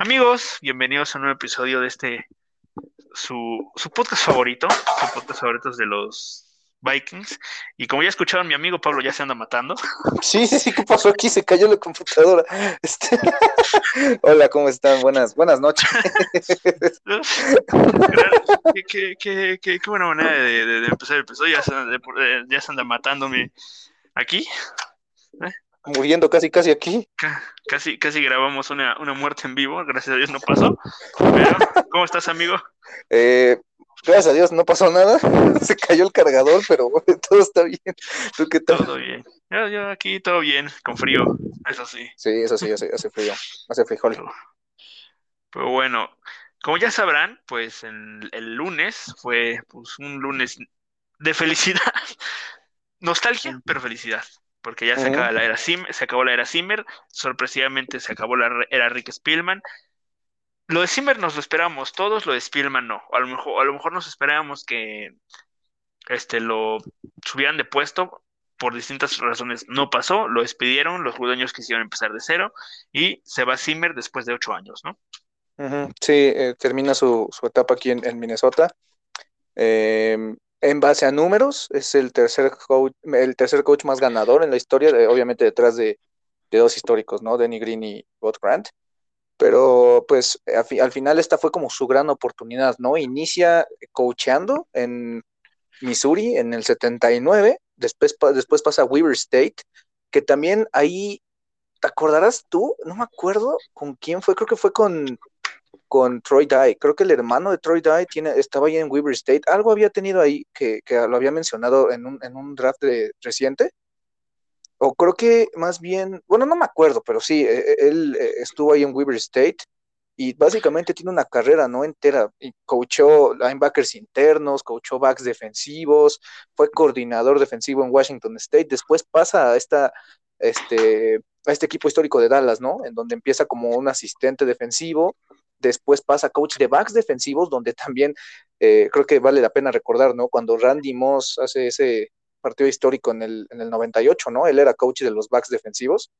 Amigos, bienvenidos a un nuevo episodio de este, su, su podcast favorito, su podcast favorito de los Vikings. Y como ya escucharon, mi amigo Pablo ya se anda matando. Sí, sí, sí, ¿qué pasó aquí? Se cayó la computadora. Este... Hola, ¿cómo están? Buenas, buenas noches. qué, qué, qué, qué, buena manera de, de- de empezar el episodio. Ya se, de- de- ya se anda matándome aquí. Muriendo casi, casi aquí. Ca- Casi, casi grabamos una, una muerte en vivo. Gracias a Dios no pasó. Pero, ¿cómo estás, amigo? Eh, gracias a Dios no pasó nada. Se cayó el cargador, pero bueno, todo está bien. ¿Tú qué tal? Todo bien. Yo, yo aquí todo bien, con frío, eso sí. Sí, eso sí, hace, hace frío. Hace frijol. Pero bueno, como ya sabrán, pues el, el lunes fue pues, un lunes de felicidad. Nostalgia, pero felicidad. Porque ya se acaba la era Zimmer, se acabó la era Zimmer, sorpresivamente se acabó la era Rick Spielman. Lo de Zimmer nos lo esperábamos todos, lo de Spielman no. A lo mejor, a lo mejor nos esperábamos que este lo subieran de puesto por distintas razones. No pasó, lo despidieron, los dueños quisieron empezar de cero y se va Zimmer después de ocho años, ¿no? Sí, eh, termina su, su etapa aquí en, en Minnesota. Eh, en base a números, es el tercer coach, el tercer coach más ganador en la historia, obviamente detrás de, de dos históricos, ¿no? Danny Green y Bob Grant. Pero pues al final esta fue como su gran oportunidad, ¿no? Inicia coacheando en Missouri en el 79, después, después pasa a Weaver State, que también ahí, ¿te acordarás tú? No me acuerdo con quién fue, creo que fue con, con Troy Dye, creo que el hermano de Troy Dye tiene, estaba ahí en Weaver State, algo había tenido ahí que, lo había mencionado en un, draft de- reciente, o creo que más bien, bueno, no me acuerdo, pero sí, eh, eh, él eh, estuvo ahí en Weaver State y básicamente tiene una carrera, ¿no? Entera, coachó linebackers internos, coachó backs defensivos, fue coordinador defensivo en Washington State, después pasa a esta, este, a este equipo histórico de Dallas, ¿no? En donde empieza como un asistente defensivo, después pasa coach de backs defensivos, donde también eh, creo que vale la pena recordar, ¿no? Cuando Randy Moss hace ese partido histórico en el, en el 98, ¿no? Él era coach de los backs defensivos.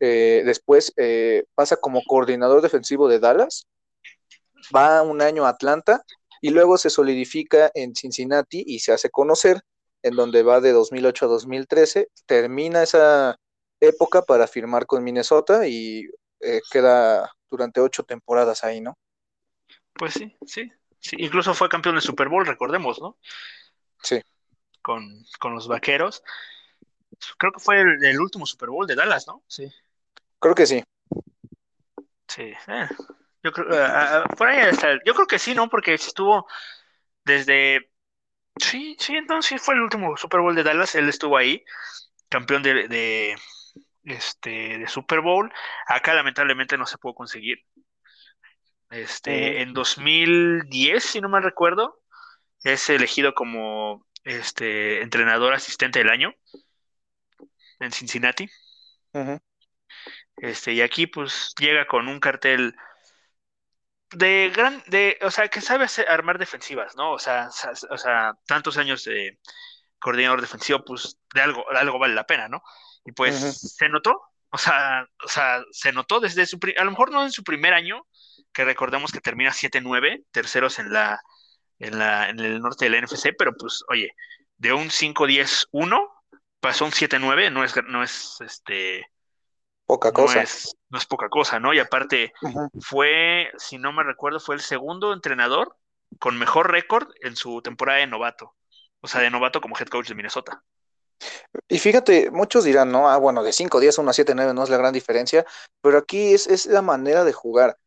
Eh, después eh, pasa como coordinador defensivo de Dallas, va un año a Atlanta y luego se solidifica en Cincinnati y se hace conocer, en donde va de 2008 a 2013, termina esa época para firmar con Minnesota y eh, queda durante ocho temporadas ahí, ¿no? Pues sí, sí, sí. Incluso fue campeón de Super Bowl, recordemos, ¿no? Sí. Con, con los vaqueros. Creo que fue el, el último Super Bowl de Dallas, ¿no? Sí. Creo que sí. Sí. eh, yo creo, ah, ah, por ahí está. Yo creo que sí, ¿no? Porque estuvo desde. Sí, sí, entonces sí fue el último Super Bowl de Dallas. Él estuvo ahí, campeón de, de, este, de Super Bowl. Acá lamentablemente no se pudo conseguir. Este, Ujú. en 2010, si no mal recuerdo, es elegido como este entrenador asistente del año en Cincinnati. Este, y aquí pues llega con un cartel de gran, de, o sea, que sabe hacer- armar defensivas, ¿no? O sea, o sea, tantos años de coordinador defensivo, pues de algo, de algo vale la pena, ¿no? Y pues se notó, o sea, o sea, se notó desde su, a lo mejor no en su primer año, que recordemos que termina 7-9, terceros en la, en la, en el norte de la NFC, pero pues, oye, de un 5-10-1 pasó un 7-9, no es, no es, este, Poca no cosa. es, no es poca cosa, ¿no? Y aparte fue, si no me recuerdo, fue el segundo entrenador con mejor récord en su temporada de novato. O sea, de novato como head coach de Minnesota. Y fíjate, muchos dirán, no, ah, bueno, de 5 días a 1 a 7, 9 no es la gran diferencia, pero aquí es, es la manera de jugar.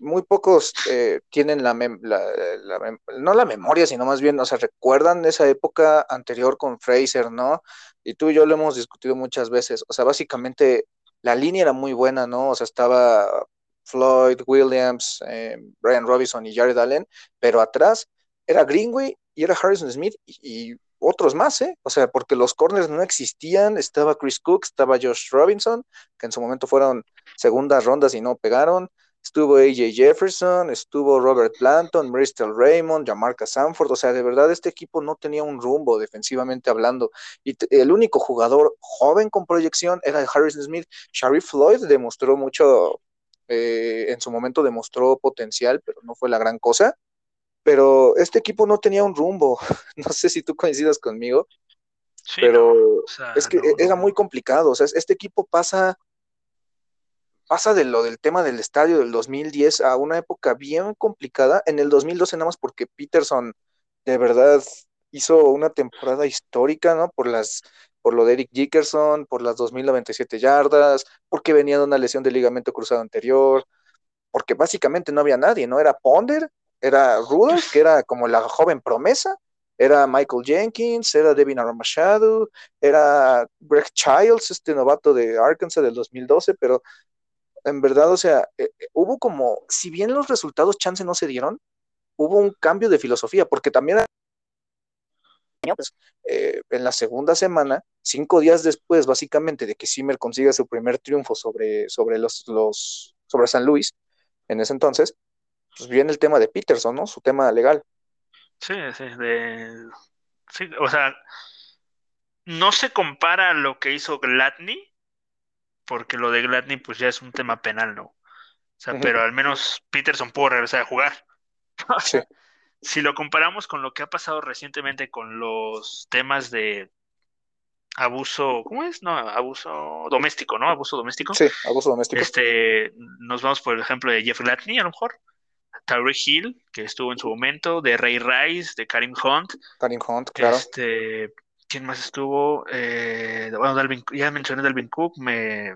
Muy pocos eh, tienen la, no la memoria, sino más bien, o sea, recuerdan esa época anterior con Fraser, ¿no? Y tú y yo lo hemos discutido muchas veces. O sea, básicamente la línea era muy buena, ¿no? O sea, estaba Floyd, Williams, eh, Brian Robinson y Jared Allen, pero atrás era Greenway y era Harrison Smith y, otros más, ¿eh? O sea, porque los corners no existían, estaba Chris Cook, estaba Josh Robinson, que en su momento fueron segundas rondas y no pegaron, estuvo AJ Jefferson, estuvo Robert Planton, Bristol Raymond, Jamarca Sanford, o sea, de verdad este equipo no tenía un rumbo defensivamente hablando, y el único jugador joven con proyección era Harrison Smith, Sharif Floyd demostró mucho, eh, en su momento demostró potencial, pero no fue la gran cosa, pero este equipo no tenía un rumbo, no sé si tú coincidas conmigo, pero es que era muy complicado, o sea, este equipo pasa pasa de lo del tema del estadio del 2010 a una época bien complicada. En el 2012 nada más porque Peterson de verdad hizo una temporada histórica, ¿no? Por las por lo de Eric Dickerson, por las 2097 yardas, porque venía de una lesión de ligamento cruzado anterior, porque básicamente no había nadie, ¿no? Era Ponder, era Rudolph, que era como la joven promesa, era Michael Jenkins, era Devin Aramashadu, era Greg Childs, este novato de Arkansas del 2012, pero en verdad, o sea, eh, eh, hubo como, si bien los resultados chance no se dieron, hubo un cambio de filosofía, porque también pues, eh, en la segunda semana, cinco días después, básicamente, de que Zimmer consiga su primer triunfo sobre, sobre los, los, sobre San Luis, en ese entonces, pues viene el tema de Peterson, ¿no? Su tema legal. Sí, sí, de, sí, o sea, no se compara lo que hizo Gladney porque lo de Gladney pues ya es un tema penal, ¿no? O sea, pero al menos Peterson pudo regresar a jugar. sí. Si lo comparamos con lo que ha pasado recientemente con los temas de abuso, ¿cómo es? No, abuso doméstico, ¿no? Abuso doméstico. Sí, abuso doméstico. Este, nos vamos por el ejemplo de Jeff Gladney, a lo mejor. Tyreek Hill, que estuvo en su momento, de Ray Rice, de Karim Hunt. Karim Hunt, claro. Este, ¿Quién más estuvo? Eh, bueno, ya mencioné Dalvin Cook, me,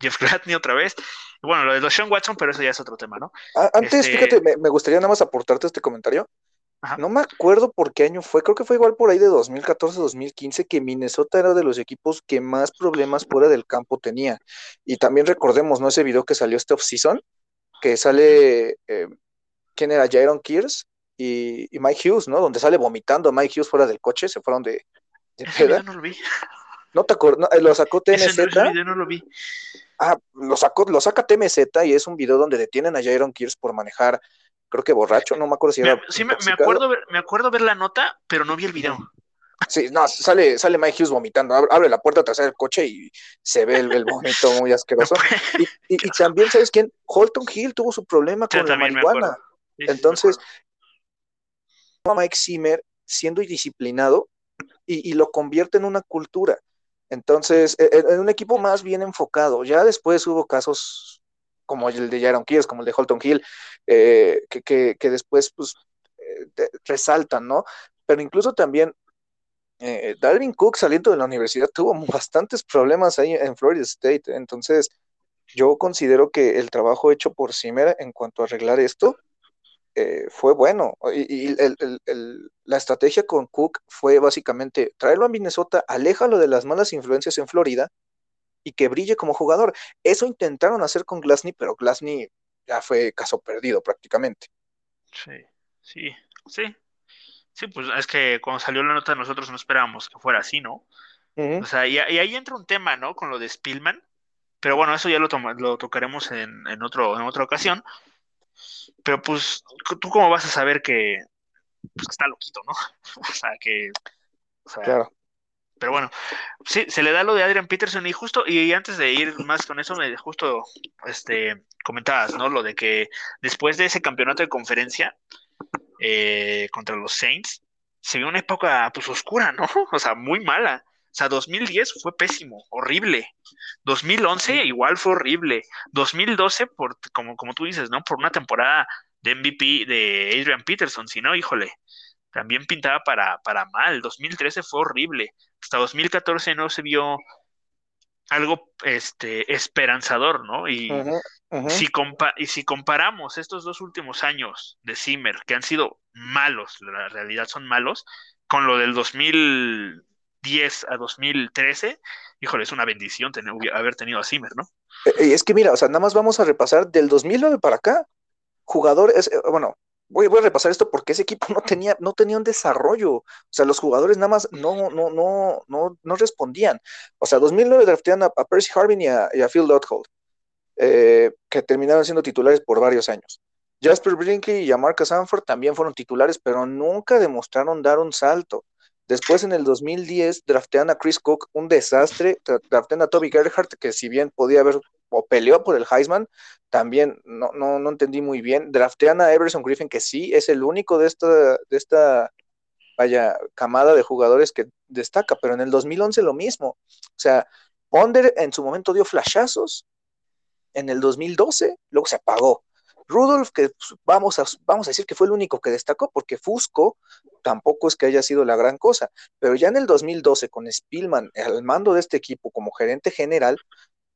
Jeff Gladney otra vez. bueno, lo de los Sean Watson, pero eso ya es otro tema, ¿no? antes, este fíjate, me, gustaría nada más aportarte este comentario. No me acuerdo por qué año fue, creo que fue igual por ahí de 2014-2015 que Minnesota era de los equipos que más problemas fuera del campo tenía. Y también recordemos, ¿no? Ese video que salió este off-season, que sale, eh, ¿quién era? Jaron Kears y, Mike Hughes, ¿no? Donde sale vomitando Mike Hughes fuera del coche, se fueron de, de no lo vi. No te acuerdas, eh, lo sacó TMZ. Ese no, lo vi. Ah, lo sacó, lo saca TMZ y es un video donde detienen a Jaron Kears por manejar, creo que borracho, no me acuerdo si era. Sí, me, acuerdo ver, me acuerdo ver la nota, pero no vi el video. Sí, no, sale, sale Mike Hughes vomitando, abre, la puerta trasera del coche y se ve el, vómito muy asqueroso. Y, también, ¿sabes quién? Holton Hill tuvo su problema con la marihuana. Entonces, Mike Zimmer, siendo indisciplinado, y, y, lo convierte en una cultura. Entonces, e, e, en, un equipo más bien enfocado. Ya después hubo casos como el de Jaron Kears, como el de Holton Hill, eh, que, después pues, eh, resaltan, ¿no? Pero incluso también eh, Dalvin Cook saliendo de la universidad tuvo bastantes problemas ahí en Florida State. Entonces, yo considero que el trabajo hecho por Zimmer en cuanto a arreglar esto eh, fue bueno. Y, la estrategia con Cook fue básicamente traerlo a Minnesota, aléjalo de las malas influencias en Florida y que brille como jugador. Eso intentaron hacer con Glasney, pero Glasney ya fue caso perdido prácticamente. Sí, sí, sí. Sí, pues es que cuando salió la nota nosotros no esperábamos que fuera así, ¿no? O sea, y, ahí entra un tema, ¿no? Con lo de Spillman, pero bueno, eso ya lo, lo tocaremos en, en, otro, en otra ocasión. Pero pues, ¿tú cómo vas a saber que, pues, está loquito, ¿no? o sea, que... claro. Pero bueno, sí, se le da lo de Adrian Peterson y justo, y antes de ir más con eso, me justo este, comentabas, ¿no? Lo de que después de ese campeonato de conferencia eh, contra los Saints, se vio una época pues oscura, ¿no? O sea, muy mala. O sea, 2010 fue pésimo, horrible. 2011 igual fue horrible. 2012, por, como, como tú dices, ¿no? Por una temporada de MVP de Adrian Peterson, si no, híjole, también pintaba para, para mal. 2013 fue horrible. Hasta 2014 no se vio algo este, esperanzador, ¿no? Y, Si y si comparamos estos dos últimos años de Zimmer, que han sido malos, la realidad son malos, con lo del 2000 10 a 2013, híjole, es una bendición haber tenido a Zimmer, ¿no? Eh, es que mira, o sea, nada más vamos a repasar del 2009 para acá, jugadores, eh, bueno, voy, a repasar esto porque ese equipo no tenía, no tenía un desarrollo. O sea, los jugadores nada más no, no, no, no, respondían. O sea, 2009 draftean a, Percy Harvin y a, Phil Dothold, eh, que terminaron siendo titulares por varios años. Jasper Brinkley y a Marcus Sanford también fueron titulares, pero nunca demostraron dar un salto. Después, en el 2010, draftean a Chris Cook, un desastre. Draftean a Toby Gerhardt, que si bien podía haber o peleó por el Heisman, también no, no, no entendí muy bien. Draftean a Everson Griffin, que sí es el único de esta, de esta vaya, camada de jugadores que destaca, pero en el 2011 lo mismo. O sea, Ponder en su momento dio flashazos, en el 2012, luego se apagó. Rudolf, que pues, vamos a, vamos a decir que fue el único que destacó, porque Fusco tampoco es que haya sido la gran cosa, pero ya en el 2012, con Spielman al mando de este equipo como gerente general,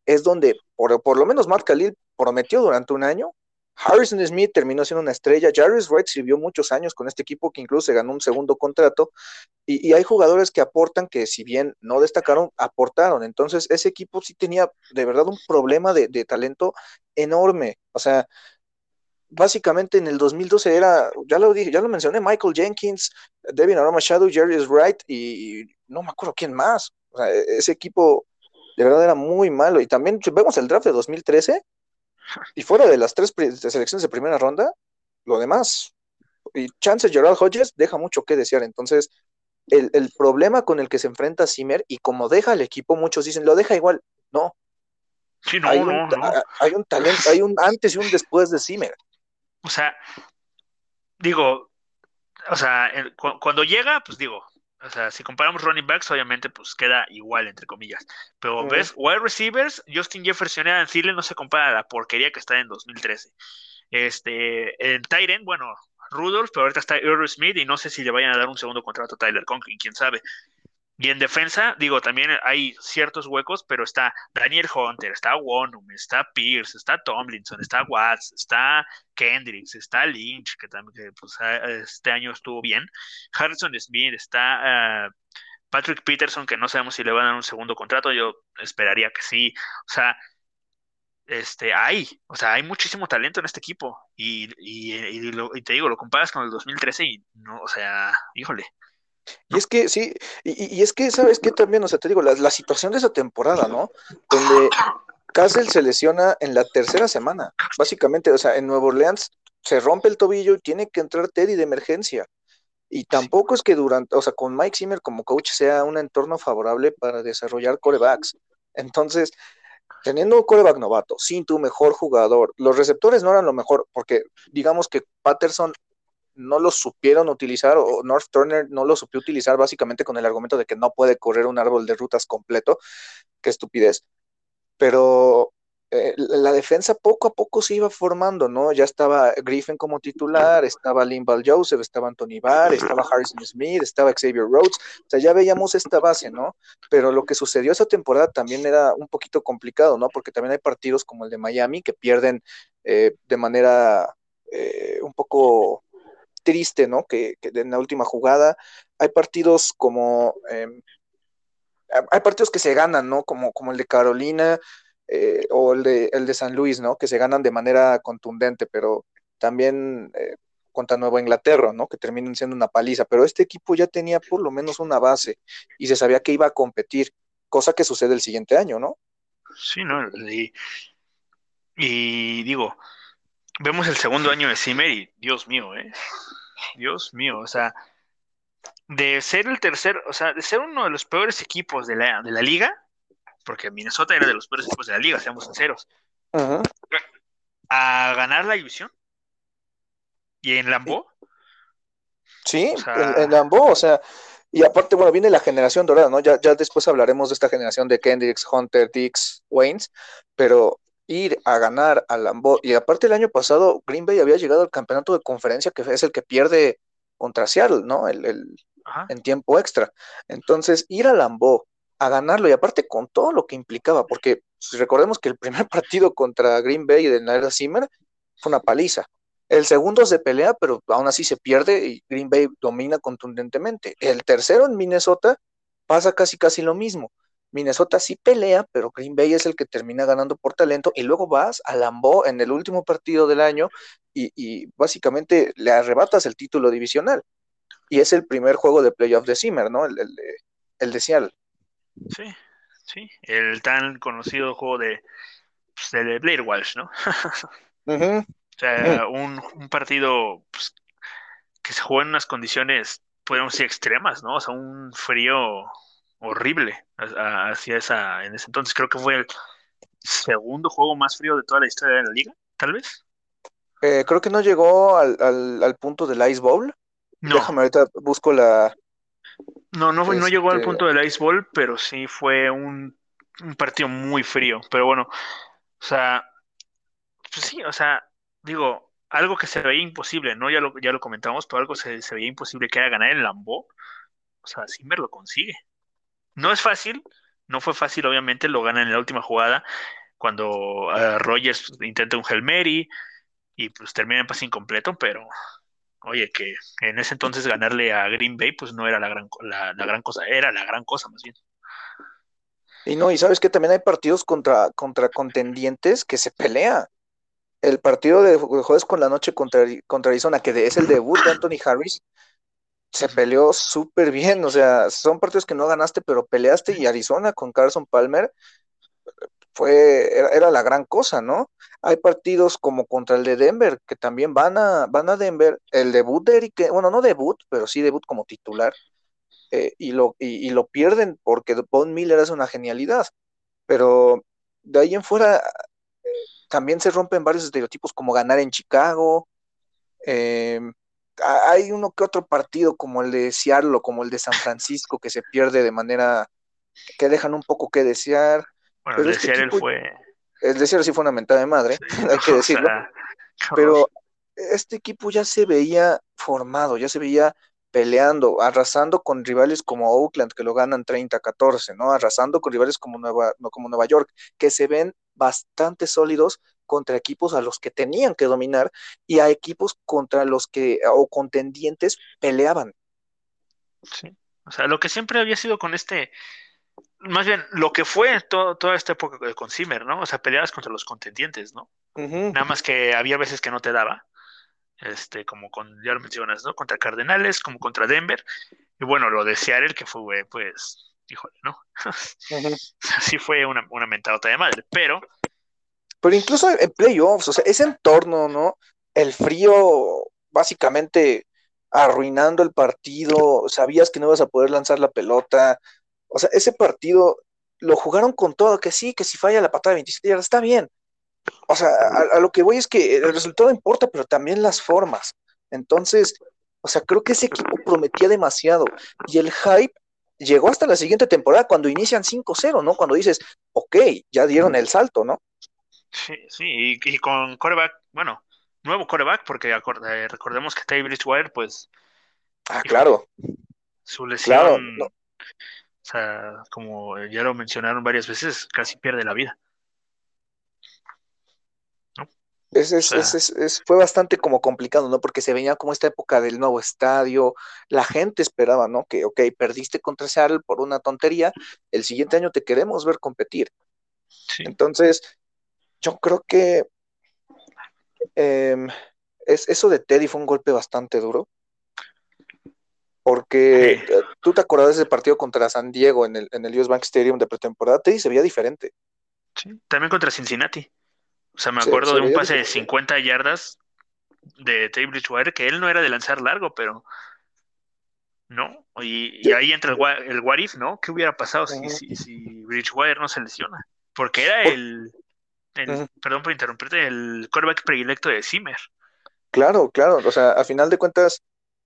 es donde por, por lo menos Matt Khalil prometió durante un año. Harrison Smith terminó siendo una estrella. Jarvis Wright sirvió muchos años con este equipo que incluso se ganó un segundo contrato. Y, y, hay jugadores que aportan que, si bien no destacaron, aportaron. Entonces, ese equipo sí tenía de verdad un problema de, de talento enorme. O sea, básicamente en el 2012 era, ya lo dije, ya lo mencioné, Michael Jenkins, Devin Aroma Shadow, Jerry Wright y, no me acuerdo quién más. O sea, e-, ese equipo de verdad era muy malo. Y también vemos el draft de 2013 y fuera de las tres selecciones de primera ronda, lo demás. Y Chance Gerald Hodges deja mucho que desear. Entonces, el, el problema con el que se enfrenta Zimmer y como deja al equipo, muchos dicen, lo deja igual. No. Sí, no, hay, un, no, hay un talento, hay un antes y un después de Zimmer. O sea, digo, o sea, cuando llega, pues digo, o sea, si comparamos running backs, obviamente, pues queda igual, entre comillas. Pero ves, wide receivers, Justin Jefferson y Adam Thielen no se compara a la porquería que está en 2013. Este, en Tyren, bueno, Rudolph, pero ahorita está Earl Smith y no sé si le vayan a dar un segundo contrato a Tyler Conklin, quién sabe. Y en defensa, digo, también hay ciertos huecos, pero está Daniel Hunter, está Wonum, está Pierce, está Tomlinson, está Watts, está Kendricks, está Lynch, que también pues, este año estuvo bien, Harrison Smith, está uh, Patrick Peterson, que no sabemos si le van a dar un segundo contrato, yo esperaría que sí. O sea, este, hay, o sea, hay muchísimo talento en este equipo. Y, y, y, te digo, lo comparas con el 2013 y no, o sea, híjole. Y es que, sí, y, es que, ¿sabes qué también? O sea, te digo, la, la situación de esa temporada, ¿no? Donde Castle se lesiona en la tercera semana, básicamente, o sea, en Nueva Orleans se rompe el tobillo y tiene que entrar Teddy de emergencia. Y tampoco es que durante, o sea, con Mike Zimmer como coach sea un entorno favorable para desarrollar corebacks. Entonces, teniendo un coreback novato, sin tu mejor jugador, los receptores no eran lo mejor, porque digamos que Patterson no lo supieron utilizar o North Turner no lo supió utilizar básicamente con el argumento de que no puede correr un árbol de rutas completo. Qué estupidez. Pero eh, la defensa poco a poco se iba formando, ¿no? Ya estaba Griffin como titular, estaba Limbal Joseph, estaba Anthony Barr, estaba Harrison Smith, estaba Xavier Rhodes, o sea, ya veíamos esta base, ¿no? Pero lo que sucedió esa temporada también era un poquito complicado, ¿no? Porque también hay partidos como el de Miami que pierden eh, de manera eh, un poco triste, ¿no? Que, en la última jugada hay partidos como, em, hay partidos que se ganan, ¿no? Como, como el de Carolina eh, o el de, el de San Luis, ¿no? Que se ganan de manera contundente, pero también eh, contra Nueva Inglaterra, ¿no? Que terminan siendo una paliza, pero este equipo ya tenía por lo menos una base y se sabía que iba a competir, cosa que sucede el siguiente año, ¿no? Sí, ¿no? Y digo, vemos el segundo año de Zimmer y Dios mío, ¿eh? Dios mío, o sea, de ser el tercer, o sea, de ser uno de los peores equipos de la, de la liga, porque Minnesota era de los peores equipos de la liga, seamos sinceros, a ganar la división. ¿Y en Lambo? Sí, en, en Lambo, o sea, y aparte, bueno, viene la generación dorada, ¿no? Ya, ya después hablaremos de esta generación de Kendricks, Hunter, Dix, Waynes, pero ir a ganar a Lambeau. Y aparte el año pasado Green Bay había llegado al campeonato de conferencia que es el que pierde contra Seattle, ¿no? El, el en tiempo extra. Entonces, ir a Lambeau a ganarlo y aparte con todo lo que implicaba, porque recordemos que el primer partido contra Green Bay de Naira Zimmer fue una paliza. El segundo se pelea, pero aún así se pierde y Green Bay domina contundentemente. El tercero en Minnesota pasa casi casi lo mismo. Minnesota sí pelea, pero Green Bay es el que termina ganando por talento y luego vas a Lambeau en el último partido del año y, básicamente le arrebatas el título divisional. Y es el primer juego de playoff de Zimmer, ¿no? El, el, de Seattle. Sí, sí, el tan conocido juego de, pues, de Blair Walsh, ¿no? O sea, un, un partido pues, que se jugó en unas condiciones, podemos decir, extremas, ¿no? O sea, un frío horrible hacia esa, en ese entonces. Creo que fue el segundo juego más frío de toda la historia de la liga, tal vez. Eh, creo que no llegó al, al, punto del Ice Bowl. No. Déjame ahorita busco la. No, no, no llegó al este punto del Ice Bowl, pero sí fue un, un partido muy frío. Pero bueno, o sea, pues sí, o sea, digo, algo que se veía imposible, ¿no? Ya lo, ya lo comentamos, pero algo se, se veía imposible que era ganar el Lambo. O sea, Zimmer lo consigue. No es fácil, no fue fácil, obviamente, lo ganan en la última jugada, cuando eh, Rogers intenta un Hail y pues termina en pase incompleto, pero oye, que en ese entonces ganarle a Green Bay, pues no era la gran, la, la gran cosa, era la gran cosa más bien. Y no, y sabes que también hay partidos contra, contra contendientes que se pelea el partido de jueves con la noche contra, contra Arizona, que es el debut de Anthony Harris, se peleó súper bien. O sea, son partidos que no ganaste, pero peleaste. Y Arizona con Carson Palmer fue, era, la gran cosa, ¿no? Hay partidos como contra el de Denver, que también van a, van a Denver. El debut de Eric, bueno, no debut, pero sí debut como titular. Eh, y, lo, y, lo pierden porque Von Miller es una genialidad. Pero de ahí en fuera, también se rompen varios estereotipos como ganar en Chicago. Em, hay uno que otro partido como el de Seattle o como el de San Francisco que se pierde de manera que dejan un poco que desear. Bueno, el de este Seattle fue. El de Seattle sí fue una mentada de madre, hay que decirlo. pero este equipo ya se veía formado, ya se veía peleando, arrasando con rivales como Oakland, que lo ganan 30-14, ¿no? Arrasando con rivales como Nueva, como Nueva York, que se ven bastante sólidos contra equipos a los que tenían que dominar y a equipos contra los que, o contendientes, peleaban. Sí, o sea, lo que siempre había sido con este, más bien, lo que fue toda esta época con Zimmer, ¿no? O sea, peleabas contra los contendientes, ¿no? Nada más que había veces que no te daba este, como con, ya lo mencionas, ¿no? Contra Cardenales, como contra Denver, y bueno, lo de Seattle, que fue, pues, híjole, ¿no? Así fue una, una mentadota de madre, pero... Pero incluso en playoffs, o sea, ese entorno, ¿no? El frío, básicamente arruinando el partido, sabías que no ibas a poder lanzar la pelota, o sea, ese partido lo jugaron con todo, que sí, que si falla la patada de 27 yardas, está bien, o sea, a, lo que voy es que el resultado importa, pero también las formas. Entonces, o sea, creo que ese equipo prometía demasiado. Y el hype llegó hasta la siguiente temporada cuando inician 5-0, ¿no? Cuando dices, ok, ya dieron el salto, ¿no? Sí, sí, y, con coreback, bueno, nuevo coreback, porque eh, recordemos que Tay Bridgewater, pues. Ah, claro. Su lesión, o sea, como ya lo mencionaron varias veces, casi pierde la vida. Es, es, fue bastante como complicado, ¿no? Porque se venía como esta época del nuevo estadio, la gente esperaba, ¿no? Que, ok, perdiste contra Seattle por una tontería, el siguiente año te queremos ver competir. Entonces, yo creo que em, es, eso de Teddy fue un golpe bastante duro, porque eh, tú te acordás de ese partido contra San Diego en el, en el US Bank Stadium de pretemporada, Teddy se veía diferente. Sí, también contra Cincinnati. O sea, me acuerdo de un pase de 50 yardas de Teddy Bridgewater, que él no era de lanzar largo, pero no. Y, ahí entra el, el what if, ¿no? ¿Qué hubiera pasado si, si, Bridgewater no se lesiona? Porque era el, perdón por interrumpirte, el quarterback predilecto de Zimmer. Claro, claro. O sea, a final de cuentas,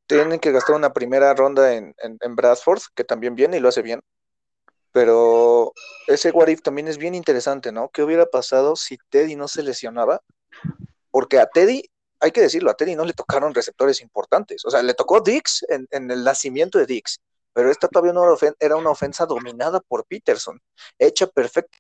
tienen que gastar una primera ronda en, en, en Bradford, que también viene y lo hace bien. Pero ese what también es bien interesante, ¿no? ¿Qué hubiera pasado si Teddy no se lesionaba? Porque a Teddy, hay que decirlo, a Teddy no le tocaron receptores importantes. O sea, le tocó Dix en, en el nacimiento de Dix, pero esta todavía no era una ofensa dominada por Peterson, hecha perfecta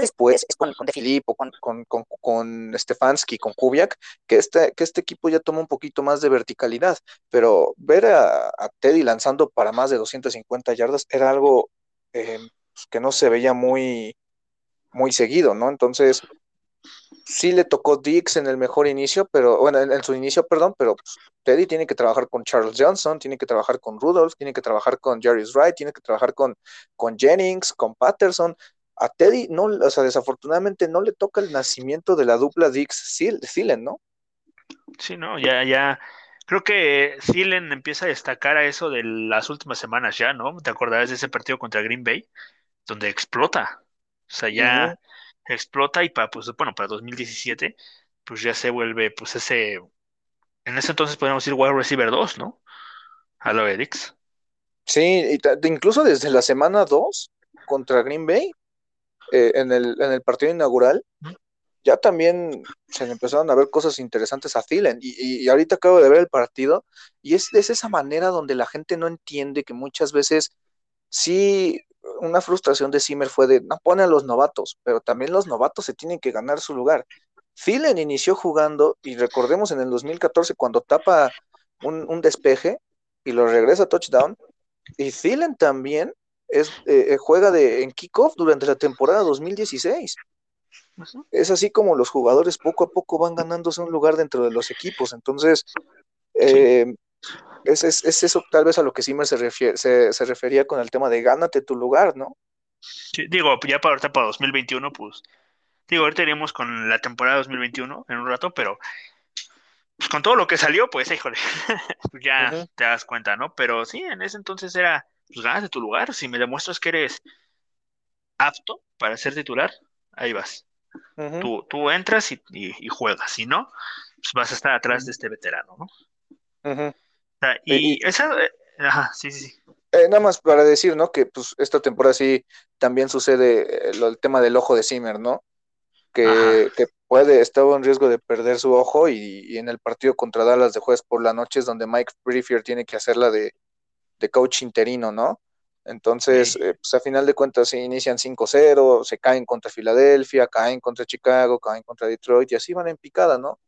después es con, con De Filippo, con, con, con, con, Stefanski, con Kubiak, que este, que este equipo ya toma un poquito más de verticalidad, pero ver a, Teddy lanzando para más de 250 yardas era algo eh, pues, que no se veía muy, muy seguido, ¿no? Entonces, sí le tocó Dix en el mejor inicio, pero bueno, en, su inicio, perdón, pero pues, Teddy tiene que trabajar con Charles Johnson, tiene que trabajar con Rudolph, tiene que trabajar con Jarvis Wright, tiene que trabajar con, con Jennings, con Patterson. A Teddy, no, o sea, desafortunadamente no le toca el nacimiento de la dupla Dix-Thielen, ¿no? Sí, no, ya, ya. Creo que Thielen empieza a destacar a eso de las últimas semanas ya, ¿no? ¿Te acordarás de ese partido contra Green Bay? Donde explota. O sea, ya explota y para, pues, bueno, para 2017, pues ya se vuelve, pues ese, en ese entonces podríamos decir wide receiver 2, ¿no? A lo Edix. Sí, incluso desde la semana 2 contra Green Bay, eh, en, el, en el partido inaugural, ya también se le empezaron a ver cosas interesantes a Thielen. Y, y, ahorita acabo de ver el partido, y es, es, esa manera donde la gente no entiende que muchas veces sí una frustración de Zimmer fue de, no pone a los novatos, pero también los novatos se tienen que ganar su lugar. Thielen inició jugando, y recordemos en el 2014 cuando tapa un, despeje y lo regresa a touchdown, y Thielen también es, eh, eh, juega de, en kickoff durante la temporada 2016. Es así como los jugadores poco a poco van ganándose un lugar dentro de los equipos. Entonces, eh, es, es, eso tal vez a lo que Zimmer se, refiere, se, refería con el tema de gánate tu lugar, ¿no? Sí, digo, ya para ahorita para 2021, pues, digo, ahorita iremos con la temporada 2021 en un rato, pero pues, con todo lo que salió, pues, híjole, pues ya te das cuenta, ¿no? Pero sí, en ese entonces era, pues, gánate tu lugar, si me demuestras que eres apto para ser titular, ahí vas. tú, tú, entras y, y, juegas, si no, pues vas a estar atrás de este veterano, ¿no? y, esa, eh, ajá, sí, sí, eh, nada más para decir, ¿no? Que pues esta temporada sí también sucede eh, el tema del ojo de Zimmer, ¿no? Que, que, puede, estaba en riesgo de perder su ojo y, en el partido contra Dallas de jueves por la noche es donde Mike Briefier tiene que hacerla de, de coach interino, ¿no? Entonces, pues a final de cuentas se inician 5-0, se caen contra Filadelfia, caen contra Chicago, caen contra Detroit y así van en picada, ¿no?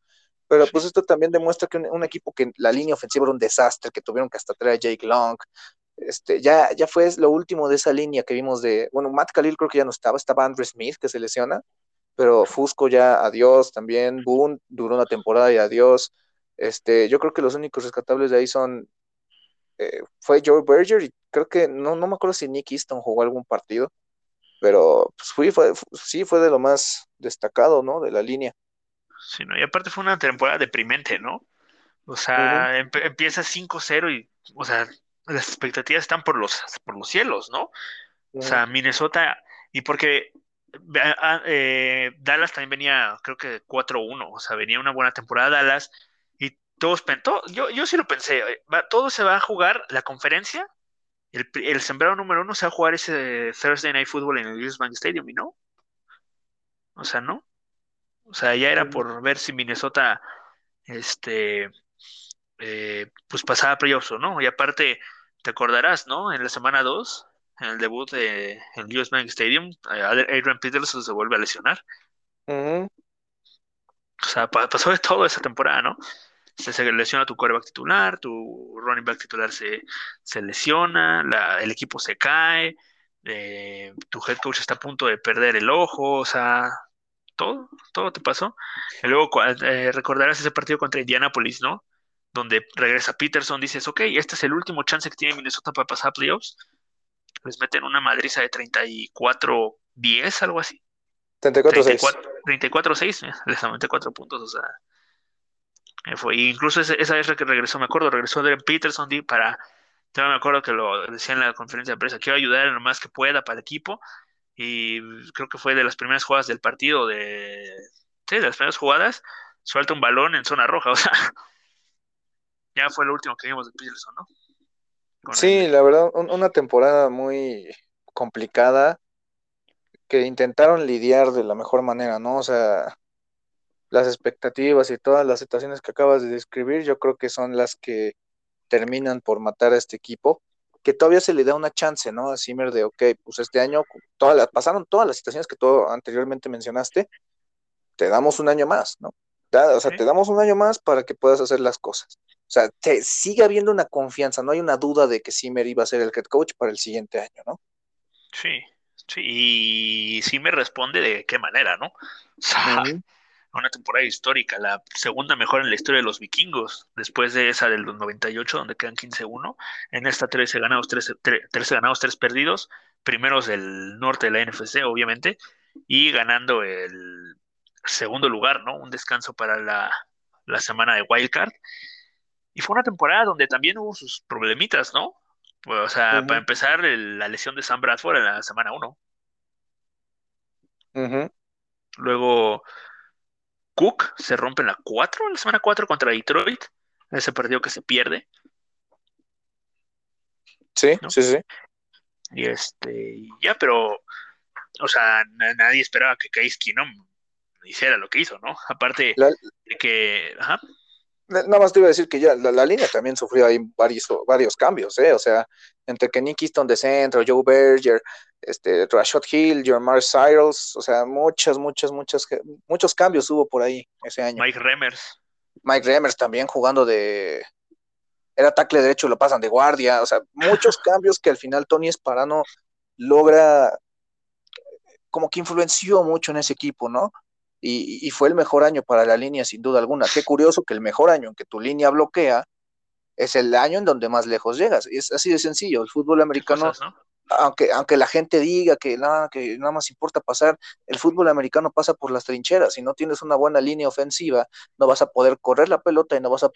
Pero pues esto también demuestra que un, equipo que la línea ofensiva era un desastre, que tuvieron que hasta traer a Jake Long, este, ya, ya fue lo último de esa línea que vimos de, bueno, Matt Khalil creo que ya no estaba, estaba Andrew Smith que se lesiona, pero Fusco ya adiós también, Boone duró una temporada y adiós. Este, yo creo que los únicos rescatables de ahí son, eh, fue Joe Berger y creo que, no, no me acuerdo si Nick Easton jugó algún partido, pero pues fui, fue, sí fue de lo más destacado, ¿no? De la línea. Sí, ¿no? Y aparte fue una temporada deprimente, ¿no? O sea, empieza 5-0 y, o sea, las expectativas están por los, por los cielos, ¿no? O sea, Minnesota, y porque eh, Dallas también venía, creo que 4-1, o sea, venía una buena temporada Dallas, todos, todo, yo, yo sí lo pensé, eh, todo se va a jugar la conferencia, el, el sembrado número uno se va a jugar ese Thursday Night Football en el US Bank Stadium, ¿y no? O sea, ¿no? O sea, ya era por ver si Minnesota, este, eh, pues pasaba playoffs o no. Y aparte, te acordarás, ¿no? En la semana 2, en el debut de, en US Bank Stadium, eh, Adrian Peterson se vuelve a lesionar. O sea, pasó de todo esa temporada, ¿no? Se, se lesiona tu quarterback titular, tu running back titular se, se lesiona, la, el equipo se cae, eh, tu head coach está a punto de perder el ojo, o sea, todo, todo te pasó. Y luego eh, recordarás ese partido contra Indianapolis, ¿no? Donde regresa Peterson, dices, ok, este es el último chance que tiene Minnesota para pasar a playoffs. Les meten una madriza de 34-10, algo así. 34-6. 34-6, eh, les aumenté 4 puntos, o sea. Eh, fue, incluso esa, esa vez que regresó, me acuerdo, regresó Adrian Peterson para, yo me acuerdo que lo decía en la conferencia de prensa, quiero ayudar en lo más que pueda para el equipo y creo que fue de las primeras jugadas del partido de sí, de las primeras jugadas suelta un balón en zona roja o sea ya fue lo último que vimos de Peterson ¿no? sí la verdad una temporada muy complicada que intentaron lidiar de la mejor manera no o sea las expectativas y todas las situaciones que acabas de describir yo creo que son las que terminan por matar a este equipo que todavía se le da una chance, ¿no? A Zimmer de, ok, pues este año todas las, pasaron todas las situaciones que tú anteriormente mencionaste, te damos un año más, ¿no? o sea, te damos un año más para que puedas hacer las cosas. O sea, te sigue habiendo una confianza, no hay una duda de que Zimmer iba a ser el head coach para el siguiente año, ¿no? Sí, sí, y me responde de qué manera, ¿no? O sea, una temporada histórica, la segunda mejor en la historia de los vikingos, después de esa del 98, donde quedan 15-1. En esta 13 ganados, 13, 13 ganados, 3 perdidos, primeros del norte de la NFC, obviamente, y ganando el segundo lugar, ¿no? Un descanso para la, la semana de Wildcard. Y fue una temporada donde también hubo sus problemitas, ¿no? O sea, para empezar, la lesión de Sam Bradford en la semana 1. Luego, Cook se rompe en la 4, en la semana 4 contra Detroit. Ese partido que se pierde. Sí, sí, sí. Y este, ya, pero, o sea, nadie esperaba que Case Keenum hiciera lo que hizo, ¿no? Aparte de que, ajá. Nada más te iba a decir que ya la, línea también sufrió ahí varios, varios cambios, ¿eh? O sea, entre que Nick Easton de centro, Joe Berger, este, Rashad Hill, Jermar Cyrus, o sea, muchas, muchas, muchas, muchos cambios hubo por ahí ese año. Mike Remers. Mike Remers también jugando de, era tackle derecho y lo pasan de guardia, o sea, muchos cambios que al final Tony Esparano logra, como que influenció mucho en ese equipo, ¿no? Y, fue el mejor año para la línea, sin duda alguna. Qué curioso que el mejor año en que tu línea bloquea es el año en donde más lejos llegas. Es así de sencillo. El fútbol americano, aunque, aunque la gente diga que nada, que nada más importa pasar, el fútbol americano pasa por las trincheras. Si no tienes una buena línea ofensiva, no vas a poder correr la pelota y no vas a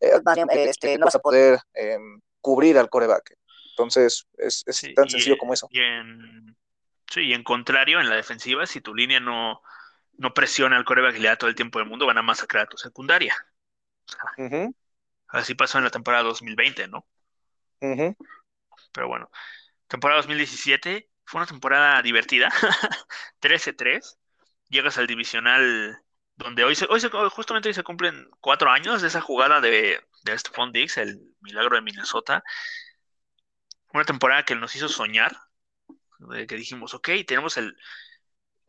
eh, este, no vas a poder em, cubrir al coreback. Entonces, es, tan sencillo como eso. Y en, sí, y en contrario, en la defensiva, si tu línea no, no presiona al coreback y le da todo el tiempo del mundo, van a masacrar a tu secundaria. Así pasó en la temporada 2020, ¿no? Pero bueno, temporada 2017 fue una temporada divertida. 13-3. Llegas al divisional donde hoy, se, hoy justamente hoy se cumplen cuatro años de esa jugada de, de Stephon Diggs, el milagro de Minnesota. Una temporada que nos hizo soñar, que dijimos, ok, tenemos el...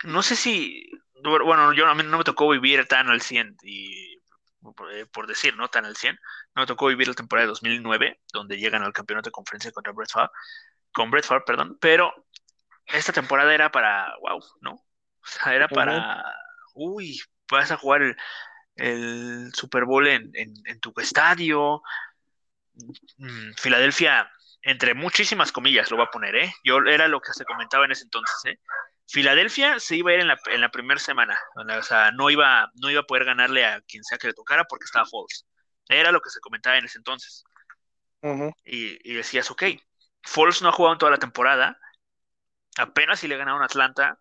No sé si... Bueno, yo a mí no me tocó vivir tan al 100, y eh, por decir, ¿no? Tan al 100. No me tocó vivir la temporada de 2009, donde llegan al campeonato de conferencia contra Brett Favre, con Brett Favre, perdón, pero esta temporada era para, wow, ¿no? O sea, era para, uy, vas a jugar el, Super Bowl en, tu estadio. Mm, Filadelfia, entre muchísimas comillas, lo va a poner, ¿eh? Yo era lo que se comentaba en ese entonces, ¿eh? Filadelfia se iba a ir en la, en la primera semana, o sea, no iba, no iba a poder ganarle a quien sea que le tocara porque estaba false. Era lo que se comentaba en ese entonces. y, y, decías, ok, Falls no ha jugado en toda la temporada, apenas si le ganaron a Atlanta,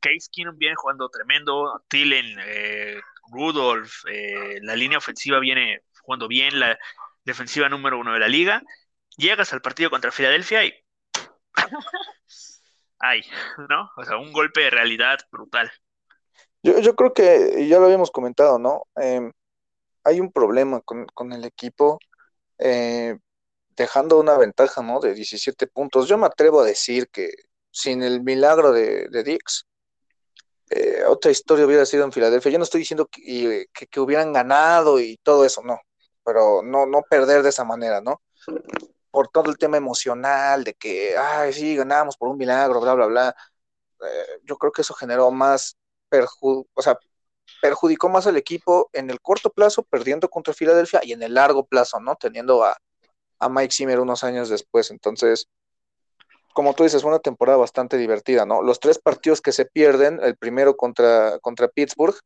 Case Keenum viene jugando tremendo, Tillen, eh, Rudolph, eh, la línea ofensiva viene jugando bien, la defensiva número uno de la liga. Llegas al partido contra Filadelfia y. Ay, ¿no? O sea, un golpe de realidad brutal. Yo, yo creo que ya lo habíamos comentado, ¿no? Em, hay un problema con, el equipo, eh, dejando una ventaja, ¿no? De 17 puntos. Yo me atrevo a decir que sin el milagro de, de Dix, eh, otra historia hubiera sido en Filadelfia. Yo no estoy diciendo que, que, hubieran ganado y todo eso, no, pero no, no perder de esa manera, ¿no? Por todo el tema emocional de que, ay, sí, ganamos por un milagro, bla, bla, bla. Eh, yo creo que eso generó más, o sea, perjudicó más al equipo en el corto plazo, perdiendo contra Filadelfia, y en el largo plazo, ¿no? Teniendo a, a Mike Zimmer unos años después. Entonces, como tú dices, fue una temporada bastante divertida, ¿no? Los tres partidos que se pierden, el primero contra, contra Pittsburgh,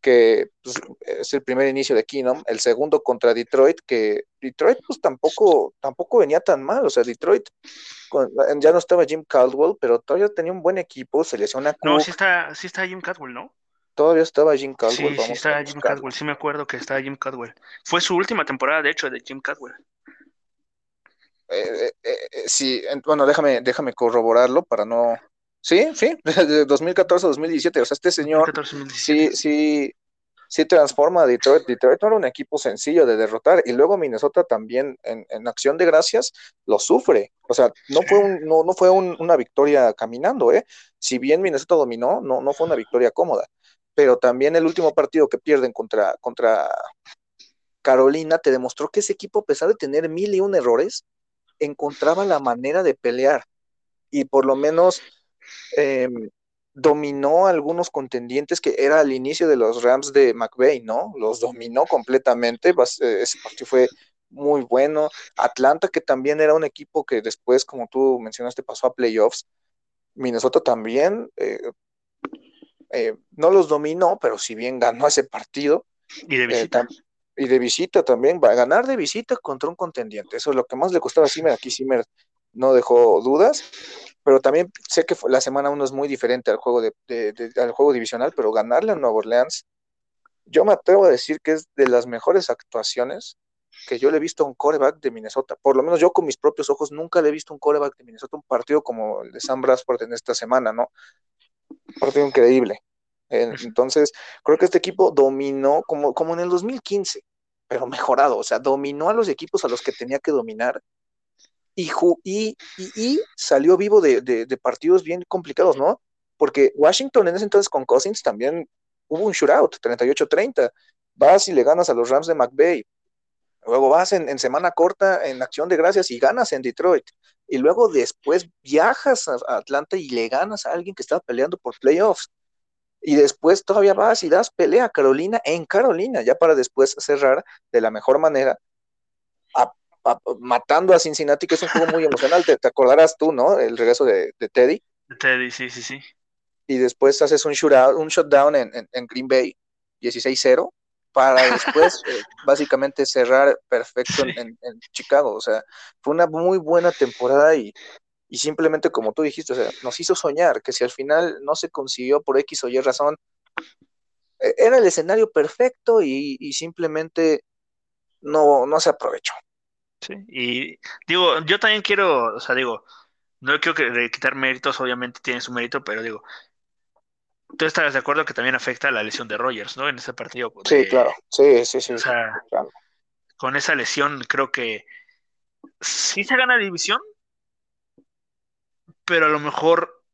que pues, es el primer inicio de Keenum, el segundo contra Detroit, que Detroit pues tampoco, tampoco venía tan mal, o sea, Detroit ya no estaba Jim Caldwell, pero todavía tenía un buen equipo, se lesiona No, sí está, sí está Jim Caldwell, ¿no? Todavía estaba Jim Caldwell. Sí, sí está Jim Caldwell, sí me acuerdo que estaba Jim Caldwell. Fue su última temporada, de hecho, de Jim Caldwell. Eh, eh, eh, sí, bueno, déjame, déjame corroborarlo para no. Sí, sí, de 2014 a 2017. O sea, este señor sí, sí, sí transforma a Detroit. Detroit no era un equipo sencillo de derrotar. Y luego Minnesota también, en, acción de gracias, lo sufre. O sea, no fue, un, no, no fue una victoria caminando, ¿eh? Si bien Minnesota dominó, no, no fue una victoria cómoda. Pero también el último partido que pierden contra, contra Carolina te demostró que ese equipo, a pesar de tener mil y un errores, encontraba la manera de pelear y por lo menos em, dominó algunos contendientes que era al inicio de los Rams de McVeigh, ¿no? Los dominó completamente, eh, ese partido fue muy bueno. Atlanta, que también era un equipo que después, como tú mencionaste, pasó a playoffs. Minnesota también, eh, eh, no los dominó, pero si bien ganó ese partido. Y de visita. y de visita también, va a ganar de visita contra un contendiente. Eso es lo que más le costaba a Zimmer. Aquí Zimmer no dejó dudas pero también sé que la semana 1 es muy diferente al juego, de, al juego divisional, pero ganarle a Nueva Orleans, yo me atrevo a decir que es de las mejores actuaciones que yo le he visto a un coreback de Minnesota. Por lo menos yo con mis propios ojos nunca le he visto un coreback de Minnesota, un partido como el de Sam Bradford en esta semana, ¿no? Un partido increíble. Entonces, creo que este equipo dominó como, como en el 2015, pero mejorado, o sea, dominó a los equipos a los que tenía que dominar y, y, salió vivo de, partidos bien complicados, ¿no? Porque Washington en ese entonces con Cousins también hubo un shootout, 38-30. Vas y le ganas a los Rams de McVay. Luego vas en, semana corta en acción de gracias y ganas en Detroit. Y luego después viajas a, Atlanta y le ganas a alguien que estaba peleando por playoffs. Y después todavía vas y das pelea a Carolina en Carolina, ya para después cerrar de la mejor manera matando a Cincinnati, que es un juego muy emocional. Te, acordarás tú, ¿no? El regreso de, Teddy. Teddy, sí, sí, sí. Y después haces un shootout, un shutdown en, en, Green Bay, 16-0, para después eh, básicamente cerrar perfecto en, Chicago. O sea, fue una muy buena temporada y, y simplemente como tú dijiste, o sea, nos hizo soñar que si al final no se consiguió por X o Y razón, e, era el escenario perfecto y, y simplemente no, no se aprovechó. Sí, y digo, yo también quiero, o sea, digo, no quiero quitar méritos, obviamente tiene su mérito, pero digo, tú estarás de acuerdo que también afecta la lesión de Rogers, ¿no? En ese partido. sí, claro, sí, sí, sí. O sea, con esa lesión creo que sí se gana división, pero a lo mejor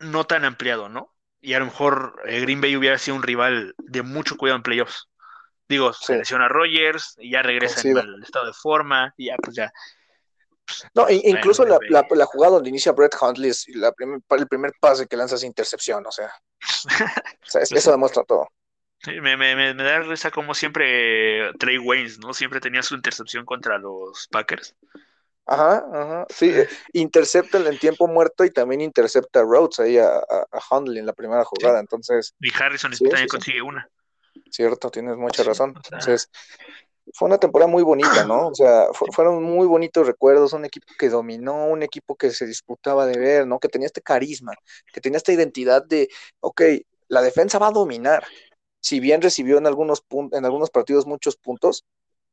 no tan ampliado, ¿no? Y a lo mejor eh, Green Bay hubiera sido un rival de mucho cuidado en playoffs. Digo, se lesiona a Rogers y ya regresa en estado de forma y ya, pues ya. No, incluso la, la, jugada donde inicia Brett Huntley es la el primer pase que lanza es intercepción, o sea, eso demuestra todo. Sí, me, me, me, da risa como siempre Trey Waynes, ¿no? Siempre tenía su intercepción contra los Packers. Ajá, ajá, sí, eh, intercepta en tiempo muerto y también intercepta a Rhodes ahí a, a, Hundley en la primera jugada, entonces... Y Harrison también consigue una. Cierto, tienes mucha razón. Entonces, fue una temporada muy bonita, ¿no? O sea, fueron muy bonitos recuerdos, un equipo que dominó, un equipo que se disputaba de ver, ¿no? Que tenía este carisma, que tenía esta identidad de, ok, la defensa va a dominar. Si bien recibió en algunos, en algunos partidos muchos puntos,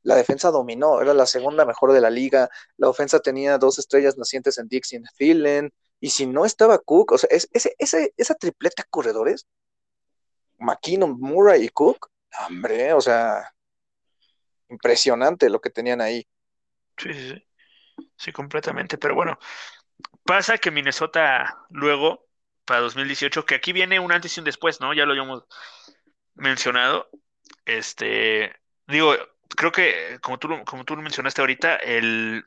la defensa dominó, era la segunda mejor de la liga, la ofensa tenía dos estrellas nacientes en Dixie Thielen, y si no estaba Cook, o sea, ese, ese, esa tripleta corredores McKinnon, Murray y Cook, hombre, o sea, impresionante lo que tenían ahí. Sí, sí, sí. Sí, completamente. Pero bueno, pasa que Minnesota luego, para 2018, que aquí viene un antes y un después, ¿no? Ya lo habíamos mencionado. Este, digo, creo que como tú, como tú lo mencionaste ahorita, el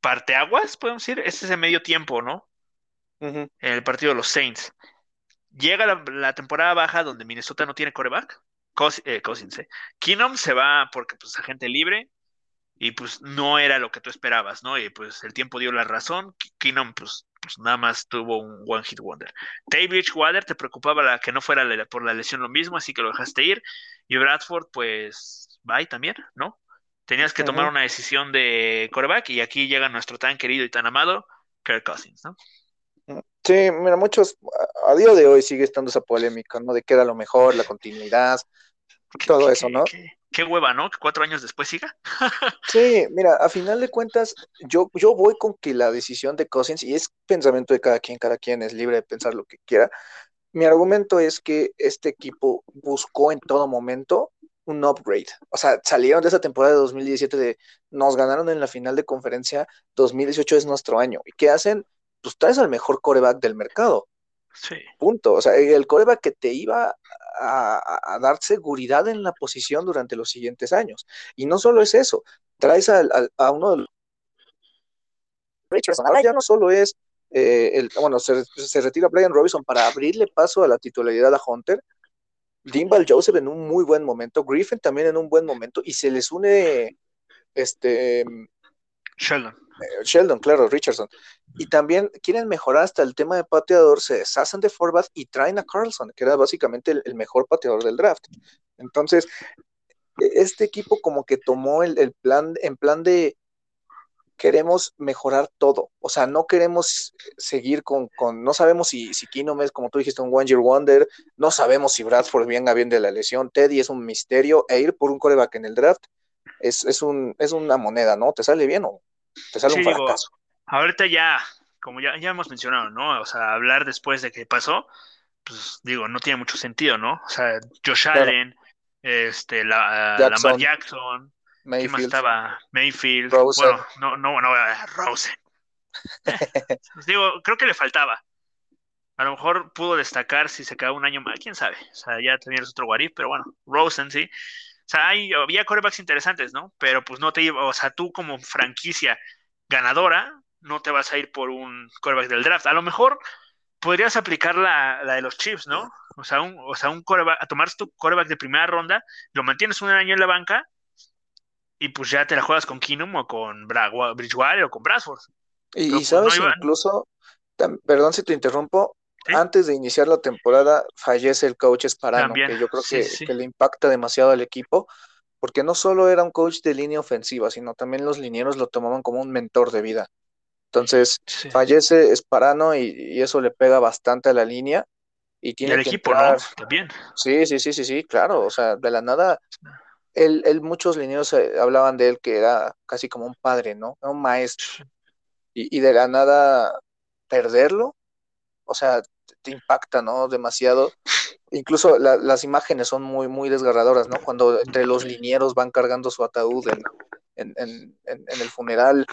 parteaguas, podemos decir, es ese medio tiempo, ¿no? En el partido de los Saints. Llega la, temporada baja donde Minnesota no tiene coreback. eh, Cousins, eh. se va porque pues es agente libre y pues no era lo que tú esperabas, ¿no? Y pues el tiempo dio la razón. Keenum pues, pues nada más tuvo un one hit wonder. David Water te preocupaba la, que no fuera por la lesión lo mismo, así que lo dejaste ir. Y Bradford pues bye también, ¿no? Tenías que tomar una decisión de coreback y aquí llega nuestro tan querido y tan amado Kirk Cousins, ¿no? Sí, mira, muchos, a, día de hoy sigue estando esa polémica, ¿no? De qué era lo mejor, la continuidad, todo eso, ¿no? Qué, hueva, ¿no? Que cuatro años después siga. sí, mira, a final de cuentas, yo, yo voy con que la decisión de Cousins, y es pensamiento de cada quien, cada quien es libre de pensar lo que quiera. Mi argumento es que este equipo buscó en todo momento un upgrade. O sea, salieron de esa temporada de 2017 de nos ganaron en la final de conferencia, 2018 es nuestro año. ¿Y qué hacen? Pues traes al mejor coreback del mercado. Sí. Punto. O sea, el coreback que te iba a, dar seguridad en la posición durante los siguientes años. Y no solo es eso, traes a, a uno de los Richardson. Ahora ya no solo es, eh, el, bueno, se, se, retira Brian Robinson para abrirle paso a la titularidad a Hunter. Dimbal Joseph en un muy buen momento, Griffin también en un buen momento, y se les une este Sheldon. Eh, Sheldon, claro, Richardson. Y también quieren mejorar hasta el tema de pateador, se deshacen de Forbath y traen a Carlson, que era básicamente el, mejor pateador del draft. Entonces, e, este equipo como que tomó el, el plan, en plan de queremos mejorar todo. O sea, no queremos seguir con, con no sabemos si, si Keenum es, como tú dijiste, un One Wonder, no sabemos si Bradford venga bien de la lesión, Teddy es un misterio, e ir por un coreback en el draft es, es, un, es una moneda, ¿no? ¿Te sale bien o te sale Sí, un digo, ahorita ya, como ya, ya hemos mencionado, ¿no? O sea, hablar después de que pasó, pues digo, no tiene mucho sentido, ¿no? O sea, Josh Claro. Allen, este, la, Jackson. Lamar Jackson, ¿quién más Mayfield, estaba? Mayfield, Rosen. bueno, no, no, no, eh, Rosen. Pues digo, creo que le faltaba. A lo mejor pudo destacar si se quedaba un año más, quién sabe. O sea, ya tenías otro Warif, pero bueno, Rosen sí. O sea, hay, había corebacks interesantes, ¿no? Pero pues no te iba, o sea, tú como franquicia ganadora, no te vas a ir por un coreback del draft. A lo mejor podrías aplicar la, la de los Chiefs, ¿no? O sea, un, o sea, un coreback, a tomar tu coreback de primera ronda, lo mantienes un año en la banca y pues ya te la juegas con Keenum o con Bra- Bridgewater o con Bradford. Y, pues, sabes, no iba- incluso, perdón si te interrumpo, Sí. antes de iniciar la temporada fallece el coach Esparano, También, que yo creo sí, que, sí. que le impacta demasiado al equipo, porque no solo era un coach de línea ofensiva, sino también los linieros lo tomaban como un mentor de vida. Entonces, Sí. fallece Esparano y, y eso le pega bastante a la línea y Y tiene al que equipo, entrar- ¿no? También. Sí, sí, sí, sí, sí, claro, o sea, de la nada, él, él muchos linieros eh, hablaban de él que era casi como un padre, ¿no? Era un maestro. Y, y de la nada perderlo, o sea, te, impacta, ¿no? Demasiado. Incluso la- las imágenes son muy, muy desgarradoras, ¿no? Cuando entre los linieros van cargando su ataúd en, en, en, en- en el funeral,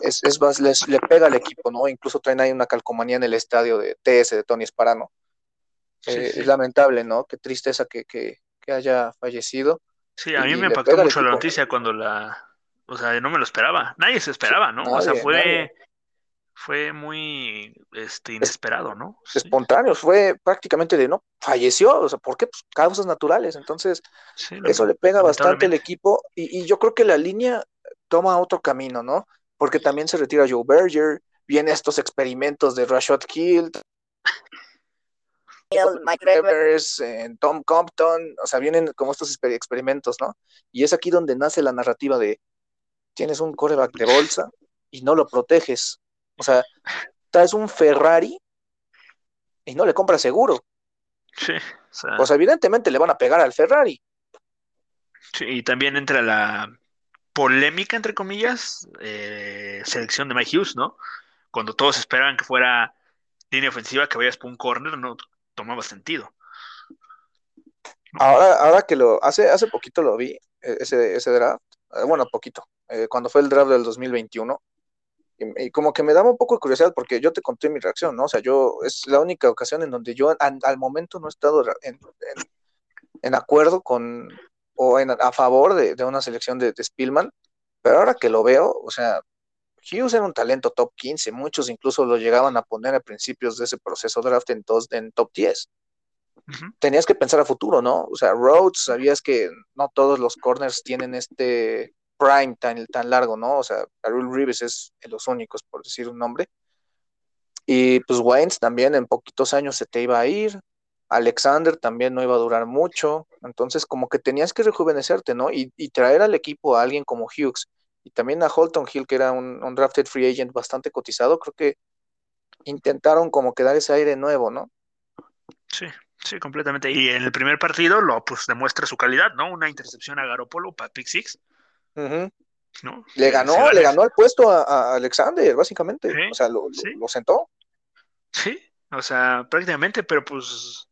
es, es más, les, le pega al equipo, ¿no? Incluso traen ahí una calcomanía en el estadio de TS de Tony Esparano. Eh, sí. Es lamentable, ¿no? Qué tristeza que, que, que haya fallecido. Sí, a mí me impactó mucho la noticia cuando la, o sea, no me lo esperaba. Nadie se esperaba, ¿no? o sea, fue, nadie. Fue muy, este, inesperado, ¿no? Sí, Espontáneos, fue prácticamente de no, falleció, o sea, ¿por qué? Pues causas naturales. Entonces, sí, eso le pega bastante al equipo y, y yo creo que la línea toma otro camino, ¿no? Porque también se retira Joe Berger, vienen estos experimentos de Rashad Hill, Mike Rivers, eh, Tom Compton, o sea, vienen como estos exper- experimentos, ¿no? Y es aquí donde nace la narrativa de tienes un coreback de bolsa y no lo proteges. O sea, traes un Ferrari y no le compras seguro. Sí, o sea, sea, evidentemente le van a pegar al Ferrari. sí, y también entra la polémica, entre comillas, eh, selección de Mike Hughes, ¿no? Cuando todos esperaban que fuera línea ofensiva, que vayas por un corner, no tomaba sentido. Ahora, ahora que lo hace, hace poquito lo vi, eh, ese, ese draft, eh, bueno, poquito, eh, cuando fue el draft del 2021, y, y como que me daba un poco de curiosidad porque yo te conté mi reacción, ¿no? O sea, yo es la única ocasión en donde yo an- al momento no he estado en, en- en acuerdo con o en, a favor de, de una selección de, de Spielman, pero ahora que lo veo, o sea, Hughes era un talento top 15, muchos incluso lo llegaban a poner a principios de ese proceso draft en, en top 10 Ujú. tenías que pensar a futuro, ¿no? O sea, Rhodes, sabías que no todos los corners tienen este prime tan, tan largo, ¿no? O sea, Arul Reeves es de los únicos, por decir un nombre. Y pues Waynes también en poquitos años se te iba a ir. Alexander también no iba a durar mucho. Entonces, como que tenías que rejuvenecerte, ¿no? Y, y traer al equipo a alguien como Hughes y también a Holton Hill, que era un, drafted free agent bastante cotizado, creo que intentaron como que dar ese aire nuevo, ¿no? Sí, sí, completamente. Y en el primer partido lo pues demuestra su calidad, ¿no? Una intercepción a Garoppolo para pick six, Le Eh, ganó, se le ganó el puesto a, a Alexander, básicamente. Sí, O sea, lo, lo- sí. lo sentó. Sí, o sea, prácticamente, pero pues,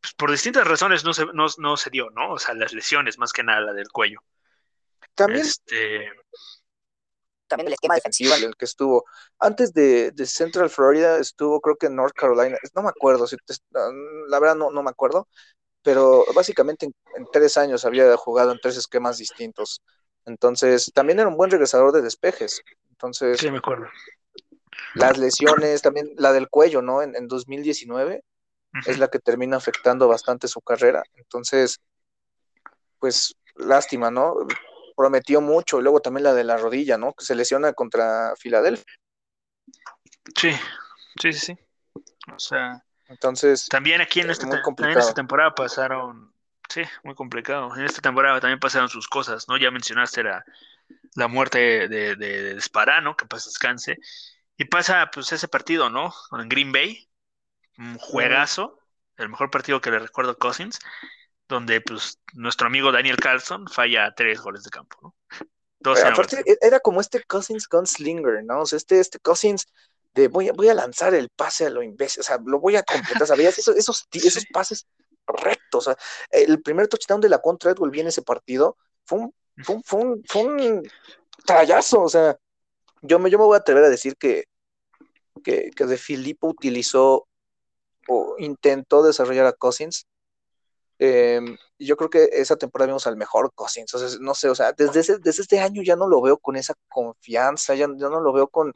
pues, por distintas razones no se, no, no se dio, ¿no? O sea, las lesiones, más que nada la del cuello. También, Este, también el esquema defensivo en el que estuvo. Antes de, de Central Florida estuvo, creo que en North Carolina. No me acuerdo, si te- la verdad no, no me acuerdo. Pero básicamente en, en tres años había jugado en tres esquemas distintos. Entonces, también era un buen regresador de despejes. Entonces, sí, me acuerdo. las lesiones, también la del cuello, ¿no? En, en 2019 es la que termina afectando bastante su carrera. Entonces, pues lástima, ¿no? Prometió mucho, y luego también la de la rodilla, ¿no? Que se lesiona contra Filadelfia. Sí, sí, sí, sí. O sea, entonces también aquí en esta, en esta temporada pasaron, sí, muy complicado. En esta temporada también pasaron sus cosas, ¿no? Ya mencionaste la, la muerte de, de, de Sparano, que pasa descanse. Y pasa pues ese partido, ¿no? En Green Bay, un juegazo, el mejor partido que le recuerdo a Cousins, donde pues nuestro amigo Daniel Carlson falla tres goles de campo, ¿no? aparte, e, era como este Cousins Gunslinger, ¿no? O sea, este, este Cousins de voy a, voy a lanzar el pase a lo imbécil, o sea, lo voy a completar, ¿sabías? Esos, esos, esos pases o sea, el primer touchdown de la contra Edward en ese partido fue un, fue un, fue un, fue o sea, yo me, yo me voy a atrever a decir que, que, que De Filippo utilizó o intentó desarrollar a Cousins. Eh, yo creo que esa temporada vimos al mejor Cousins. Entonces, no sé, o sea, desde, desde este año ya no lo veo con esa confianza, ya, ya no lo veo con,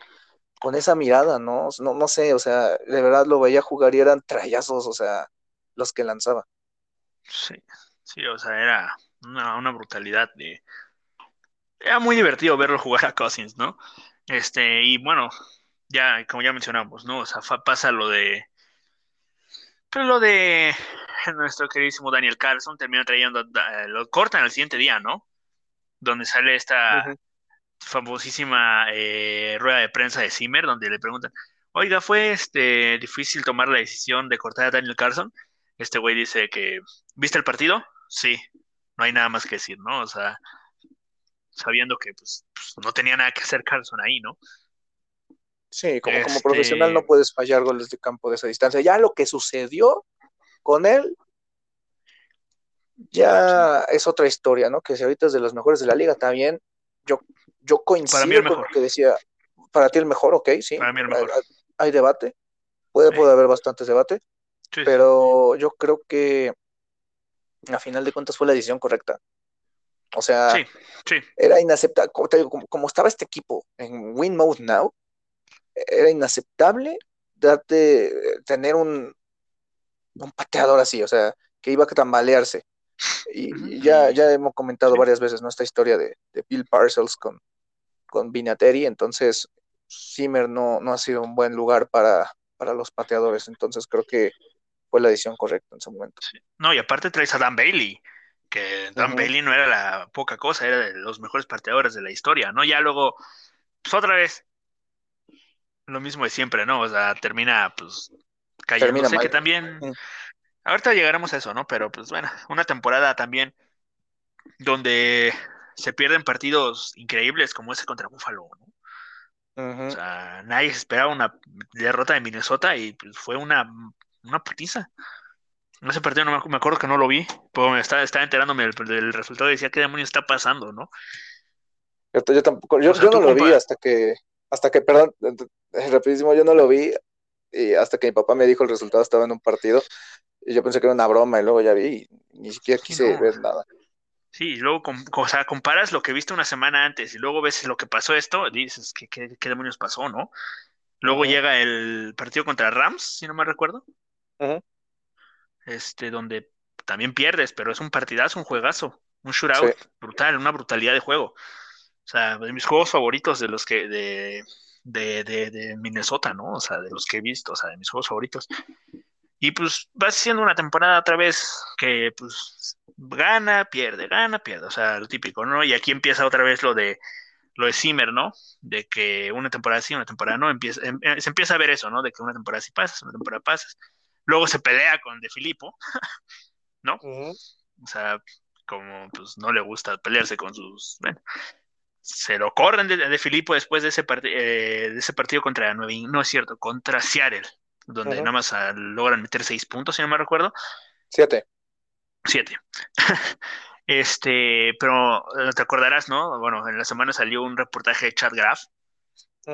con esa mirada, ¿no? ¿no? No sé, o sea, de verdad lo veía jugar y eran trayazos, o sea, los que lanzaba. Sí, sí, o sea, era una, una brutalidad de... Era muy divertido verlo jugar a Cousins, ¿no? Este, y bueno, ya, como ya mencionamos, ¿no? O sea, pasa lo de pero lo de nuestro queridísimo Daniel Carlson termina trayendo, lo cortan al siguiente día, ¿no? Donde sale esta famosísima eh, rueda de prensa de Zimmer, donde le preguntan, oiga, ¿fue este difícil tomar la decisión de cortar a Daniel Carlson? Este güey dice que, ¿viste el partido? Sí, no hay nada más que decir, ¿no? O sea, sabiendo que pues, pues no tenía nada que hacer Carlson ahí, ¿no? Sí, como, como profesional no este puedes fallar goles de campo de esa distancia. Ya lo que sucedió con él, ya es otra historia, ¿no? Que si ahorita es de los mejores de la liga, bien. Yo, yo coincido con lo que decía. Para ti el mejor, ok, sí. Para mí el mejor. Hay, debate. Puede, puede haber bastantes debate. Pero yo creo que a final de cuentas fue la decisión correcta. O sea, era inaceptable. Como, como, estaba este equipo en Win Mode Now, era inaceptable darte, tener un, un pateador así, o sea, que iba a tambalearse. Y, ya, ya hemos comentado varias veces nuestra historia de, Bill Parcells con, con Vinatieri, entonces Zimmer no, no ha sido un buen lugar para, para los pateadores, entonces creo que fue la decisión correcta en ese momento. No, y aparte traes a Dan Bailey, que Dan Bailey no era la poca cosa, era de los mejores pateadores de la historia, ¿no? Ya luego, pues otra vez, lo mismo de siempre, ¿no? O sea, termina pues cayéndose, que también... Ahorita llegaremos a eso, ¿no? Pero pues bueno, una temporada también donde se pierden partidos increíbles como ese contra Buffalo, ¿no? O sea, nadie esperaba una derrota de Minnesota y pues, fue una, una putiza. En ese partido no me, acuerdo que no lo vi, pero me estaba, estaba enterándome del, resultado y decía qué demonios está pasando, ¿no? Yo, tampoco, yo, no lo vi hasta que, hasta que, perdón, rapidísimo, yo no lo vi y hasta que mi papá me dijo el resultado estaba en un partido y yo pensé que era una broma y luego ya vi y ni siquiera quise ver nada. Sí, y luego o sea, comparas lo que viste una semana antes y luego ves lo que pasó esto, dices, ¿qué, qué, demonios pasó, no? Luego llega el partido contra Rams, si no me recuerdo. Este, donde también pierdes, pero es un partidazo, un juegazo, un shootout brutal, una brutalidad de juego. O sea, de mis juegos favoritos de los que, de, de, de, Minnesota, ¿no? O sea, de los que he visto, o sea, de mis juegos favoritos. Y pues va siendo una temporada otra vez que pues gana, pierde, gana, pierde, o sea, lo típico, ¿no? Y aquí empieza otra vez lo de lo de Zimmer, ¿no? De que una temporada sí, una temporada no, empieza, em, eh, se empieza a ver eso, ¿no? De que una temporada sí pasas, una temporada pasas. Luego se pelea con De Filippo, ¿no? O sea, como pues no le gusta pelearse con sus, bueno, se lo corren de, de Filippo después de ese, eh, de ese partido contra Nueva no es cierto, contra Seattle, donde nada más ah, logran meter seis puntos, si no me recuerdo. Siete. Siete. este, pero te acordarás, ¿no? Bueno, en la semana salió un reportaje de Chad Graff,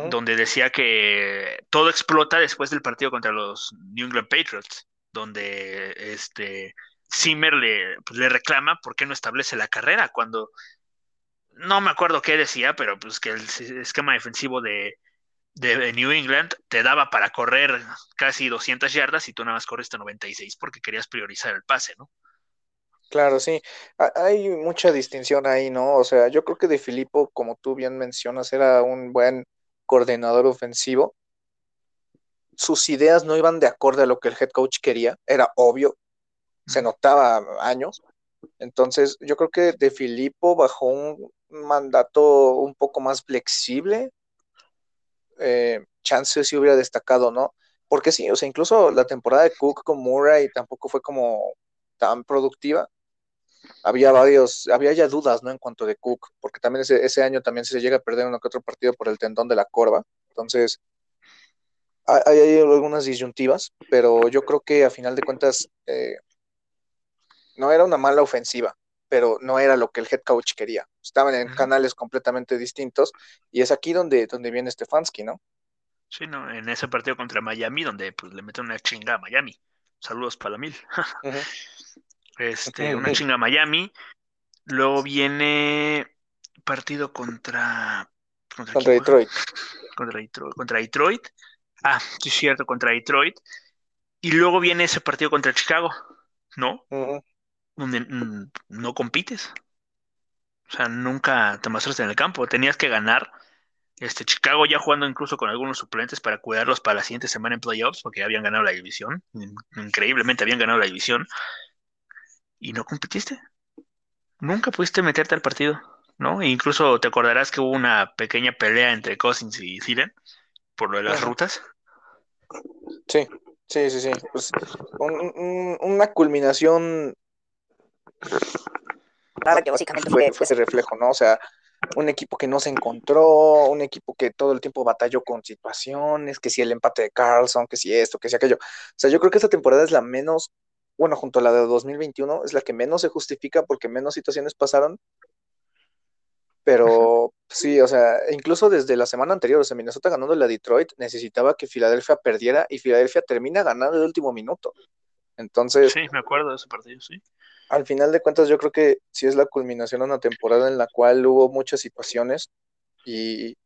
donde decía que todo explota después del partido contra los New England Patriots, donde este Zimmer le, pues, le reclama por qué no establece la carrera cuando no me acuerdo qué decía, pero pues que el esquema defensivo de, de New England te daba para correr casi 200 yardas y tú nada más corriste 96 porque querías priorizar el pase, ¿no? Claro, sí. Hay mucha distinción ahí, ¿no? O sea, yo creo que de Filippo, como tú bien mencionas, era un buen coordinador ofensivo. Sus ideas no iban de acorde a lo que el head coach quería, era obvio, se notaba años. Entonces, yo creo que de Filippo, bajo un mandato un poco más flexible, eh, chance si hubiera destacado, ¿no? Porque sí, o sea, incluso la temporada de Cook con Murray tampoco fue como tan productiva. Había varios, había ya dudas, ¿no? En cuanto de Cook, porque también ese, ese año también se llega a perder uno que otro partido por el tendón de la corva. Entonces, hay, hay algunas disyuntivas, pero yo creo que a final de cuentas eh, no era una mala ofensiva, pero no era lo que el head coach quería. Estaban en canales completamente distintos y es aquí donde, donde viene Stefanski, ¿no? Sí, no, en ese partido contra Miami, donde pues, le meten una chinga a Miami. Saludos para la mil. Este, una chinga a Miami. Luego viene partido contra. Contra, Detroit. Contra Detroit. Contra Detroit. Ah, sí, es cierto, contra Detroit. Y luego viene ese partido contra Chicago, ¿no? donde mm, no compites. O sea, nunca te mostraste en el campo. Tenías que ganar. Este, Chicago ya jugando incluso con algunos suplentes para cuidarlos para la siguiente semana en playoffs, porque habían ganado la división. Increíblemente habían ganado la división. Y no competiste. Nunca pudiste meterte al partido, ¿no? E incluso te acordarás que hubo una pequeña pelea entre Cousins y Thielen por lo de las rutas. Sí, sí, sí, sí. Pues, una culminación Nada que básicamente fue, ese reflejo, ¿no? O sea, un equipo que no se encontró, un equipo que todo el tiempo batalló con situaciones, que si el empate de Carlson, que si esto, que si aquello. O sea, yo creo que esta temporada es la menos, bueno, junto a la de 2021, es la que menos se justifica porque menos situaciones pasaron. Pero sí, o sea, incluso desde la semana anterior, o sea, Minnesota ganando la Detroit, necesitaba que Filadelfia perdiera y Filadelfia termina ganando el último minuto. Entonces. Sí, me acuerdo de ese partido, sí al final de cuentas yo creo que sí es la culminación de una temporada en la cual hubo muchas situaciones y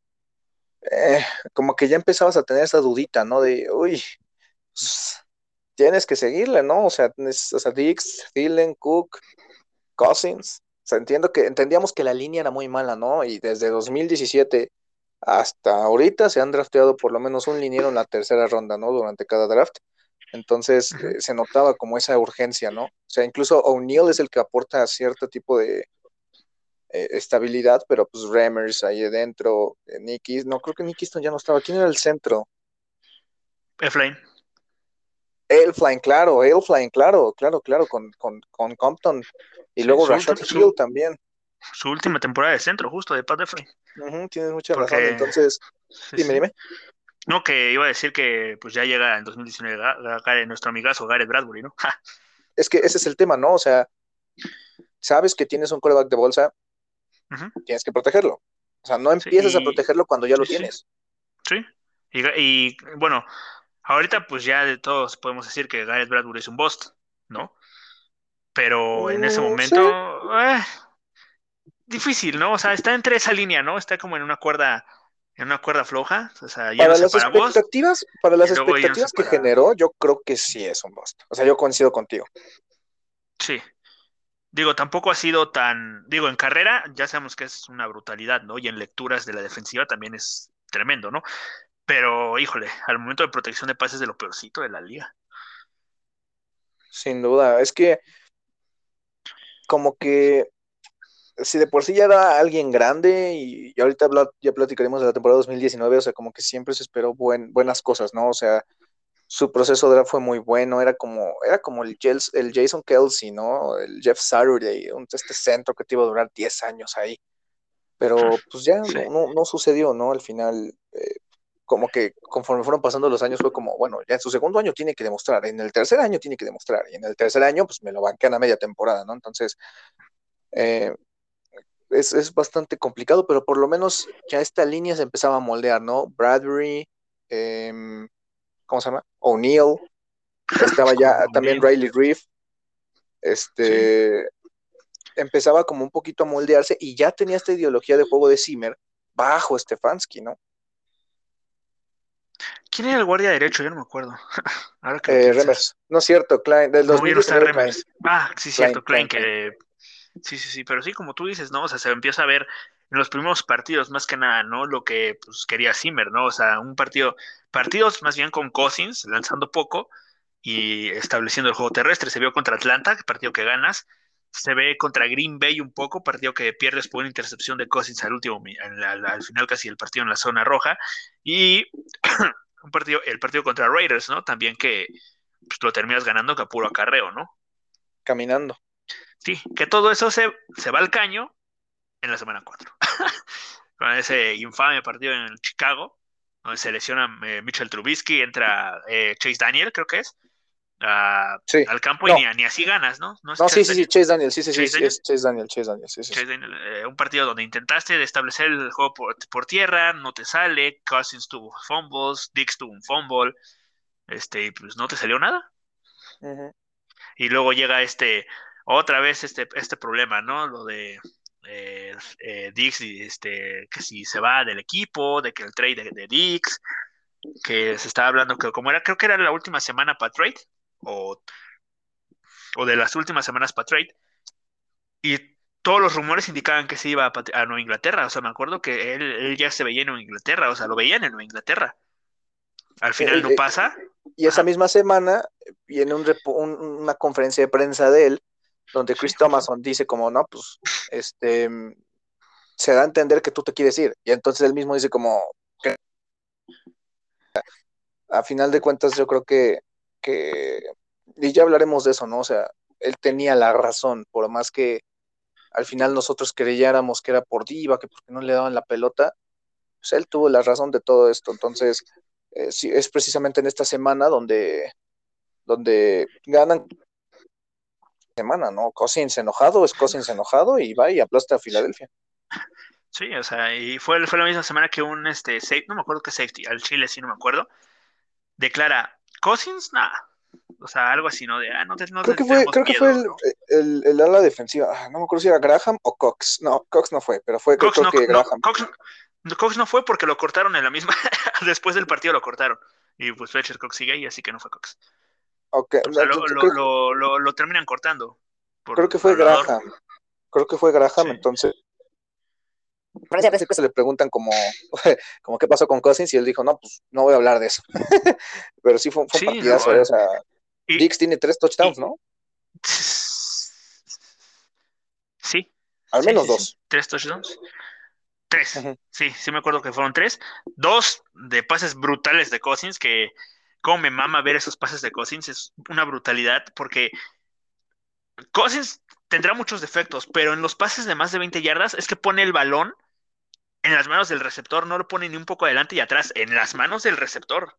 eh, como que ya empezabas a tener esa dudita, ¿no? De, uy, pues, tienes que seguirle, ¿no? O sea, o sea Dix, Thielen, Cook, Cousins. O sea, entiendo que, entendíamos que la línea era muy mala, ¿no? Y desde 2017 hasta ahorita se han drafteado por lo menos un liniero en la tercera ronda, ¿no? Durante cada draft. Entonces eh, se notaba como esa urgencia, ¿no? O sea, incluso O'Neill es el que aporta cierto tipo de eh, estabilidad, pero pues Remers ahí adentro, eh, Nicky, no creo que Nicky ya no estaba. ¿Quién era el centro? Elfline. Elfline, claro, Elfline, claro, claro, claro, con, con, con Compton. Y luego Rashad Hill también. Su última temporada de centro, justo, de Pat Elfline. tienes mucha razón. Entonces, dime, dime. No, que iba a decir que pues ya llega en 2019 nuestro amigazo Gareth Bradbury, ¿no? es que ese es el tema, ¿no? O sea, sabes que tienes un coreback de bolsa, tienes que protegerlo. O sea, no empiezas a protegerlo cuando ya lo tienes. Sí. Y, bueno, ahorita pues ya de todos podemos decir que Gareth Bradbury es un bust, ¿no? Pero en ese mm, momento, eh, difícil, ¿no? O sea, está entre esa línea, ¿no? Está como en una cuerda en una cuerda floja. O sea, para, las expectativas, para las expectativas que generó, yo creo que sí es un bust. O sea, yo coincido contigo. Sí. Digo, tampoco ha sido tan. Digo, en carrera ya sabemos que es una brutalidad, ¿no? Y en lecturas de la defensiva también es tremendo, ¿no? Pero, híjole, al momento de protección de pases de lo peorcito de la liga. Sin duda, es que como que si de por sí ya era alguien grande y, ahorita ya platicaremos de la temporada 2019, o sea, como que siempre se esperó buenas cosas, ¿no? O sea, su proceso de draft fue muy bueno, era como, era como el, el Jason Kelsey, ¿no? El Jeff Saturday, un, este centro que te iba a durar 10 años ahí. Pero pues ya no, no, sucedió, ¿no? Al final, eh, como que conforme fueron pasando los años fue como, bueno, ya en su segundo año tiene que demostrar, en el tercer año tiene que demostrar, y en el tercer año pues me lo banquean a media temporada, ¿no? Entonces, eh, es, bastante complicado, pero por lo menos ya esta línea se empezaba a moldear, ¿no? Bradbury, em, ¿cómo se llama? O'Neill, estaba ya también Riley Reef, este, empezaba como un poquito a moldearse y ya tenía esta ideología de juego de Zimmer bajo Stefanski, ¿no? ¿Quién era el guardia derecho? Yo no me acuerdo. Ahora que eh, Remers. No es cierto, Klein. Del no, Remers. Ah, sí, cierto, Klein, que. Sí, sí, sí, pero sí, como tú dices, ¿no? O sea, se empieza a ver en los primeros partidos, más que nada, ¿no? Lo que pues, quería Zimmer, ¿no? O sea, un partido, partidos más bien con Cousins, lanzando poco y estableciendo el juego terrestre. Se vio contra Atlanta, partido que ganas. Se ve contra Green Bay un poco, partido que pierdes por una intercepción de Cousins al último, al, final casi el partido en la zona roja. Y un partido, el partido contra Raiders, ¿no? También que pues, lo terminas ganando que a puro acarreo, ¿no? Caminando. Sí, que todo eso se, se va al caño en la semana 4. Con ese infame partido en Chicago, donde se lesiona eh, Mitchell Trubisky, entra eh, Chase Daniel, creo que es, al campo y ni, así ganas, ¿no? No, sí, sí, sí, Chase Daniel, sí, sí, sí, Chase Daniel, Chase Daniel, sí, sí. Eh, un partido donde intentaste establecer el juego por, tierra, no te sale, Cousins tuvo fumbles, Dix tuvo un fumble, este, y pues no te salió nada. Y luego llega este, otra vez este, este problema, ¿no? Lo de eh, eh, Dix, este, que si se va del equipo, de que el trade de, Dix, que se estaba hablando que como era, creo que era la última semana para trade, o, o de las últimas semanas para trade, y todos los rumores indicaban que se iba a, Nueva Inglaterra, o sea, me acuerdo que él, ya se veía en Nueva Inglaterra, o sea, lo veían en Nueva Inglaterra. Al final eh, no pasa. Y esa misma semana viene un, una conferencia de prensa de él donde Chris Thomason dice como, no, pues, este, se da a entender que tú te quieres ir. Y entonces él mismo dice como, a final de cuentas yo creo que, que, y ya hablaremos de eso, ¿no? O sea, él tenía la razón, por más que al final nosotros creyéramos que era por diva, que porque no le daban la pelota, pues él tuvo la razón de todo esto. Entonces, eh, sí, es precisamente en esta semana donde, donde ganan semana, ¿no? Cousins enojado, es Cousins enojado y va y aplasta a Filadelfia. Sí, o sea, y fue, fue la misma semana que un este safety, no me acuerdo qué safety, al Chile sí no me acuerdo, declara Cousins, nada. O sea, algo así, ¿no? De, ah, no te, no creo que fue, creo que fue el, el, ala defensiva. Ah, no me acuerdo si era Graham o Cox. No, Cox no fue, pero fue creo, que Graham. Cox, no fue porque lo cortaron en la misma. Después del partido lo cortaron. Y pues Fletcher Cox sigue ahí, así que no fue Cox. Okay. lo, terminan cortando. Creo que fue Graham. Creo que fue Graham, entonces. Parece que se le preguntan como, como qué pasó con Cousins y él dijo, no, pues no voy a hablar de eso. Pero sí fue, un partidazo, ¿eh? o sea, Dix tiene tres touchdowns, ¿no? Sí. Al menos dos. Tres touchdowns. Tres. Sí, sí me acuerdo que fueron tres. Dos de pases brutales de Cousins que cómo me mama ver esos pases de Cousins, es una brutalidad, porque Cousins tendrá muchos defectos, pero en los pases de más de 20 yardas es que pone el balón en las manos del receptor, no lo pone ni un poco adelante y atrás, en las manos del receptor.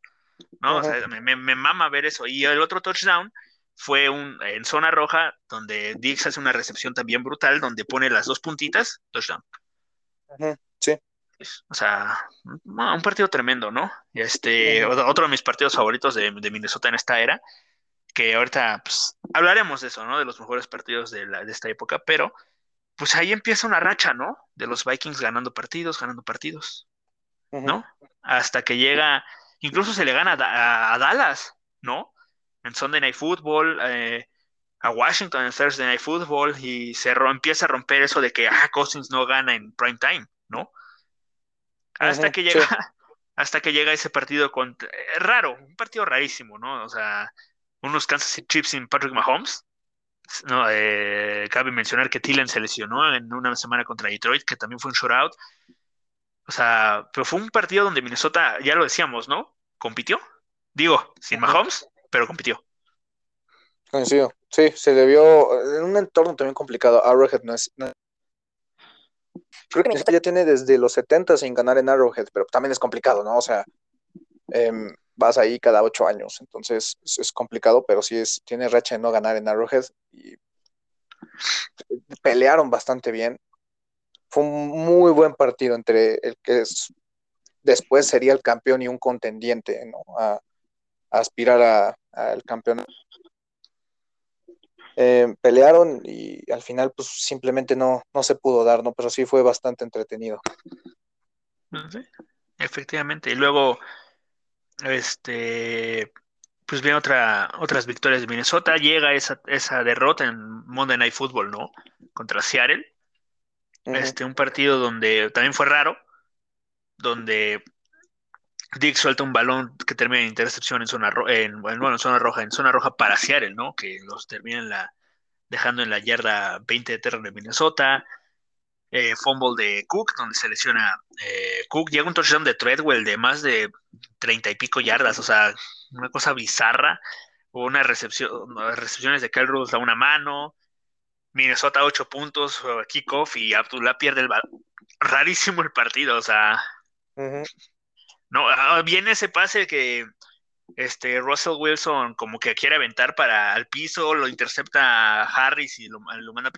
¿no? O sea, me, mama ver eso. Y el otro touchdown fue un en zona roja, donde Dix hace una recepción también brutal, donde pone las dos puntitas, touchdown. Sí. O sea, un partido tremendo, ¿no? Este, otro de mis partidos favoritos de, Minnesota en esta era, que ahorita pues, hablaremos de eso, ¿no? De los mejores partidos de, la, de esta época, pero pues ahí empieza una racha, ¿no? De los Vikings ganando partidos, ganando partidos, ¿no? Hasta que llega, incluso se le gana a, Dallas, ¿no? En Sunday Night Football, eh, a Washington en Thursday Night Football, y se empieza a romper eso de que, ah, Cousins no gana en prime time, ¿no? Hasta que llega, hasta que llega ese partido con eh, raro, un partido rarísimo, ¿no? O sea, unos Kansas City Chiefs sin Patrick Mahomes. No, eh, cabe mencionar que Tillen se lesionó en una semana contra Detroit, que también fue un shootout. O sea, pero fue un partido donde Minnesota, ya lo decíamos, ¿no? Compitió. Digo, sin Mahomes, pero compitió. Coincido. Sí, se debió en un entorno también complicado. Arrowhead no es, Creo que ya tiene desde los 70 sin ganar en Arrowhead, pero también es complicado, ¿no? O sea, em, vas ahí cada ocho años, entonces es, complicado, pero sí es, tiene racha de no ganar en Arrowhead y pelearon bastante bien. Fue un muy buen partido entre el que es, después sería el campeón y un contendiente, ¿no? A, aspirar al campeonato eh, pelearon y al final pues simplemente no, no se pudo dar, ¿no? Pero sí fue bastante entretenido. efectivamente. Y luego este, pues viene otra, otras victorias de Minnesota, llega esa, esa derrota en Monday Night Football, ¿no? Contra Seattle. Este, un partido donde también fue raro, donde Dick suelta un balón que termina en intercepción en zona, en, bueno, en zona roja, en zona roja para Seattle, ¿no? Que los termina la, dejando en la yarda 20 de terreno de Minnesota. Eh, fumble de Cook, donde se lesiona eh, Cook. Llega un touchdown de Treadwell de más de 30 y pico yardas, o sea, una cosa bizarra. Una recepción, recepciones de Kyle Rudolph a una mano. Minnesota 8 puntos, kickoff y Abdullah pierde el balón. Rarísimo el partido, o sea. No, ah, viene ese pase que este Russell Wilson como que quiere aventar para al piso, lo intercepta Harris y lo, manda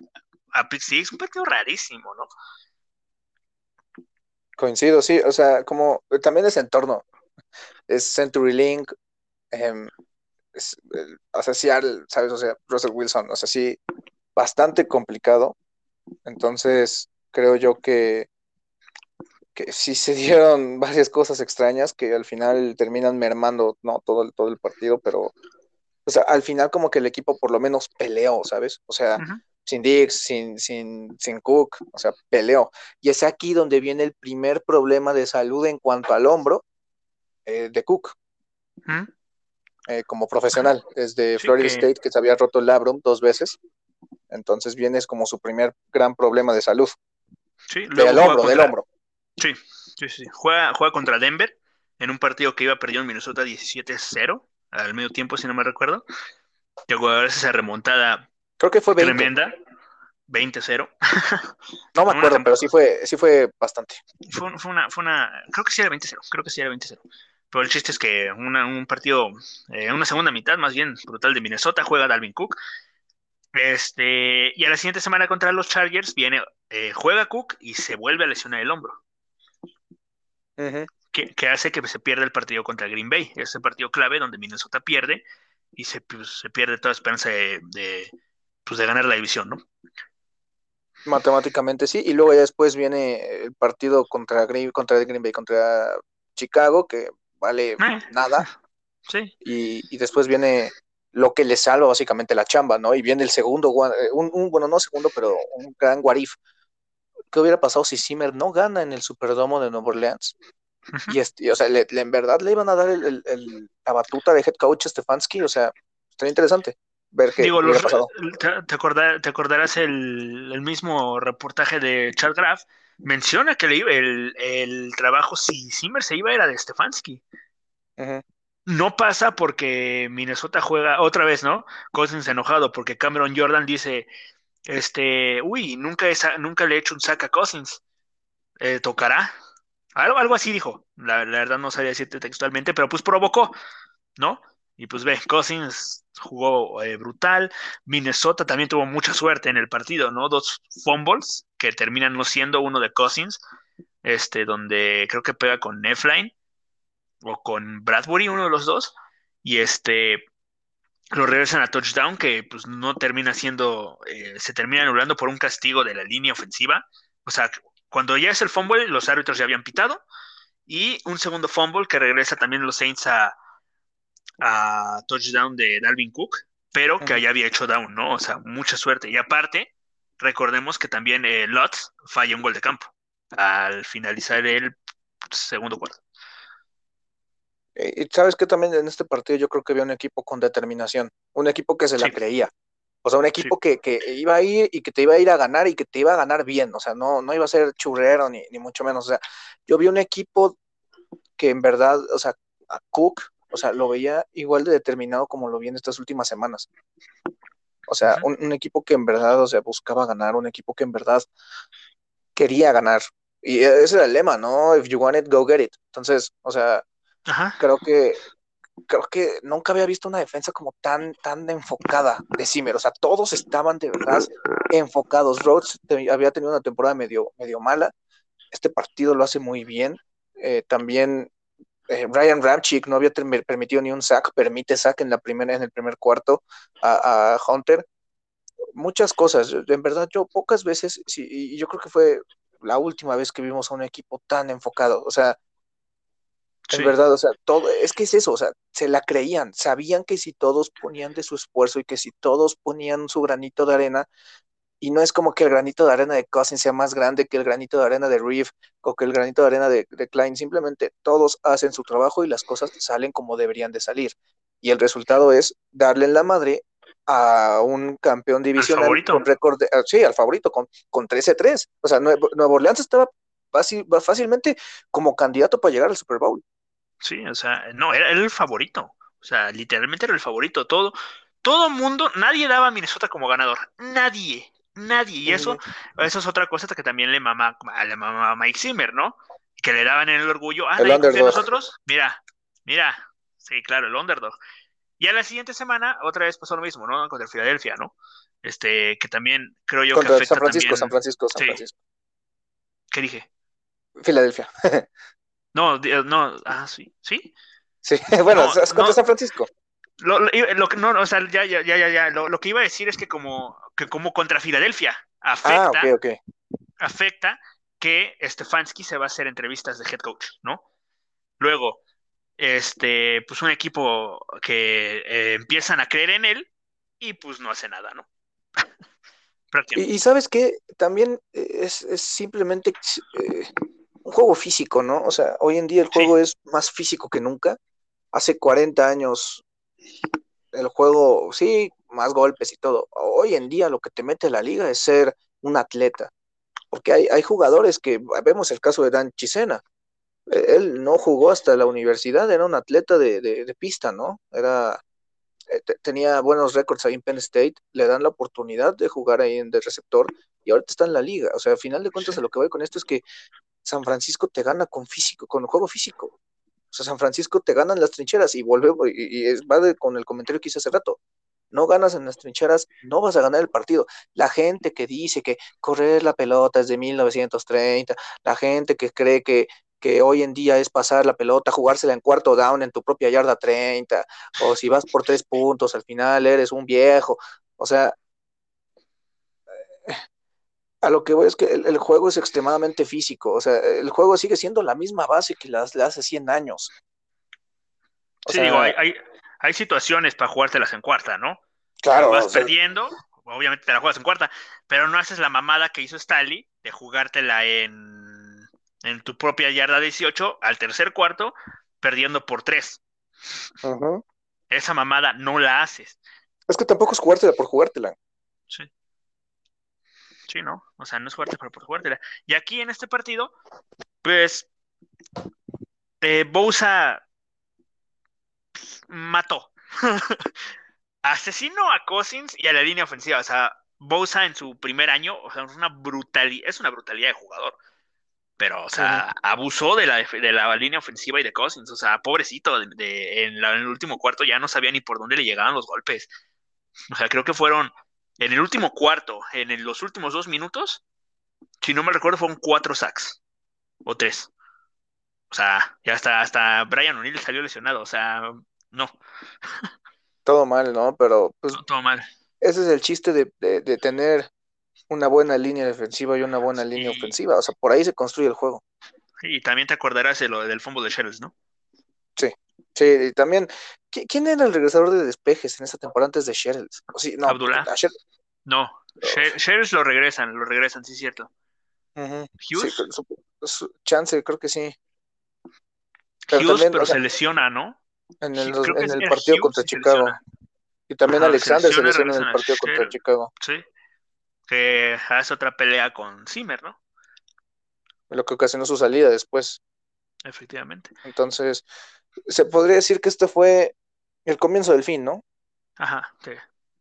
pick six, un partido rarísimo, ¿no? Coincido, sí, o sea, como también ese entorno, es Century Link, eh, o sea, ¿sabes? O sea, Russell Wilson, o sea, sí, bastante complicado. Entonces, creo yo que, que sí se dieron varias cosas extrañas que al final terminan mermando, ¿no? Todo el, todo el partido, pero, o sea, al final como que el equipo por lo menos peleó, ¿sabes? O sea, sin Dix, sin, sin, sin Cook, o sea, peleó. Y es aquí donde viene el primer problema de salud en cuanto al hombro eh, de Cook. Eh, como profesional, desde Florida State, que se había roto el labrum dos veces. Entonces viene como su primer gran problema de salud. Sí, del hombro, del hombro. Sí, sí, sí. Juega, juega contra Denver en un partido que iba perdiendo en Minnesota 17-0 al medio tiempo, si no me recuerdo. Llegó a esa remontada Creo que fue 20. Tremenda. 20-0. no me acuerdo, pero sí fue, sí fue bastante. Fue, una, fue una, creo que sí era 20-0, creo que sí era 20-0. Pero el chiste es que un partido, eh, una segunda mitad más bien brutal de Minnesota, juega Dalvin Cook. Este, y a la siguiente semana contra los Chargers viene, eh, juega Cook y se vuelve a lesionar el hombro. que, hace que se pierda el partido contra Green Bay. Es el partido clave donde Minnesota pierde y se, pues, se pierde toda esperanza de pues, de ganar la división, ¿no? Matemáticamente sí, y luego ya después viene el partido contra Green, contra Green Bay, contra Chicago, que vale eh. nada. Sí. Y, después viene lo que le salva básicamente la chamba, ¿no? Y viene el segundo, eh, un, bueno, no segundo, pero un gran guarif. ¿Qué hubiera pasado si Zimmer no gana en el Superdomo de Nueva Orleans? Y, este, o sea, en verdad le iban a dar la batuta de head coach Stefanski, o sea, estaría interesante ver qué Digo, Te, acordarás el, mismo reportaje de Charles Graf, menciona que el, el, trabajo, si Zimmer se iba, era de Stefanski. No pasa porque Minnesota juega otra vez, ¿no? Cousins enojado porque Cameron Jordan dice, este, uy, nunca, nunca le he hecho un sack a Cousins. Eh, ¿Tocará? Algo, algo así dijo. La, la verdad no sabía decirte textualmente, pero pues provocó, ¿no? Y pues ve, Cousins jugó eh, brutal. Minnesota también tuvo mucha suerte en el partido, ¿no? Dos fumbles que terminan no siendo uno de Cousins, este, donde creo que pega con Nefline o con Bradbury, uno de los dos, y este lo regresan a touchdown que pues no termina siendo, eh, se termina anulando por un castigo de la línea ofensiva. O sea, cuando ya es el fumble, los árbitros ya habían pitado. Y un segundo fumble que regresa también los Saints a, a touchdown de Dalvin Cook, pero que allá había hecho down, ¿no? O sea, mucha suerte. Y aparte, recordemos que también eh, Lutz falla un gol de campo al finalizar el segundo cuarto. Y sabes que también en este partido yo creo que había un equipo con determinación, un equipo que se la creía. O sea, un equipo que, iba a ir y que te iba a ir a ganar y que te iba a ganar bien. O sea, no, no iba a ser churrero ni, ni mucho menos. O sea, yo vi un equipo que en verdad, o sea, a Cook o sea, lo veía igual de determinado como lo vi en estas últimas semanas. O sea, un, equipo que en verdad, o sea, buscaba ganar, un equipo que en verdad quería ganar. Y ese era el lema, ¿no? If you want it, go get it. Entonces, o sea, creo que creo que nunca había visto una defensa como tan, tan enfocada de Zimmer. O sea, todos estaban de verdad enfocados. Rhodes había tenido una temporada medio, medio mala. Este partido lo hace muy bien. Eh, también eh, Ryan Ramchick no había permitido ni un sack, permite sack en la primera, en el primer cuarto a, Hunter. Muchas cosas. En verdad, yo pocas veces, y yo creo que fue la última vez que vimos a un equipo tan enfocado. O sea, En Sí. verdad, o sea, todo, es que es eso, o sea, se la creían, sabían que si todos ponían de su esfuerzo y que si todos ponían su granito de arena, y no es como que el granito de arena de Cousins sea más grande que el granito de arena de Reeve o que el granito de arena de, de Klein, simplemente todos hacen su trabajo y las cosas salen como deberían de salir. Y el resultado es darle en la madre a un campeón divisional con récord, de- ah, sí, al favorito, con, con 13-3. O sea, Nue- Nueva Orleans estaba fácil- fácilmente como candidato para llegar al Super Bowl. Sí, o sea, no, era, era el favorito. O sea, literalmente era el favorito. Todo, todo mundo, nadie daba a Minnesota como ganador. Nadie, nadie. Y eso, eso es otra cosa que también le mama, le mama a Mike Zimmer, ¿no? Que le daban el orgullo. Ah, El en underdog. nosotros. Mira, mira. Sí, claro, el underdog. Y a la siguiente semana, otra vez pasó lo mismo, ¿no? Contra Filadelfia, ¿no? Este, que también creo yo que Contra afecta San Francisco, también. San Francisco, San Sí. Francisco. ¿Qué dije? Filadelfia. No, no, ah, sí, sí. Sí, bueno, No, es contra no. San Francisco. Lo, lo- lo que no, o sea, ya, ya, ya, ya. Lo, lo que iba a decir es que como, que como contra Filadelfia Ah, afecta, afecta que Stefanski se va a hacer entrevistas de head coach, ¿no? Luego, este, pues un equipo que eh, empiezan a creer en él y pues no hace nada, ¿no? Y, y sabes qué, también es, es simplemente eh, un juego físico, ¿no? O sea, hoy en día el Sí. juego es más físico que nunca. Hace 40 años el juego, sí, más golpes y todo. Hoy en día lo que te mete la liga es ser un atleta. Porque hay, hay jugadores que, vemos el caso de Dan Chisena, eh, él no jugó hasta la universidad, era un atleta de, de- de pista, ¿no? Era, eh, te- tenía buenos récords ahí en Penn State, le dan la oportunidad de jugar ahí en de receptor y ahorita está en la liga. O sea, al final de cuentas, a lo que voy con esto es que San Francisco te gana con físico, con juego físico. O sea, San Francisco te gana en las trincheras y volvemos, y, y va de- con el comentario que hice hace rato. No ganas en las trincheras, no vas a ganar el partido. La gente que dice que correr la pelota es de 1930, la gente que cree que, que hoy en día es pasar la pelota, jugársela en cuarto down en tu propia yarda 30, o si vas por tres puntos, al final eres un viejo. O sea, a lo que voy es que el, el juego es extremadamente físico. O sea, el juego sigue siendo la misma base que las, hace 100 años. O Sí, sea, digo, hay, hay, hay situaciones para jugártelas en cuarta, ¿no? claro, vas o sea, perdiendo, obviamente te la juegas en cuarta, pero no haces la mamada que hizo Staley de jugártela en, en tu propia yarda 18 al tercer cuarto, perdiendo por tres. Esa mamada no la haces. es que tampoco es jugártela por jugártela. Sí. Sí, ¿no? O sea, no es jugártela por jugártela. Y aquí en este partido, pues, eh, Bosa mató. Asesinó a Cousins y a la línea ofensiva. O sea, Bosa en su primer año, o sea, es una brutalidad, es una brutalidad de jugador. Pero, o sea, abusó de la, de la línea ofensiva y de Cousins. O sea, pobrecito, de, de- en, la- en el último cuarto ya no sabía ni por dónde le llegaban los golpes. O sea, creo que fueron en el último cuarto, en el- los últimos dos minutos, si no me recuerdo, fueron cuatro sacks o tres. O sea, ya hasta, hasta Brian O'Neill salió lesionado. O sea, no, Todo mal, ¿no? Pero pues todo, todo mal. ese es el chiste de, de- de tener una buena línea defensiva y una buena línea ofensiva. O sea, por ahí se construye el juego. Y también te acordarás de lo del fumble de Shells, ¿no? Sí, y también, ¿qui- ¿quién era el regresador de despejes en esa temporada antes de? O sí, no, Abdullah. Sher- No, Sher- Shells lo regresan, lo regresan, sí es cierto. Sí, Hughes, su- su- chance, creo que sí. Pero Hughes, también, pero o sea, se lesiona, ¿no? en el, Sí, creo que en el era partido Hughes contra Chicago. lesiona. Y también Alexander se lesiona en el partido contra. Chicago. Sí. Que hace otra pelea con Zimmer, ¿no? Lo que ocasionó su salida después. Efectivamente. Entonces, se podría decir que este fue el comienzo del fin, ¿no? Ajá, sí.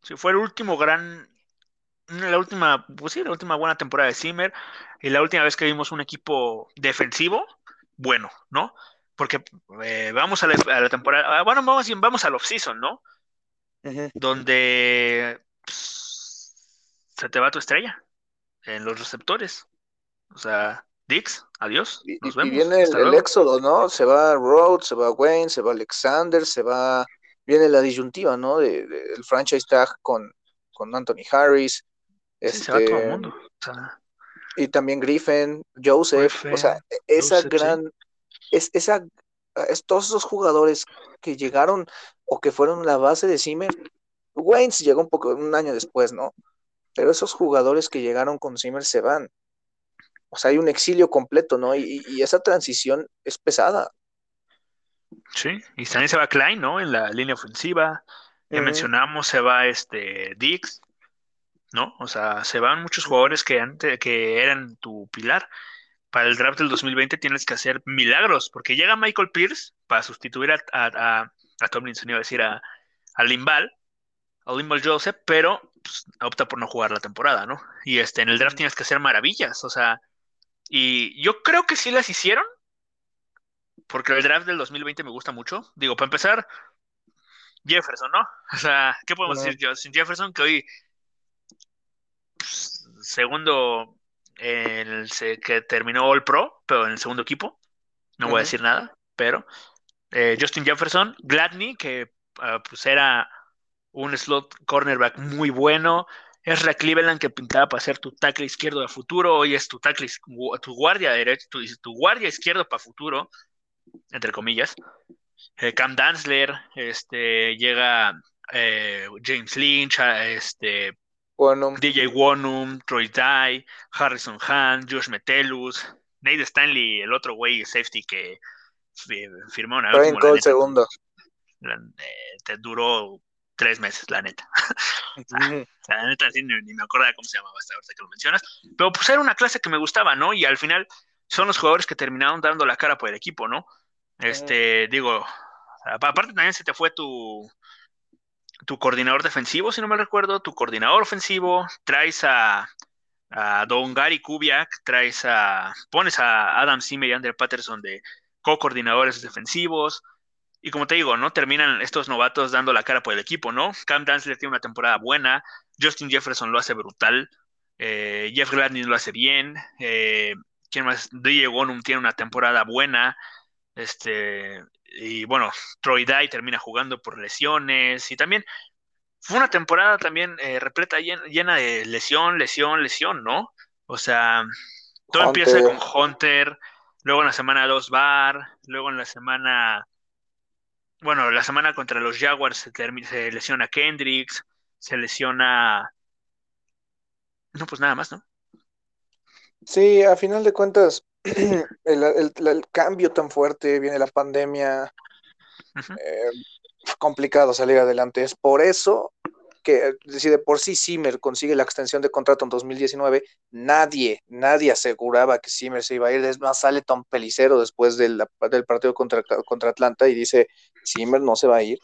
Sí, fue el último gran, la última, pues sí, la última buena temporada de Zimmer y la última vez que vimos un equipo defensivo bueno, ¿no? Porque eh, vamos a la, a la temporada, ah, bueno, vamos, vamos al off-season, ¿no? Donde pues, se te va tu estrella en los receptores. O sea, Dix, adiós, Y, nos y- y vemos. viene el, éxodo, ¿no? Se va Rhodes, se va Wayne, se va Alexander, se va. Viene la disyuntiva, ¿no? De, de- el franchise tag con, con Anthony Harris. Sí, se va todo el Este, mundo. O sea, y también Griffin, Joseph, o sea, Griffin, esa Joseph, sí. gran, es, esa es, todos esos jugadores que llegaron o que fueron la base de Zimmer, Wayne llegó un poco, un año después, ¿no? Pero esos jugadores que llegaron con Zimmer se van. O sea, hay un exilio completo, ¿no? Y, esa transición es pesada. Sí, y también se va Klein, ¿no? En la línea ofensiva. Ya mencionamos, se va este Dix, ¿no? O sea, se van muchos jugadores que antes que eran tu pilar. Para el draft del 2020 tienes que hacer milagros, porque llega Michael Pierce para sustituir a, a, a, Tomlinson, iba a decir a, a Limbal, a Limbal Joseph, pero pues, opta por no jugar la temporada, ¿no? Y este, en el draft tienes que hacer maravillas, o sea, y yo creo que sí las hicieron, porque el draft del 2020 me gusta mucho. Digo, para empezar, Jefferson, ¿no? O sea, ¿qué podemos decir? Sin Jefferson, que hoy segundo el, que terminó All Pro, pero en el segundo equipo. No voy a decir nada, pero eh, Justin Jefferson, Gladney, que ah, pues era un slot cornerback muy bueno. La Cleveland que pintaba para ser tu tackle izquierdo de futuro. Hoy es tu tackle, tu guardia derecho, tu, tu guardia izquierdo para futuro, entre comillas. Eh, Cam Danzler, este, llega eh, James Lynch, este, DJ Wonum, Troy Dye, Harrison Hahn, Josh Metellus, Nate Stanley, el otro güey safety que firmó una vez. el segundo. Eh, te duró tres meses, la neta. la neta, ni, me acordaba cómo se llamaba hasta ahorita que lo mencionas. Pero pues era una clase que me gustaba, ¿no? Y al final son los jugadores que terminaron dando la cara por el equipo, ¿no? Este, digo, aparte también se te fue tu, tu coordinador defensivo, si no me recuerdo, tu coordinador ofensivo, traes a, a Don Gary Kubiak, traes a, pones a Adam Zimmer y Andrew Patterson de co-coordinadores defensivos, y como te digo, ¿no? Terminan estos novatos dando la cara por el equipo, ¿no? Cam Danzler tiene una temporada buena, Justin Jefferson lo hace brutal, eh, Jeff Gladney lo hace bien, eh, ¿quién más? DJ Wonum tiene una temporada buena, este, y bueno, Troy Dye termina jugando por lesiones y también fue una temporada también eh, repleta, llena, de lesión, lesión, lesión, ¿no? O sea, todo empieza con Hunter, luego en la semana 2 Bar, luego en la semana, bueno, la semana contra los Jaguars se, se lesiona Kendricks, se lesiona... No, pues nada más, ¿no? Sí, a final de cuentas, el, cambio tan fuerte, viene la pandemia, eh, complicado salir adelante. Es por eso que, si de por sí Zimmer consigue la extensión de contrato en 2019, nadie, nadie aseguraba que Zimmer se iba a ir. Es más, sale Tom Pelicero después del, del partido contra, contra Atlanta y dice, Zimmer no se va a ir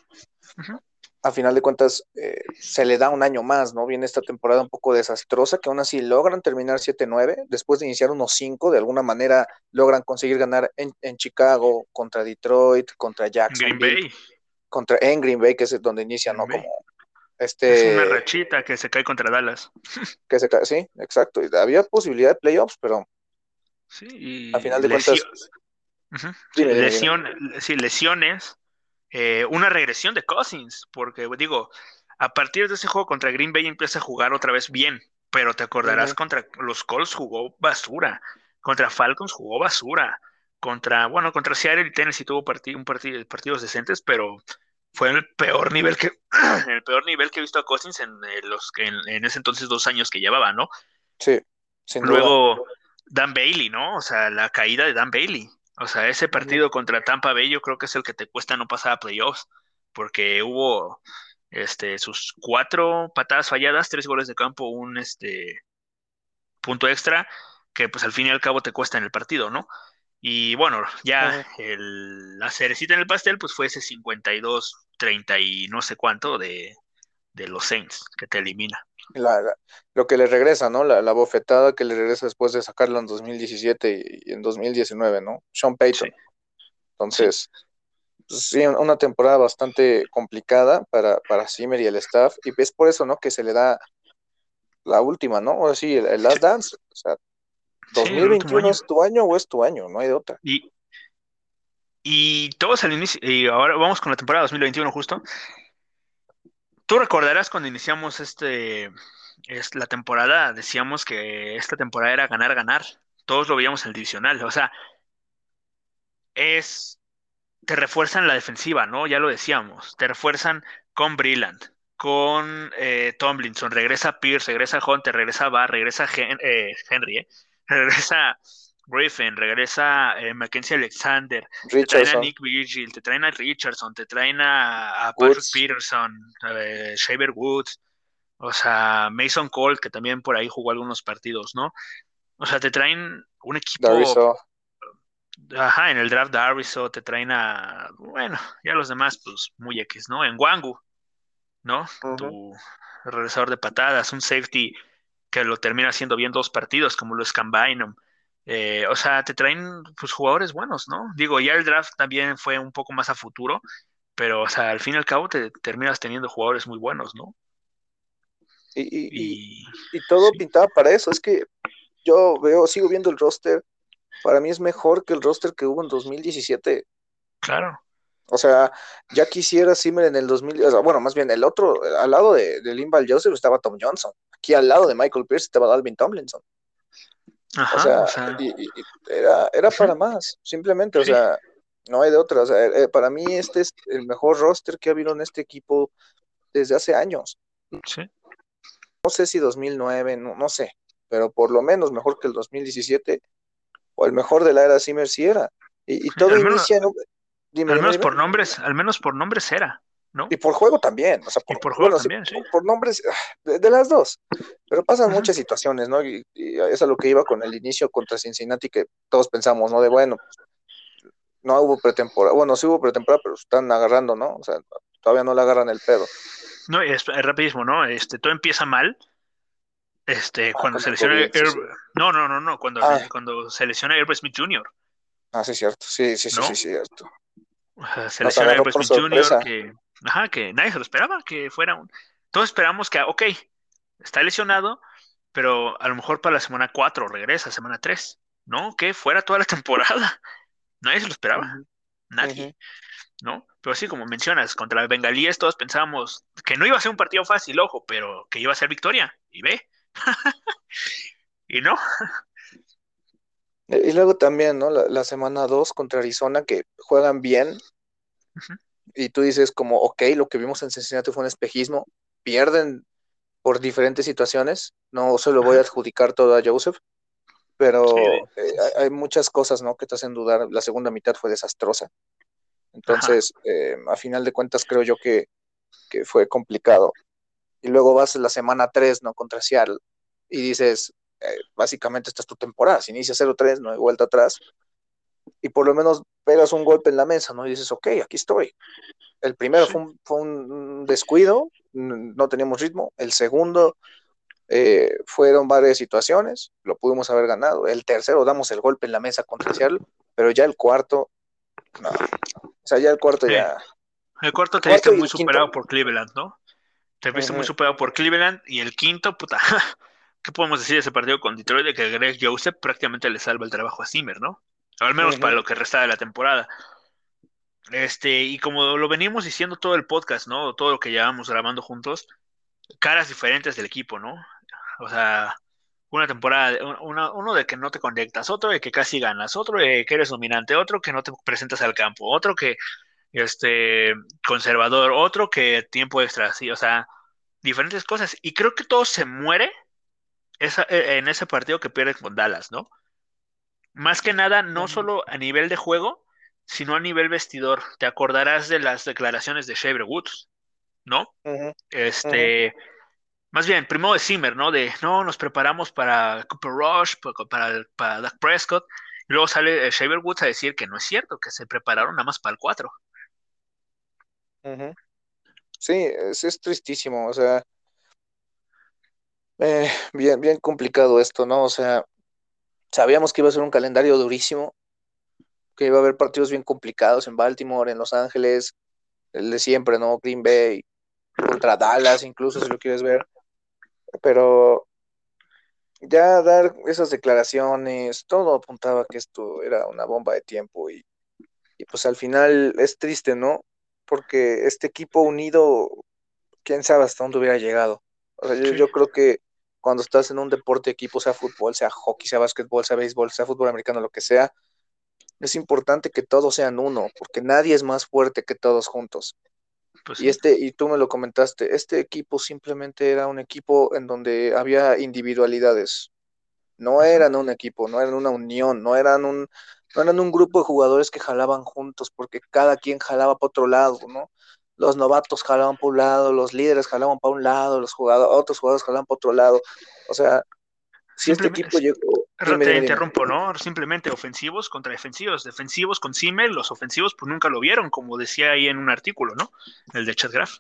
a final de cuentas eh, se le da un año más, ¿no? Viene esta temporada un poco desastrosa, que aún así logran terminar 7-9, después de iniciar unos 5, de alguna manera logran conseguir ganar en, Chicago, contra Detroit, contra Jackson. Green Bay. Contra, en Green Bay, que es donde inicia, ¿no? Como este... Es una rachita que se cae contra Dallas. Que se cae, sí, exacto. Había posibilidad de playoffs, pero... Sí, a final de cuentas... Lesión, sí, lesiones eh, una regresión de Cousins, porque digo, a partir de ese juego contra Green Bay empieza a jugar otra vez bien, pero te acordarás contra los Colts jugó basura, contra Falcons jugó basura, contra, bueno, contra Seattle y Tennessee tuvo un partido, partidos decentes, pero fue el peor nivel que el peor nivel que he visto a Cousins en eh, los que en, ese entonces dos años que llevaba, ¿no? Sí. Luego Dan Bailey, ¿no? O sea, la caída de Dan Bailey. O sea, ese partido contra Tampa Bay yo creo que es el que te cuesta no pasar a playoffs, porque hubo este, sus cuatro patadas falladas, tres goles de campo, un este, punto extra, que pues al fin y al cabo te cuesta en el partido, ¿no? Y bueno, ya el, la cerecita en el pastel pues fue ese 52-30 y no sé cuánto de, de los Saints que te elimina lo que le regresa, ¿no? La, bofetada que le regresa después de sacarlo en 2017 y, en 2019, ¿no? Sean Payton. Entonces, pues, sí. una temporada bastante complicada para, para Zimmer y el staff, y es por eso, ¿no? Que se le da la última, ¿no? O sí, el, Last Dance, o sea, 2021 es tu año o es tu año, no hay de otra. Y, y todos al inicio, y ahora vamos con la temporada 2021 justo, Tú recordarás cuando iniciamos este es la temporada, decíamos que esta temporada era ganar, ganar. Todos lo veíamos en el divisional. O sea, es te refuerzan la defensiva, ¿no? Ya lo decíamos, te refuerzan con Brilland, con eh, Tomlinson, regresa Pierce, regresa Hunter, regresa Barr, regresa eh, Henry, ¿eh? Regresa Griffin, regresa Mackenzie Alexander, te traen a Nick Vigil, te traen a Richardson, te traen a, Patrick Peterson, Shaver Woods, o sea, Mason Cole, que también por ahí jugó algunos partidos, ¿no? O sea, te traen un equipo. Ajá, en el draft Darviso te traen a. Bueno, ya los demás, pues muy X, ¿no? En Wangu, ¿no? Tu regresador de patadas, un safety que lo termina haciendo bien dos partidos, como lo es Cambinum. Eh, o sea, te traen pues jugadores buenos, ¿no? Digo, ya el draft también fue un poco más a futuro, pero, o sea, al fin y al cabo te terminas teniendo jugadores muy buenos, ¿no? Y, y, todo pintaba para eso. Es que yo veo, sigo viendo el roster. Para mí es mejor que el roster que hubo en 2017. Claro. O sea, ya quisiera Zimmer en el 2000, bueno, más bien el otro, al lado de, de Limbal Joseph estaba Tom Johnson. Aquí al lado de Michael Pierce estaba Dalvin Tomlinson. Ajá, o sea, era, era para más, simplemente, o sea, no hay de otra. O sea, eh, para mí este es el mejor roster que ha habido en este equipo desde hace años. Sí no sé si 2009, no, no sé, pero por lo menos mejor que el 2017 o el mejor de la era Zimmer sí era. Y, todo inicia al menos por nombres, al menos por nombres era, ¿no? Y por juego también, o sea, por, juego también, sí, por, nombres ah, de, las dos. Pero pasan muchas situaciones, ¿no? Y, y, es a lo que iba con el inicio contra Cincinnati que todos pensamos, ¿no? De bueno, no hubo pretemporada, bueno, sí hubo pretemporada, pero están agarrando, ¿no? O sea, todavía no le agarran el pedo. No, es, rapidísimo, ¿no? Este, todo empieza mal. Este, ah, cuando se lesiona No, no, no, no, cuando, ah. cuando se lesiona Herbert Smith Jr. Ah, sí, cierto. Sí, sí, sí, sí, cierto. se lesiona Herbert Smith Jr. que, ajá, que nadie se lo esperaba, que fuera un. Todos esperamos que, ok, está lesionado, pero a lo mejor para la semana 4 regresa, semana 3, ¿no? Que fuera toda la temporada. Nadie se lo esperaba. Nadie. ¿no? Pero sí, como mencionas, contra los bengalíes todos pensábamos que no iba a ser un partido fácil, ojo, pero que iba a ser victoria, y ve. y no. y luego también, ¿no? La, semana 2 contra Arizona, que juegan bien, y tú dices como, ok, lo que vimos en Cincinnati fue un espejismo, pierden por diferentes situaciones, no se lo voy a adjudicar todo a Joseph, pero eh, hay muchas cosas, ¿no? Que te hacen dudar, la segunda mitad fue desastrosa. Entonces, eh, a final de cuentas, creo yo que, fue complicado. Y luego vas la semana 3, ¿no? Contra Seattle y dices, eh, básicamente esta es tu temporada. Si inicias 0-3, no hay vuelta atrás. Y por lo menos pegas un golpe en la mesa, ¿no? Y dices, ok, aquí estoy. El primero fue, un, descuido, no teníamos ritmo. El segundo eh, fueron varias situaciones, lo pudimos haber ganado. El tercero damos el golpe en la mesa contra Seattle, pero ya el cuarto, no, o sea, ya el cuarto ya. El cuarto te viste muy superado por Cleveland, ¿no? Te viste muy superado por Cleveland y el quinto, puta. ¿Qué podemos decir de ese partido con Detroit? De que Greg Joseph prácticamente le salva el trabajo a Zimmer, ¿no? Al menos para lo que resta de la temporada. Este, y como lo venimos diciendo todo el podcast, ¿no? Todo lo que llevamos grabando juntos, caras diferentes del equipo, ¿no? O sea, una temporada, uno de que no te conectas, otro de que casi ganas, otro de que eres dominante, otro que no te presentas al campo, otro que este conservador, otro que tiempo extra, sí, o sea, diferentes cosas. Y creo que todo se muere esa, e, en ese partido que pierdes con Dallas, ¿no? Más que nada, no solo a nivel de juego, sino a nivel vestidor. Te acordarás de las declaraciones de Shaver Woods, ¿no? Este. Más bien, primero de Zimmer, ¿no? De, no, nos preparamos para Cooper Rush, para, para, Dak Prescott. Y luego sale eh, Shaver Woods a decir que no es cierto, que se prepararon nada más para el 4. Sí, es, tristísimo, o sea, eh, bien, bien complicado esto, ¿no? O sea, sabíamos que iba a ser un calendario durísimo, que iba a haber partidos bien complicados en Baltimore, en Los Ángeles, el de siempre, ¿no? Green Bay, contra Dallas, incluso si lo quieres ver pero ya dar esas declaraciones, todo apuntaba que esto era una bomba de tiempo y, pues al final es triste, ¿no? Porque este equipo unido, quién sabe hasta dónde hubiera llegado. O sea, yo, creo que cuando estás en un deporte equipo, sea fútbol, sea hockey, sea básquetbol, sea béisbol, sea fútbol americano, lo que sea, es importante que todos sean uno, porque nadie es más fuerte que todos juntos. Pues Y este, y tú me lo comentaste, este equipo simplemente era un equipo en donde había individualidades. No eran un equipo, no eran una unión, no eran un, no eran un grupo de jugadores que jalaban juntos, porque cada quien jalaba para otro lado, ¿no? Los novatos jalaban para un lado, los líderes jalaban para un lado, los jugadores, otros jugadores jalaban para otro lado. O sea, si este equipo llegó, Te interrumpo, ¿no? Simplemente ofensivos contra defensivos. Defensivos con Simmel, los ofensivos pues nunca lo vieron, como decía ahí en un artículo, ¿no? El de Chat Graph.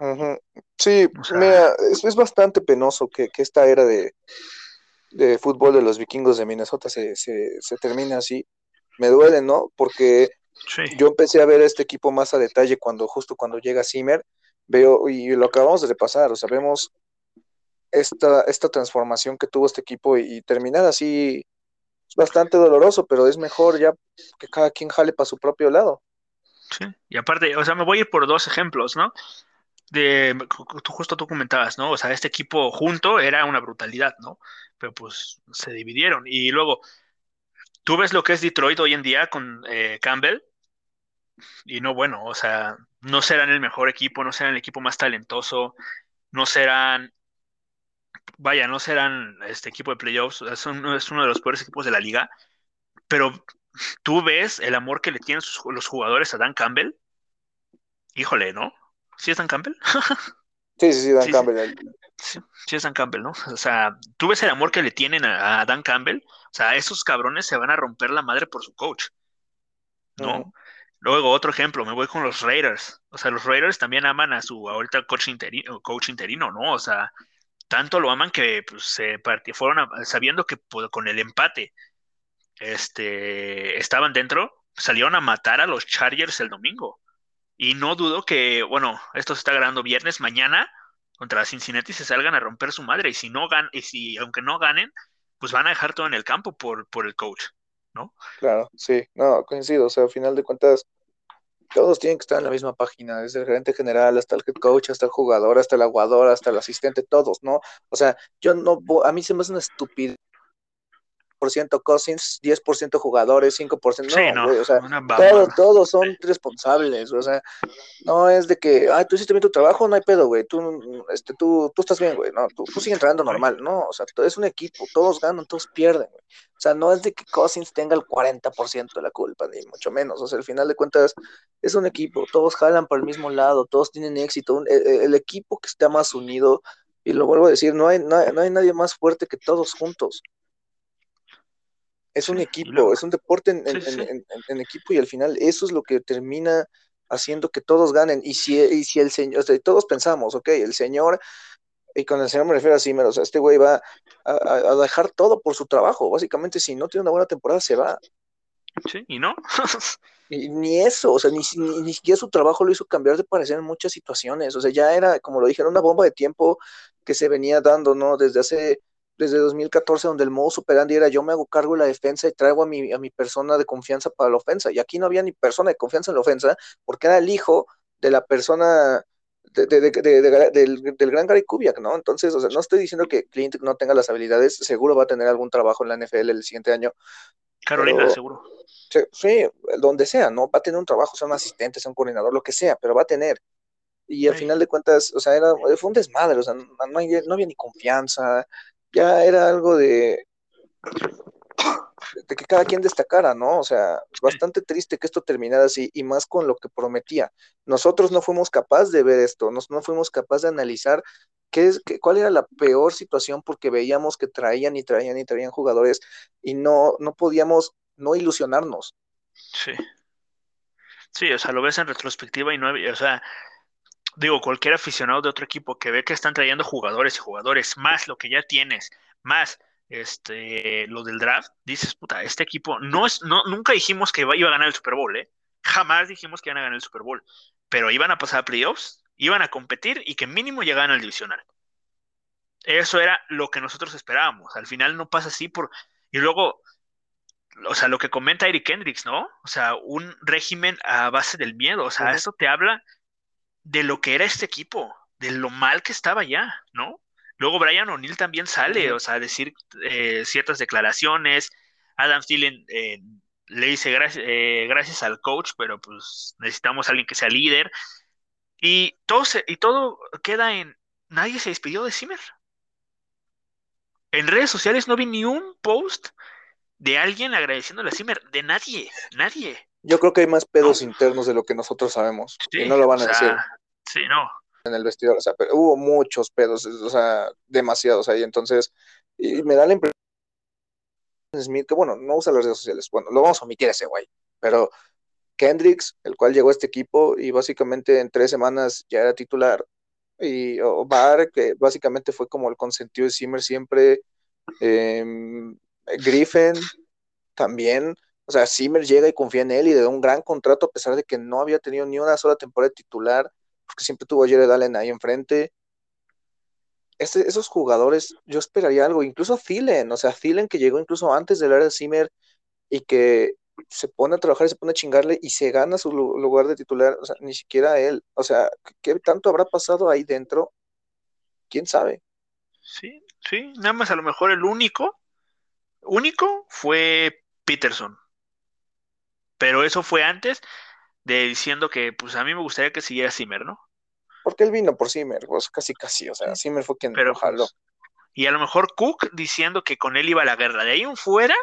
Ujú. Sí, O sea- mira, es, es bastante penoso que, que esta era de, de fútbol de los vikingos de Minnesota se, se, se termine así. Me duele, ¿no? Porque Sí, yo empecé a ver a este equipo más a detalle cuando justo cuando llega Zimmer, veo y lo acabamos de repasar, o sea, vemos esta, esta transformación que tuvo este equipo y, y terminar así es bastante doloroso, pero es mejor ya que cada quien jale para su propio lado. sí. Y aparte, o sea, me voy a ir por dos ejemplos, ¿no? De, tú, justo tú comentabas, ¿no? O sea, este equipo junto era una brutalidad, ¿no? Pero pues se dividieron. Y luego, tú ves lo que es Detroit hoy en día con eh, Campbell, y no, bueno, o sea, no serán el mejor equipo, no serán el equipo más talentoso, no serán, vaya, no serán este equipo de playoffs, es, un- es uno de los peores equipos de la liga, pero tú ves el amor que le tienen sus- los jugadores a Dan Campbell, híjole, ¿no? ¿Sí es Dan Campbell? Sí, sí, sí, Dan Sí. Campbell. Sí, sí es Dan Campbell, ¿no? O sea, tú ves el amor que le tienen a, a Dan Campbell, o sea, esos cabrones se van a romper la madre por su coach, ¿no? Luego, otro ejemplo, me voy con los Raiders. O sea, los Raiders también aman a su ahorita coach interino, coach interino, ¿no? O sea, tanto lo aman que pues, se parti- fueron a- sabiendo que pues, con el empate este, estaban dentro, salieron a matar a los Chargers el domingo. Y no dudo que, bueno, esto se está grabando viernes, mañana contra Cincinnati se salgan a romper su madre. Y si no ganan, y si aunque no ganen, pues van a dejar todo en el campo por, por el coach, ¿no? Claro, sí, no, coincido, o sea, al final de cuentas, todos tienen que estar en la misma página, desde el gerente general hasta el head coach, hasta el jugador, hasta el aguador, hasta el asistente, todos, ¿no? O sea, yo no, a mí se me hace una estupidez, por ciento Cousins, 10% jugadores, 5%, no, Sí, no, o sea, todos, todos son responsables, o sea, no es de que, ay, tú hiciste bien tu trabajo, no hay pedo, güey, tú, este, tú, tú estás bien, güey, no, tú, tú sigue entrenando normal, no, o sea, es un equipo, todos ganan, todos pierden, güey. O sea, no es de que Cousins tenga el 40% de la culpa, ni mucho menos, o sea, al final de cuentas es un equipo, todos jalan para el mismo lado, todos tienen éxito, un- el, el equipo que está más unido, y lo vuelvo a decir, no hay, no hay, no hay nadie más fuerte que todos juntos. Es un equipo, luego- es un deporte en, en- Sí, sí. en- en- en equipo y al final eso es lo que termina haciendo que todos ganen. Y si, y si el señor, o sea, todos pensamos, ok, el señor, y con el señor me refiero a Zimmer, o sea, este güey va a, dejar todo por su trabajo. Básicamente, si no tiene una buena temporada, se va. Sí, y no. Y ni eso, o sea, ni, ni, ni siquiera su trabajo lo hizo cambiar de parecer en muchas situaciones. O sea, ya era, como lo dije, era una bomba de tiempo que se venía dando, ¿no? Desde hace, desde 2014, donde el modo superandi era yo me hago cargo de la defensa y traigo a mi, a mi persona de confianza para la ofensa. Y aquí no había ni persona de confianza en la ofensa, porque era el hijo de la persona de, de, de, de, de, del, del, gran Gary Kubiak, ¿no? Entonces, o sea, no estoy diciendo que Clint no tenga las habilidades, seguro va a tener algún trabajo en la NFL el siguiente año. Carolina, pero, seguro. Sí, donde sea, ¿no? Va a tener un trabajo, sea un asistente, sea un coordinador, lo que sea, pero va a tener. Y al Sí. final de cuentas, o sea, era, fue un desmadre, o sea, no, no, había, no había ni confianza, ya era algo de, que cada quien destacara, ¿no? O sea, bastante triste que esto terminara así y más con lo que prometía. Nosotros no fuimos capaces de ver esto, no, no fuimos capaces de analizar qué es, qué, cuál era la peor situación porque veíamos que traían y traían y traían jugadores y no, no podíamos no ilusionarnos. Sí. Sí, o sea, lo ves en retrospectiva y no, o sea, digo, cualquier aficionado de otro equipo que ve que están trayendo jugadores y jugadores, más lo que ya tienes, más este, lo del draft, dices, puta, este equipo, no es, no, nunca dijimos que iba, iba a ganar el Super Bowl, ¿eh? Jamás dijimos que iban a ganar el Super Bowl, pero iban a pasar a playoffs, iban a competir y que mínimo llegaran al divisional. Eso era lo que nosotros esperábamos. Al final no pasa así por... Y luego, o sea, lo que comenta Eric Hendricks, ¿no? O sea, un régimen a base del miedo. O sea, uh -huh. eso te habla de lo que era este equipo, de lo mal que estaba ya, ¿no? Luego Brian O'Neill también sale, o sea, a decir eh, ciertas declaraciones. Adam Thielen, eh, le dice gracias, eh, gracias al coach, pero pues necesitamos a alguien que sea líder. Y todo, y todo queda en, nadie se despidió de Zimmer. En redes sociales no vi ni un post de alguien agradeciéndole a Zimmer, de nadie, nadie. Yo creo que hay más pedos internos de lo que nosotros sabemos. y no lo van a decir. Sí, no. En el vestidor, o sea, pero hubo muchos pedos, o sea, demasiados ahí. Entonces, y me da la impresión Smith, que bueno, no usa las redes sociales, bueno, lo vamos a omitir a ese güey, pero Kendricks, el cual llegó a este equipo y básicamente en tres semanas ya era titular, y Bar, que básicamente fue como el consentido de Zimmer siempre, em, Griffin también, o sea, Zimmer llega y confía en él y le da un gran contrato a pesar de que no había tenido ni una sola temporada titular, porque siempre tuvo a Jared Allen ahí enfrente, este, esos jugadores, yo esperaría algo, incluso Thielen, o sea, Thielen que llegó incluso antes del área de Zimmer y que se pone a trabajar y se pone a chingarle y se gana su lugar de titular, o sea, ni siquiera él, o sea, ¿qué tanto habrá pasado ahí dentro? ¿Quién sabe? Sí, sí, nada más a lo mejor el único, único fue Peterson, pero eso fue antes de diciendo que, pues a mí me gustaría que siguiera Zimmer, ¿no? porque él vino por Zimmer, pues casi casi, o sea, Zimmer fue quien lo jaló. Pues, y a lo mejor Cook diciendo que con él iba a la guerra. De ahí en fuera,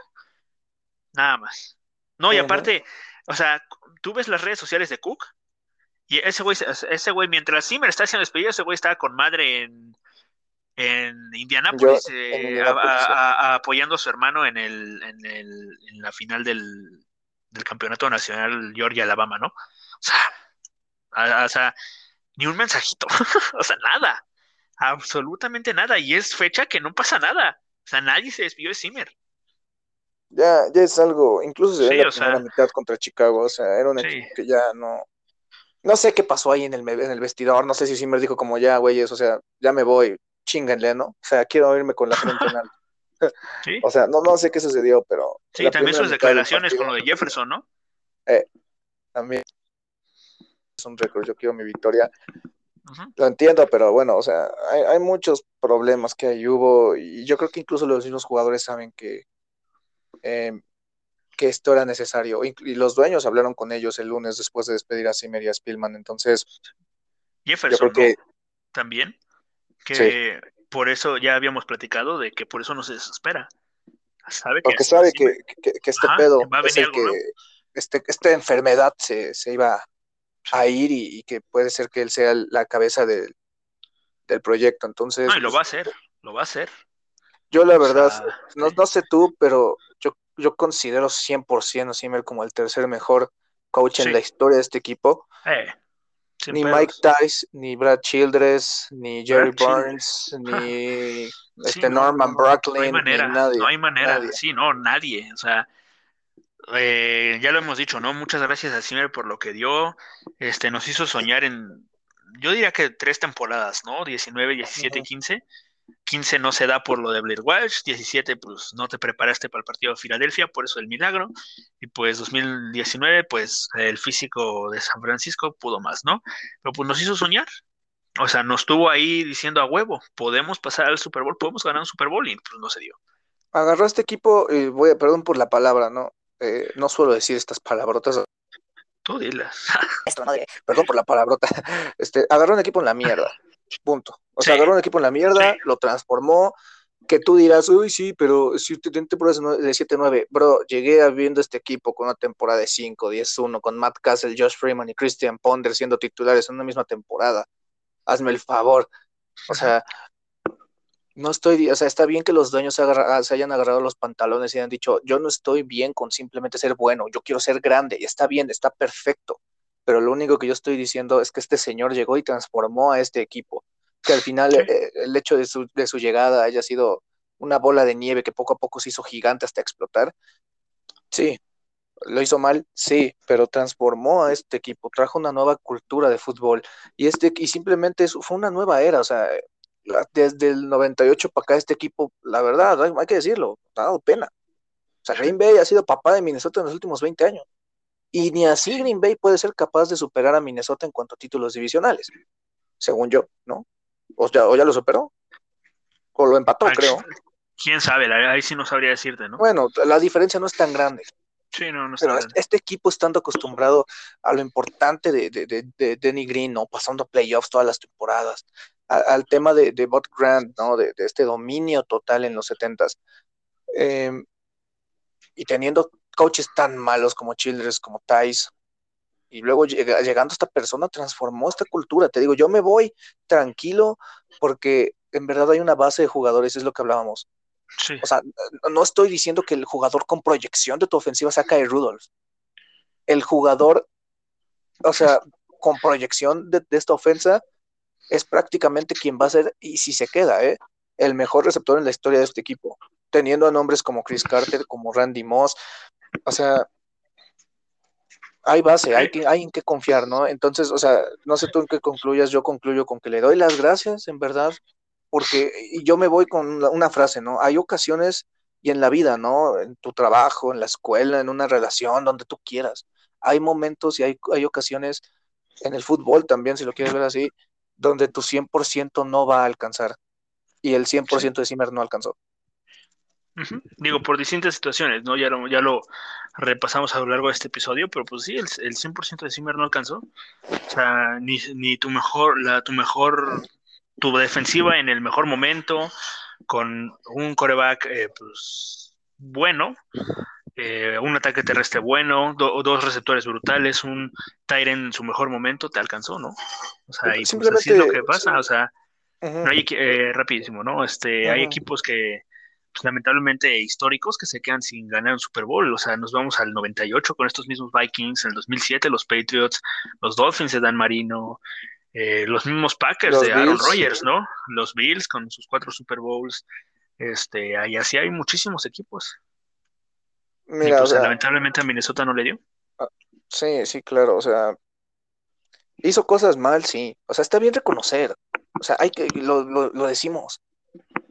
nada más. No, y aparte, o sea, tú ves las redes sociales de Cook, y ese güey, ese güey, mientras Zimmer está haciendo despedida, ese güey estaba con madre en, en Indianápolis, eh, apoyando a su hermano en, el, en, el, en la final del, del campeonato nacional Georgia-Alabama, ¿no? O sea, o sea ni un mensajito, o sea, nada, absolutamente nada, y es fecha que no pasa nada, o sea, nadie se despidió de Zimmer. Ya, ya es algo, incluso se ve la primera mitad contra Chicago, o sea, era un equipo que ya no, no sé qué pasó ahí en el, en el vestidor, no sé si Zimmer dijo como ya, güeyes, o sea, ya me voy, chinganle, ¿no? O sea, quiero irme con la frente en alto. ¿Sí? O sea, no, no sé qué sucedió, pero... Sí, también sus declaraciones con lo de Jefferson, ¿no? Eh, también es un récord, yo quiero mi victoria. Lo entiendo, pero bueno, o sea, hay, muchos problemas que ahí hubo y yo creo que incluso los mismos jugadores saben que, em, que esto era necesario y, los dueños hablaron con ellos el lunes después de despedir a Zimmer y a Spielman, entonces... Jefferson, También, que por eso ya habíamos platicado de que por eso no se desespera. Sabe Porque sabe que, este pedo es el que este, esta enfermedad se, se iba a ir y, que puede ser que él sea la cabeza del proyecto. Entonces. No, y lo va a hacer, lo va a hacer. Yo la verdad, no, no, sé tú, pero yo, yo considero 100% a Zimmer como el tercer mejor coach en la historia de este equipo. Eh, ni Mike Tice, ni Brad Childress, ni Jerry Burns, ni este Norman Brooklyn, no hay manera, ni nadie, no hay manera, sí, no, nadie, o sea, eh, ya lo hemos dicho, ¿no? Muchas gracias a Zimmer por lo que dio. Este, nos hizo soñar en, yo diría que tres temporadas, ¿no? 19, 17, 15. 15 no se da por lo de Blair Walsh, 17 pues no te preparaste para el partido de Filadelfia, por eso el milagro, y pues 2019 pues el físico de San Francisco pudo más, ¿no? Pero pues nos hizo soñar, o sea, nos tuvo ahí diciendo a huevo, podemos pasar al Super Bowl, podemos ganar un Super Bowl y pues no se dio. Agarró este equipo, y voy a, perdón por la palabra, ¿no? Eh, no suelo decir estas palabrotas. Tú dilas. Perdón por la palabrota. Este, agarró un equipo en la mierda. Punto. O sea, agarró un equipo en la mierda, lo transformó. Que tú dirás, uy, sí, pero si tiene temporadas de 7-9, bro, llegué viendo este equipo con una temporada de 5, 10-1, con Matt Castle, Josh Freeman y Christian Ponder siendo titulares en una misma temporada. Hazme el favor. O sea, no estoy, o sea, está bien que los dueños se, hayan agarrado los pantalones y hayan dicho, yo no estoy bien con simplemente ser bueno, yo quiero ser grande, y está bien, está perfecto, pero lo único que yo estoy diciendo es que este señor llegó y transformó a este equipo, que al final eh, el hecho de su, de su llegada haya sido una bola de nieve que poco a poco se hizo gigante hasta explotar, sí, lo hizo mal, sí, pero transformó a este equipo, trajo una nueva cultura de fútbol y este y simplemente fue una nueva era, o sea, desde el 98 para acá este equipo, la verdad, hay, que decirlo, ha dado pena. O sea, Green Bay ha sido papá de Minnesota en los últimos 20 años. Y ni así Green Bay puede ser capaz de superar a Minnesota en cuanto a títulos divisionales, según yo, ¿no? O ya, o ya lo superó. O lo empató, creo. Quién sabe, ahí sí no sabría decirte, ¿no? Bueno, la diferencia no es tan grande. Sí, no, no Pero está este, este equipo estando acostumbrado a lo importante de, de, de, de Denny Green, ¿no? Pasando a playoffs todas las temporadas, a- al tema de, de Bud Grant, ¿no? De, este dominio total en los setentas. Eh, y teniendo coaches tan malos como Childress, como Tice, y luego llega- llegando esta persona transformó esta cultura. Te digo, yo me voy tranquilo porque en verdad hay una base de jugadores, es lo que hablábamos. Sí, O sea, no- estoy diciendo que el jugador con proyección de tu ofensiva sea Kyle Rudolph. El jugador, o sea, con proyección de, de esta ofensa es prácticamente quien va a ser, y si se queda, ¿eh? el mejor receptor en la historia de este equipo, teniendo a nombres como Chris Carter, como Randy Moss, o sea, hay base, hay, que, hay en qué confiar, ¿no? Entonces, o sea, no sé tú en qué concluyas, yo concluyo con que le doy las gracias, en verdad, porque yo me voy con una, una frase, ¿no? Hay ocasiones y en la vida, ¿no? En tu trabajo, en la escuela, en una relación, donde tú quieras. Hay momentos y hay, hay ocasiones en el fútbol también, si lo quieres ver así, donde tu 100% no va a alcanzar. Y el 100% de Zimmer no alcanzó. Digo, por distintas situaciones, ¿no? Ya lo, ya lo repasamos a lo largo de este episodio, pero pues sí, el, el 100% de Zimmer no alcanzó. O sea, ni, ni tu mejor, la, tu mejor, tu defensiva en el mejor momento, con un coreback, eh, pues, bueno, eh, un ataque terrestre bueno, do- dos receptores brutales, un Tyren en su mejor momento, te alcanzó, ¿no? O sea, y pues así es lo que pasa, o sea, no hay, eh, rapidísimo, ¿no? Este, hay equipos que, pues, lamentablemente históricos que se quedan sin ganar un Super Bowl. O sea, nos vamos al 98 con estos mismos Vikings, en el 2007 los Patriots, los Dolphins de Dan Marino, eh, los mismos Packers Los de Aaron. Rodgers, ¿no? Los Bills con sus cuatro Super Bowls. Este, y así hay muchísimos equipos. Y Mira, o pues sea, lamentablemente a Minnesota no le dio. sí, sí, claro, o sea, hizo cosas mal, sí. O sea, está bien reconocer. O sea, hay que, lo, lo, lo decimos.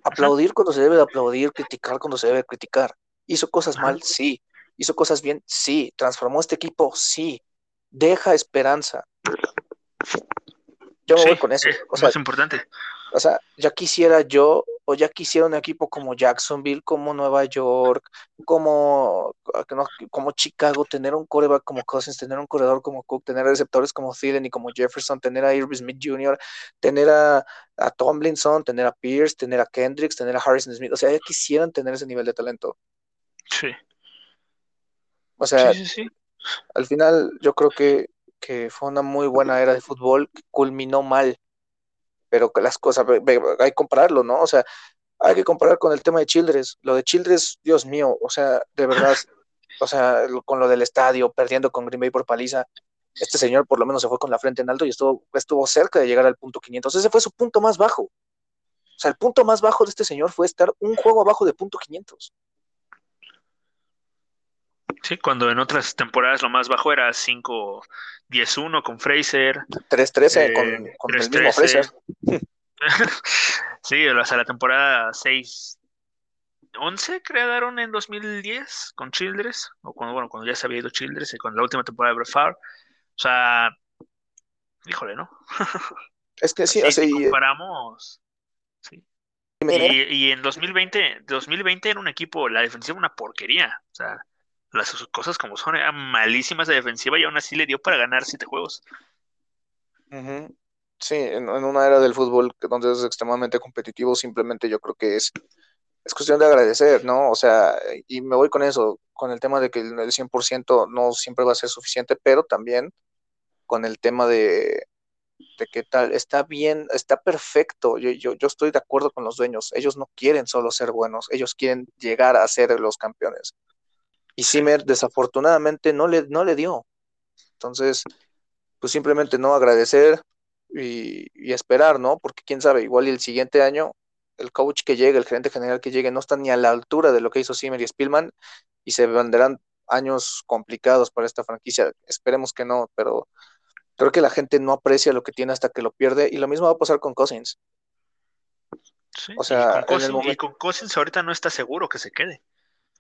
Aplaudir cuando se debe de aplaudir, criticar cuando se debe de criticar. Hizo cosas mal, sí. Hizo cosas bien, sí. Transformó este equipo, sí. Deja esperanza. Yo me Sí, voy con eso. eh, O sea, más importante. O sea, ya quisiera yo, o ya quisiera un equipo como Jacksonville, como Nueva York, como, no, como Chicago, tener un coreback como Cousins, tener un corredor como Cook, tener receptores como Thielen y como Jefferson, tener a Irving Smith Jr., tener a, a Tomlinson, tener a Pierce, tener a Kendricks, tener a Harrison Smith. O sea, ya quisieran tener ese nivel de talento. Sí, O sea, sí, sí, sí. al final yo creo que, que fue una muy buena era de fútbol que culminó mal, pero las cosas, hay que compararlo, ¿no? O sea, hay que comparar con el tema de Childress. Lo de Childress, Dios mío, o sea, de verdad, o sea, con lo del estadio, perdiendo con Green Bay por paliza, este señor por lo menos se fue con la frente en alto y estuvo, estuvo cerca de llegar al punto 500. Ese fue su punto más bajo. O sea, el punto más bajo de este señor fue estar un juego abajo de punto 500. Sí, cuando en otras temporadas lo más bajo era 5-10-1 con Fraser. 3-13 Eh, con, con el mismo 3-13. Fraser. sí, sea, la temporada 6 11 crearon en 2010 con Childress, o cuando, bueno, cuando ya se había ido Childress, y con la última temporada de Brett Favre. O sea, híjole, ¿no? Es que sí, Así, y- comparamos, sí. Y, y en 2020, 2020 era un equipo, la defensiva una porquería. O sea, las cosas como son, eran malísimas de defensiva y aún así le dio para ganar siete juegos. Sí, en, una era del fútbol donde es extremadamente competitivo, simplemente yo creo que es, es cuestión de agradecer, ¿no? O sea, y me voy con eso, con el tema de que el el 100% no siempre va a ser suficiente, pero también con el tema de, de que tal, está bien, está perfecto. Yo, yo, yo estoy de acuerdo con los dueños. Ellos no quieren solo ser buenos, ellos quieren llegar a ser los campeones. Y Zimmer desafortunadamente no le, no le dio. Entonces, pues simplemente no agradecer y, y esperar, ¿no? Porque quién sabe, igual y el siguiente año el coach que llegue, el gerente general que llegue, no está ni a la altura de lo que hizo Zimmer y Spielman y se venderán años complicados para esta franquicia. Esperemos que no, pero creo que la gente no aprecia lo que tiene hasta que lo pierde y lo mismo va a pasar con Cousins. Sí, O sea, y, con en el Cousins, y con Cousins ahorita no está seguro que se quede.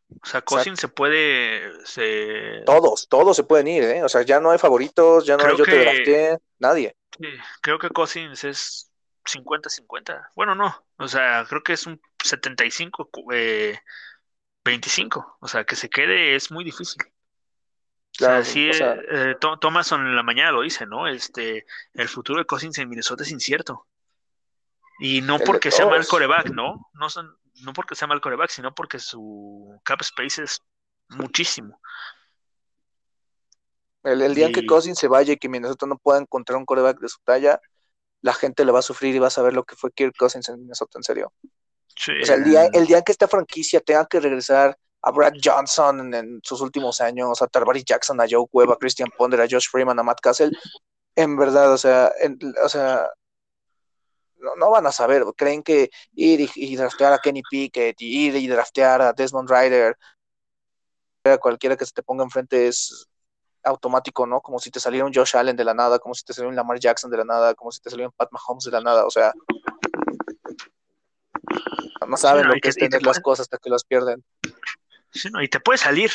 O sea, Cousins se puede. Se... Todos, todos se pueden ir, ¿eh? O sea, ya no hay favoritos, ya no hay yo te drafté, nadie. Sí, creo que Cousins es 50-50. Bueno, no. O sea, creo que es un 75, cu- eh, 25. O sea, que se quede es muy difícil. Claro, o sea, sí, eh, Thomason en la mañana lo dice, ¿no? Este, el futuro de Cousins en Minnesota es incierto. Y no porque sea mal coreback, ¿no? No, son, no porque sea mal coreback, sino porque su cap space es muchísimo. El, día que Cousins se vaya y que Minnesota no pueda encontrar un coreback de su talla, la gente le va a sufrir y va a saber lo que fue Kirk Cousins en Minnesota, en serio. O sea, el día, el día que esta franquicia tenga que regresar a Brad Johnson en, sus últimos años, a Tarvary Jackson, a Joe Webb, a Christian Ponder, a Josh Freeman, a Matt Castle, en verdad, o sea, o sea, no, van a saber, creen que ir y, draftear a Kenny Pickett, y ir y draftear a Desmond Ryder, a cualquiera que se te ponga enfrente es automático, ¿no? Como si te saliera un Josh Allen de la nada, como si te saliera un Lamar Jackson de la nada, como si te saliera un Pat Mahomes de la nada, o sea, no saben lo que, es tener las cosas hasta que las pierden. Sí, no, y te puede salir,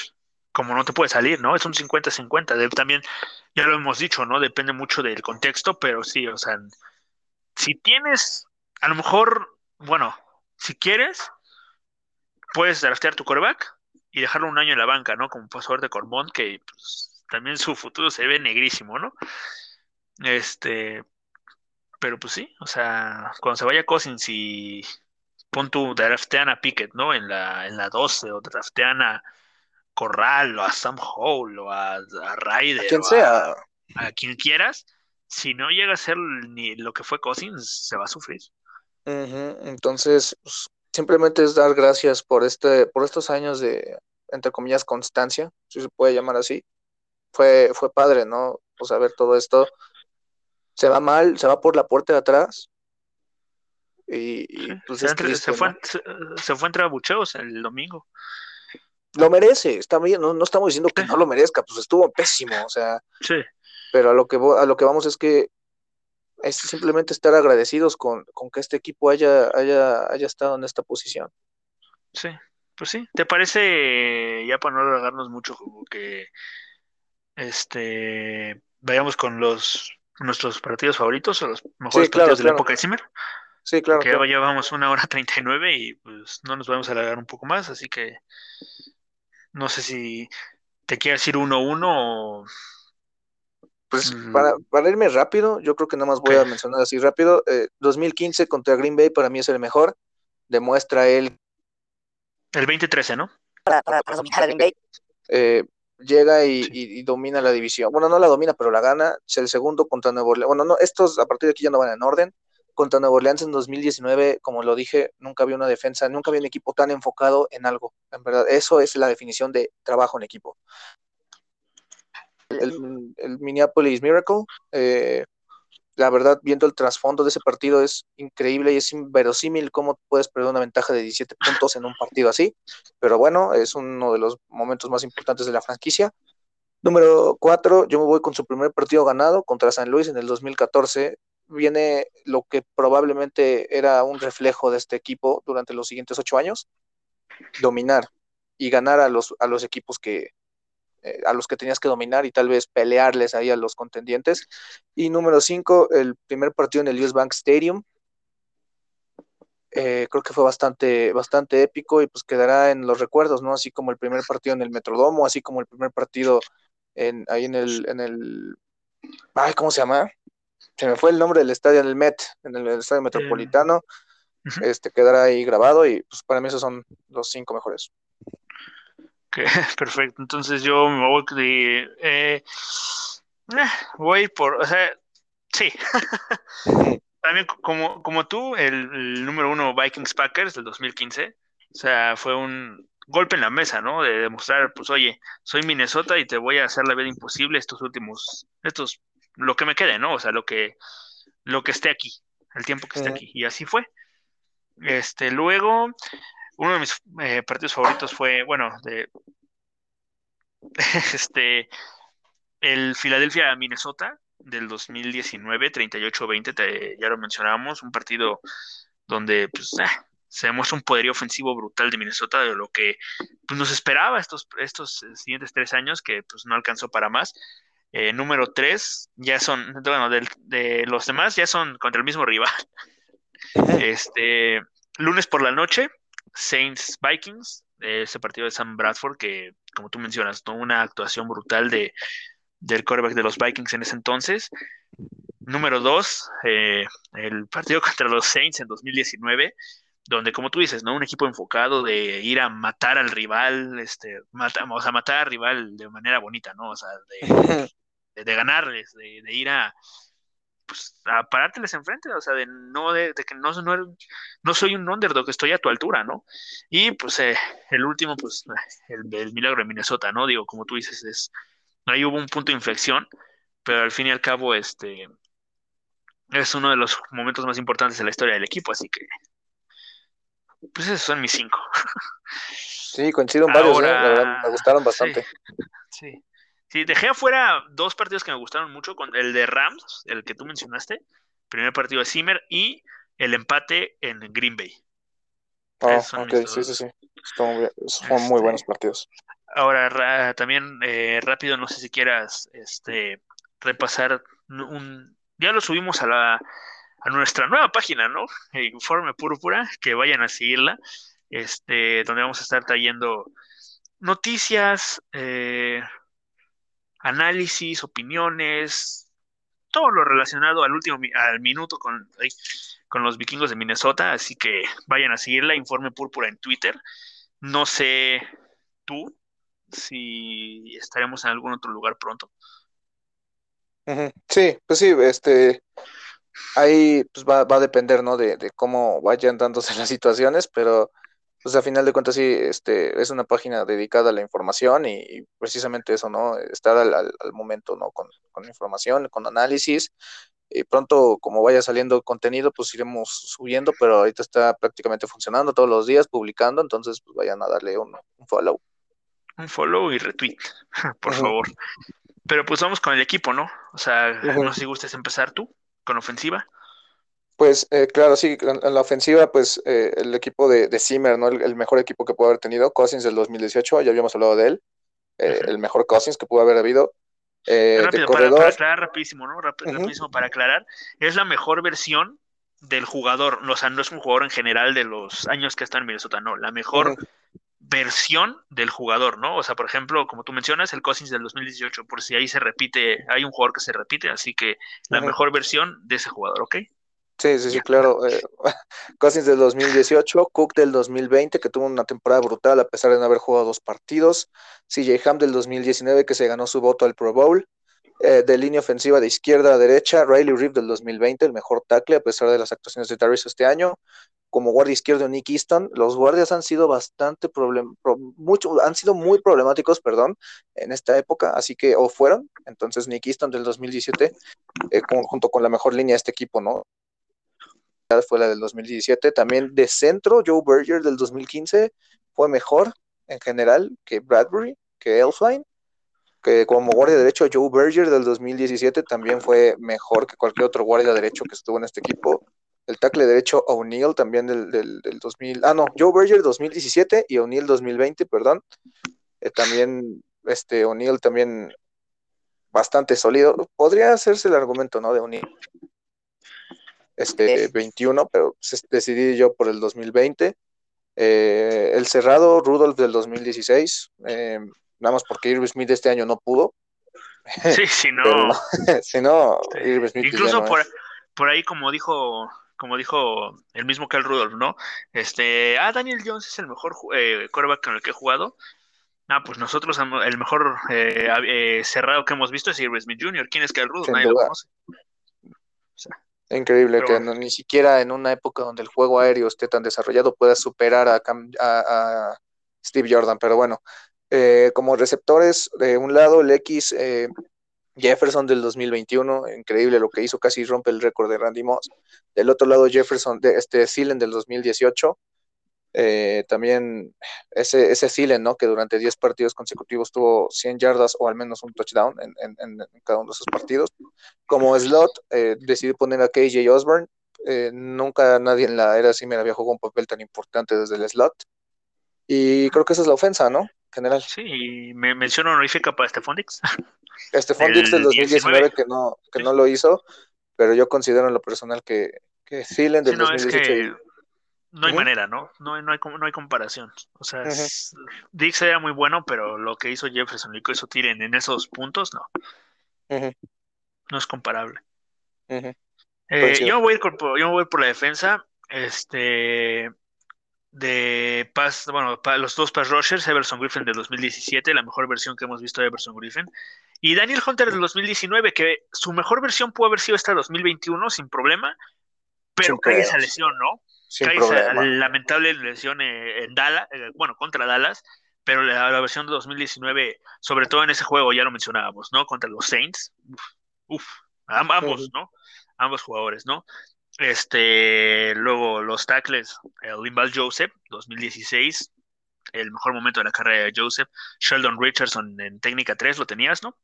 como no te puede salir, ¿no? Es un 50-50. También, ya lo hemos dicho, ¿no? Depende mucho del contexto, pero sí, o sea, si tienes, a lo mejor, bueno, si quieres, puedes draftear tu coreback y dejarlo un año en la banca, ¿no? Como pasó de Cormont, que pues, también su futuro se ve negrísimo, ¿no? Este, pero pues sí, o sea, cuando se vaya Cousins y pon tu draftean a Pickett, ¿no? En la, en la 12, o draftean a Corral, o a Sam Howell, o a, Ryder, a quien sea. A, quien quieras, si no llega a ser ni lo que fue Cousins, se va a sufrir. Entonces, pues, simplemente es dar gracias por este, por estos años de, entre comillas, constancia, si se puede llamar así. Fue, fue padre, ¿no? Pues ver todo esto. Se va mal, se va por la puerta de atrás, y, pues se, fue, se, fue entre abucheos el domingo. Lo merece, está bien, no, no estamos diciendo que no lo merezca, pues estuvo pésimo, o sea. Sí. Pero a lo que a lo que vamos es que es simplemente estar agradecidos con, que este equipo haya, haya, haya estado en esta posición. Sí, pues sí. ¿Te parece, ya para no alargarnos mucho, que este vayamos con los nuestros partidos favoritos o los mejores partidos de la época de Zimmer? Sí, claro. Que ya llevamos una hora treinta y nueve y pues no nos vamos a alargar un poco más, así que no sé si te quieres ir uno a uno o... Pues mm. para, para, irme rápido, yo creo que nada más voy a mencionar así rápido. 2015 eh, contra Green Bay para mí es el mejor. Demuestra él. El 2013, ¿no? Para, para, dominar a Green Bay. Eh, llega y, domina la división. Bueno, no la domina, pero la gana. Es el segundo contra Nuevo Orleans. Bueno, no, estos a partir de aquí ya no van en orden contra Nuevo Orleans en 2019, como lo dije, nunca había una defensa, nunca había un equipo tan enfocado en algo. En verdad, eso es la definición de trabajo en equipo. El, Minneapolis Miracle, eh, la verdad, viendo el trasfondo de ese partido es increíble y es inverosímil cómo puedes perder una ventaja de 17 puntos en un partido así. Pero bueno, es uno de los momentos más importantes de la franquicia. Número 4, yo me voy con su primer partido ganado contra San Luis en el 2014 viene lo que probablemente era un reflejo de este equipo durante los siguientes ocho años, dominar y ganar a los, a los equipos que, eh, a los que tenías que dominar y tal vez pelearles ahí a los contendientes. Y número cinco, el primer partido en el US Bank Stadium. Eh, creo que fue bastante, bastante épico y pues quedará en los recuerdos, ¿no? Así como el primer partido en el Metrodomo, así como el primer partido en, ahí en el, en el, ay, ¿cómo se llama? se me fue el nombre del estadio en el Met, en el estadio metropolitano, este quedará ahí grabado y pues para mí esos son los cinco mejores. perfecto. Entonces yo me voy de eh, eh, voy por, o sea, sí. También como, como tú, el, número uno Vikings Packers del 2015, o sea, fue un golpe en la mesa, ¿no? De demostrar, pues, oye, soy Minnesota y te voy a hacer la vida imposible estos últimos, estos lo que me quede, ¿no? O sea, lo que, lo que esté aquí, el tiempo que esté aquí. Y así fue. Este, luego, uno de mis eh, partidos favoritos fue, bueno, de este, el Philadelphia Minnesota del 2019, 38-20, ya lo mencionábamos, un partido donde pues, eh, se demuestra un poderío ofensivo brutal de Minnesota, de lo que pues, nos esperaba estos, estos siguientes tres años, que pues no alcanzó para más. Eh, número 3 ya son, bueno, de, los demás ya son contra el mismo rival. Este, lunes por la noche, Saints Vikings, ese partido de Sam Bradford que como tú mencionas, una actuación brutal de, del quarterback de los Vikings en ese entonces. Número dos, eh, el partido contra los Saints en 2019, donde como tú dices, ¿no? Un equipo enfocado de ir a matar al rival, este, o sea, matar al rival de manera bonita, ¿no? O sea, de, de, ganarles, de, ir a, pues, a parárteles enfrente, o sea, de no, de, que no, no, no, soy un underdog, estoy a tu altura, ¿no? Y pues eh, el último, pues, el, el, milagro de Minnesota, ¿no? Digo, como tú dices, es, ahí hubo un punto de inflexión, pero al fin y al cabo, este, es uno de los momentos más importantes de la historia del equipo, así que pues esos son mis cinco. Sí, coincido en varios, ¿eh? me gustaron bastante. Sí, sí. Dejé afuera dos partidos que me gustaron mucho, con el de Rams, el que tú mencionaste, primer partido de Zimmer, y el empate en Green Bay. Ah, ok, sí, sí, sí. Son, muy este, buenos partidos. Ahora, también eh, rápido, no sé si quieras este, repasar un, ya lo subimos a la a nuestra nueva página, ¿no? Informe Púrpura, que vayan a seguirla, este, donde vamos a estar trayendo noticias, eh, análisis, opiniones, todo lo relacionado al último al minuto con, con los vikingos de Minnesota, así que vayan a seguirla, Informe Púrpura en Twitter. No sé tú si estaremos en algún otro lugar pronto. Sí, pues sí, este, ahí pues va, va a depender, ¿no? De, de, cómo vayan dándose las situaciones, pero pues a final de cuentas sí, este, es una página dedicada a la información y, precisamente eso, ¿no? Estar al, al, momento, ¿no? Con, con, información, con análisis. Y pronto, como vaya saliendo contenido, pues iremos subiendo, pero ahorita está prácticamente funcionando todos los días, publicando, entonces pues vayan a darle un, un follow. Un follow y retweet, por favor. Pero pues vamos con el equipo, ¿no? O sea, no sé si gustes empezar tú con ofensiva. Pues eh, claro, sí, en, la ofensiva, pues eh, el equipo de, de Zimmer, ¿no? El, mejor equipo que pudo haber tenido, Cousins del 2018, ya habíamos hablado de él, eh, el mejor Cousins que pudo haber habido. Rápido, para, para, aclarar rapidísimo, ¿no? rapidísimo para aclarar, es la mejor versión del jugador, o sea, no es un jugador en general de los años que está en Minnesota, no, la mejor versión del jugador, ¿no? O sea, por ejemplo, como tú mencionas, el Cousins del 2018, por si ahí se repite, hay un jugador que se repite, así que la mejor versión de ese jugador, ¿ok? Sí, sí, sí, claro. Eh, Cousins del 2018, Cook del 2020, que tuvo una temporada brutal a pesar de no haber jugado dos partidos, CJ Ham del 2019, que se ganó su voto al Pro Bowl, eh, de línea ofensiva de izquierda a derecha, Riley Reeve del 2020, el mejor tackle a pesar de las actuaciones de Darius este año, como guardia izquierdo Nick Easton. Los guardias han sido bastante problem mucho, han sido muy problemáticos, perdón, en esta época, así que, o fueron, entonces Nick Easton del 2017, eh, junto con la mejor línea de este equipo, ¿no? Fue la del 2017. También de centro, Joe Berger del 2015 fue mejor en general que Bradbury, que Elfline. Que como guardia derecho, Joe Berger del 2017 también fue mejor que cualquier otro guardia derecho que estuvo en este equipo el tackle derecho O'Neill también del, del, 2000, ah no, Joe Berger 2017 y O'Neill 2020, perdón. Eh, también, este, O'Neill también bastante sólido. Podría hacerse el argumento, ¿no? De O'Neill. Este, 21, pero decidí yo por el 2020. Eh, el cerrado, Rudolph del 2016, eh, nada más porque Irving Smith este año no pudo. Sí, si no. si no, Smith Incluso por, por ahí, como dijo como dijo el mismo Cal Rudolph, ¿no? Este, ah, Daniel Jones es el mejor eh, quarterback con el que he jugado. Ah, pues nosotros el mejor eh, eh, cerrado que hemos visto es Irving Smith Jr. ¿Quién es Cal Rudolph? Nadie lo conoce. Increíble que ni siquiera en una época donde el juego aéreo esté tan desarrollado pueda superar a, a, Steve Jordan, pero bueno, eh, como receptores, de un lado el X, eh, Jefferson del 2021, increíble lo que hizo, casi rompe el récord de Randy Moss. Del otro lado, Jefferson, de este Thielen del 2018, eh, también ese, ese Thielen, ¿no? Que durante 10 partidos consecutivos tuvo 100 yardas o al menos un touchdown en, en, cada uno de esos partidos. Como slot, eh, decidí poner a KJ Osborne. Eh, nunca nadie en la era así me había jugado un papel tan importante desde el slot. Y creo que esa es la ofensa, ¿no? General. Sí, me menciono honorífica para Stephon Dix. Stephon Dix del 2019 que no, que no lo hizo, pero yo considero en lo personal que, que Thielen del 2018 no hay manera, ¿no? No, hay- no, hay, no hay comparación. O sea, es- Dix era muy bueno, pero lo que hizo Jefferson, lo que hizo Tiren en esos puntos, no, no es comparable. Eh, yo me voy a ir por, yo me voy por la defensa, este, de pass, bueno, pa- los dos pass rushers, Everson Griffin del 2017, la mejor versión que hemos visto de Everson Griffin, y Daniel Hunter del 2019, que su mejor versión pudo haber sido esta 2021 sin problema, pero Sin cae esa lesión, ¿no? Sin problema. lamentable lesión eh, en Dallas, eh, bueno, contra Dallas, pero la, la versión de 2019, sobre todo en ese juego, ya lo mencionábamos, ¿no? Contra los Saints, uf, uf, am- ambos. ¿no? Ambos jugadores, ¿no? Este, luego los tackles, el Limbal Joseph, 2016, el mejor momento de la carrera de Joseph, Sheldon Richardson en técnica 3, lo tenías, ¿no?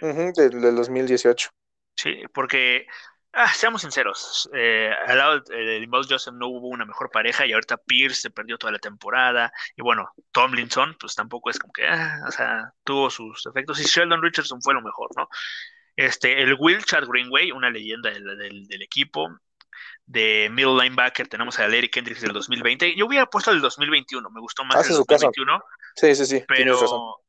Ujú, del, del 2018. Sí, porque, ah, seamos sinceros, eh, al lado de Limbal Joseph no hubo una mejor pareja y ahorita Pierce se perdió toda la temporada y bueno, Tomlinson pues tampoco es como que, ah, o sea, tuvo sus efectos y Sheldon Richardson fue lo mejor, ¿no? Este, el Will Chad Greenway, una leyenda del, del, del equipo, de middle linebacker tenemos a Larry Kendricks del 2020. Yo hubiera puesto el 2021, me gustó más Hace el su caso. 2021, Sí, sí, sí. Pero,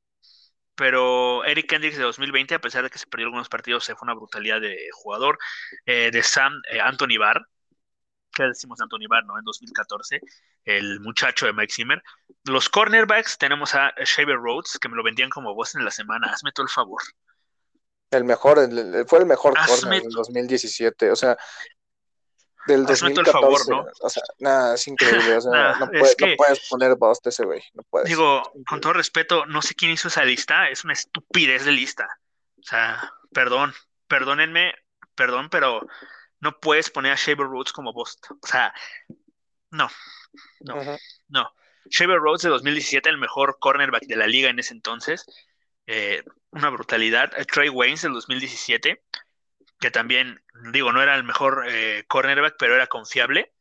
pero Eric Kendricks de 2020, a pesar de que se perdió algunos partidos, se fue una brutalidad de jugador. Eh, de Sam eh, Anthony Barr, ¿qué decimos de Anthony Barr, no? En 2014, el muchacho de Mike Zimmer. Los cornerbacks tenemos a Shaver Rhodes, que me lo vendían como voz en la semana. Hazme todo el favor. El mejor, el- el- fue el mejor Hazme corner del 2017. O sea, del Hazme tú el 2014. favor, ¿no? O sea, nada, es increíble. O sea, Nah, no, es puede- que- no puedes poner bust a ese güey. No puedes. Digo, con todo respeto, no sé quién hizo esa lista, es una estupidez de lista. O sea, perdón, perdónenme, perdón, pero no puedes poner a Shaver Rhodes como voz. O sea, no, no. No. Shaver Rhodes de 2017, el mejor cornerback de la liga en ese entonces. Eh, una brutalidad. Eh, Trey Waynes del 2017, que también, digo, no era el mejor eh, cornerback, pero era confiable.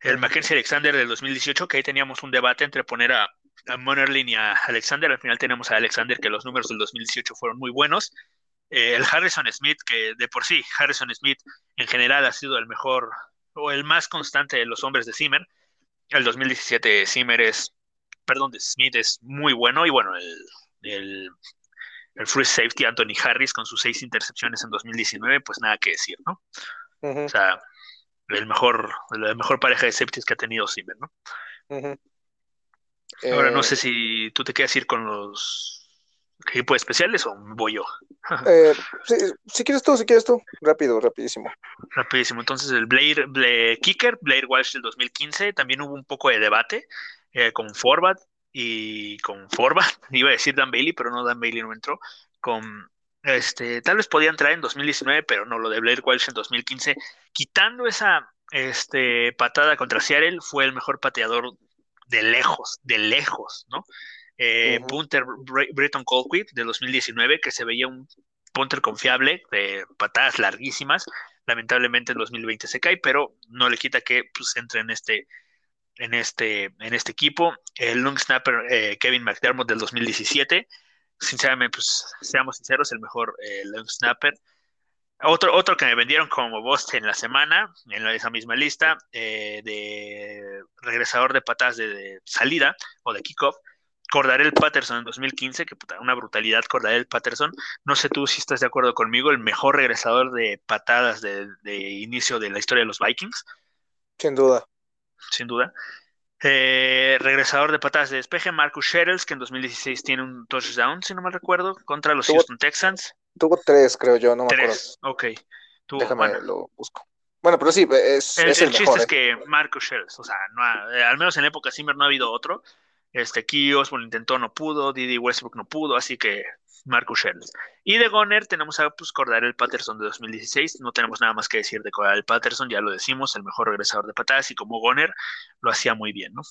El Mackenzie Alexander del 2018, que ahí teníamos un debate entre poner a, a Monerlin y a Alexander. Al final tenemos a Alexander, que los números del 2018 fueron muy buenos. Eh, el Harrison Smith, que de por sí, Harrison Smith en general ha sido el mejor o el más constante de los hombres de Zimmer. El 2017 Zimmer es, perdón, de Smith es muy bueno y bueno, el, el, el free safety Anthony Harris con sus seis intercepciones en 2019, pues nada que decir, ¿no? O sea, el mejor, la mejor pareja de safeties que ha tenido Zimmer, ¿no? Ahora no Eh, sé si tú te quieres ir con los equipos especiales o voy yo. eh, si quieres tú, si quieres tú. Rápido, rapidísimo. Rapidísimo. Entonces, el Blair, Blair Kicker, Blair Walsh del 2015, también hubo un poco de debate eh, con Forbat y con Forbat. Iba a decir Dan Bailey, pero no Dan Bailey no entró. Con este, tal vez podía entrar en 2019, pero no, lo de Blair Walsh en 2015. Quitando esa este, patada contra Seattle, fue el mejor pateador de lejos, de lejos, ¿no? Eh. Punter Bre- Bretton Colquitt de 2019, que se veía un punter confiable de patadas larguísimas. Lamentablemente en 2020 se cae, pero no le quita que pues, entre en este, en este, en este equipo. El long snapper eh, Kevin McDermott del 2017. Sinceramente, pues seamos sinceros, el mejor eh, long snapper. Otro, otro que me vendieron como Bost en la semana, en esa misma lista, eh, de regresador de patadas de, salida o de kickoff, Cordarel Patterson en 2015, que puta, una brutalidad Cordarel Patterson. No sé tú si estás de acuerdo conmigo, el mejor regresador de patadas de inicio de la historia de los Vikings, Sin duda. Sin duda. Eh, regresador de patadas de despeje, Marcus Sherrills, que en 2016 tiene un touchdown, si no mal recuerdo, contra los Tuvo- Houston Texans. Tuvo tres, creo yo, no me acuerdo. Tres, ok. Tuvo- Déjame bueno, lo busco. Bueno, pero sí, es, El, es el el, chiste mejor. es ¿eh? que Marcus Sherrills, o sea, no ha- eh, al menos en la época Zimmer no ha habido otro. Este, Key Osborne intentó, no pudo, Didi Westbrook no pudo, así que Marcus Sherrills. Y de Goner tenemos a pues, Cordarel Patterson de 2016, no tenemos nada más que decir de Cordarel Patterson, ya lo decimos, el mejor regresador de patadas y como Goner lo hacía muy bien, ¿no?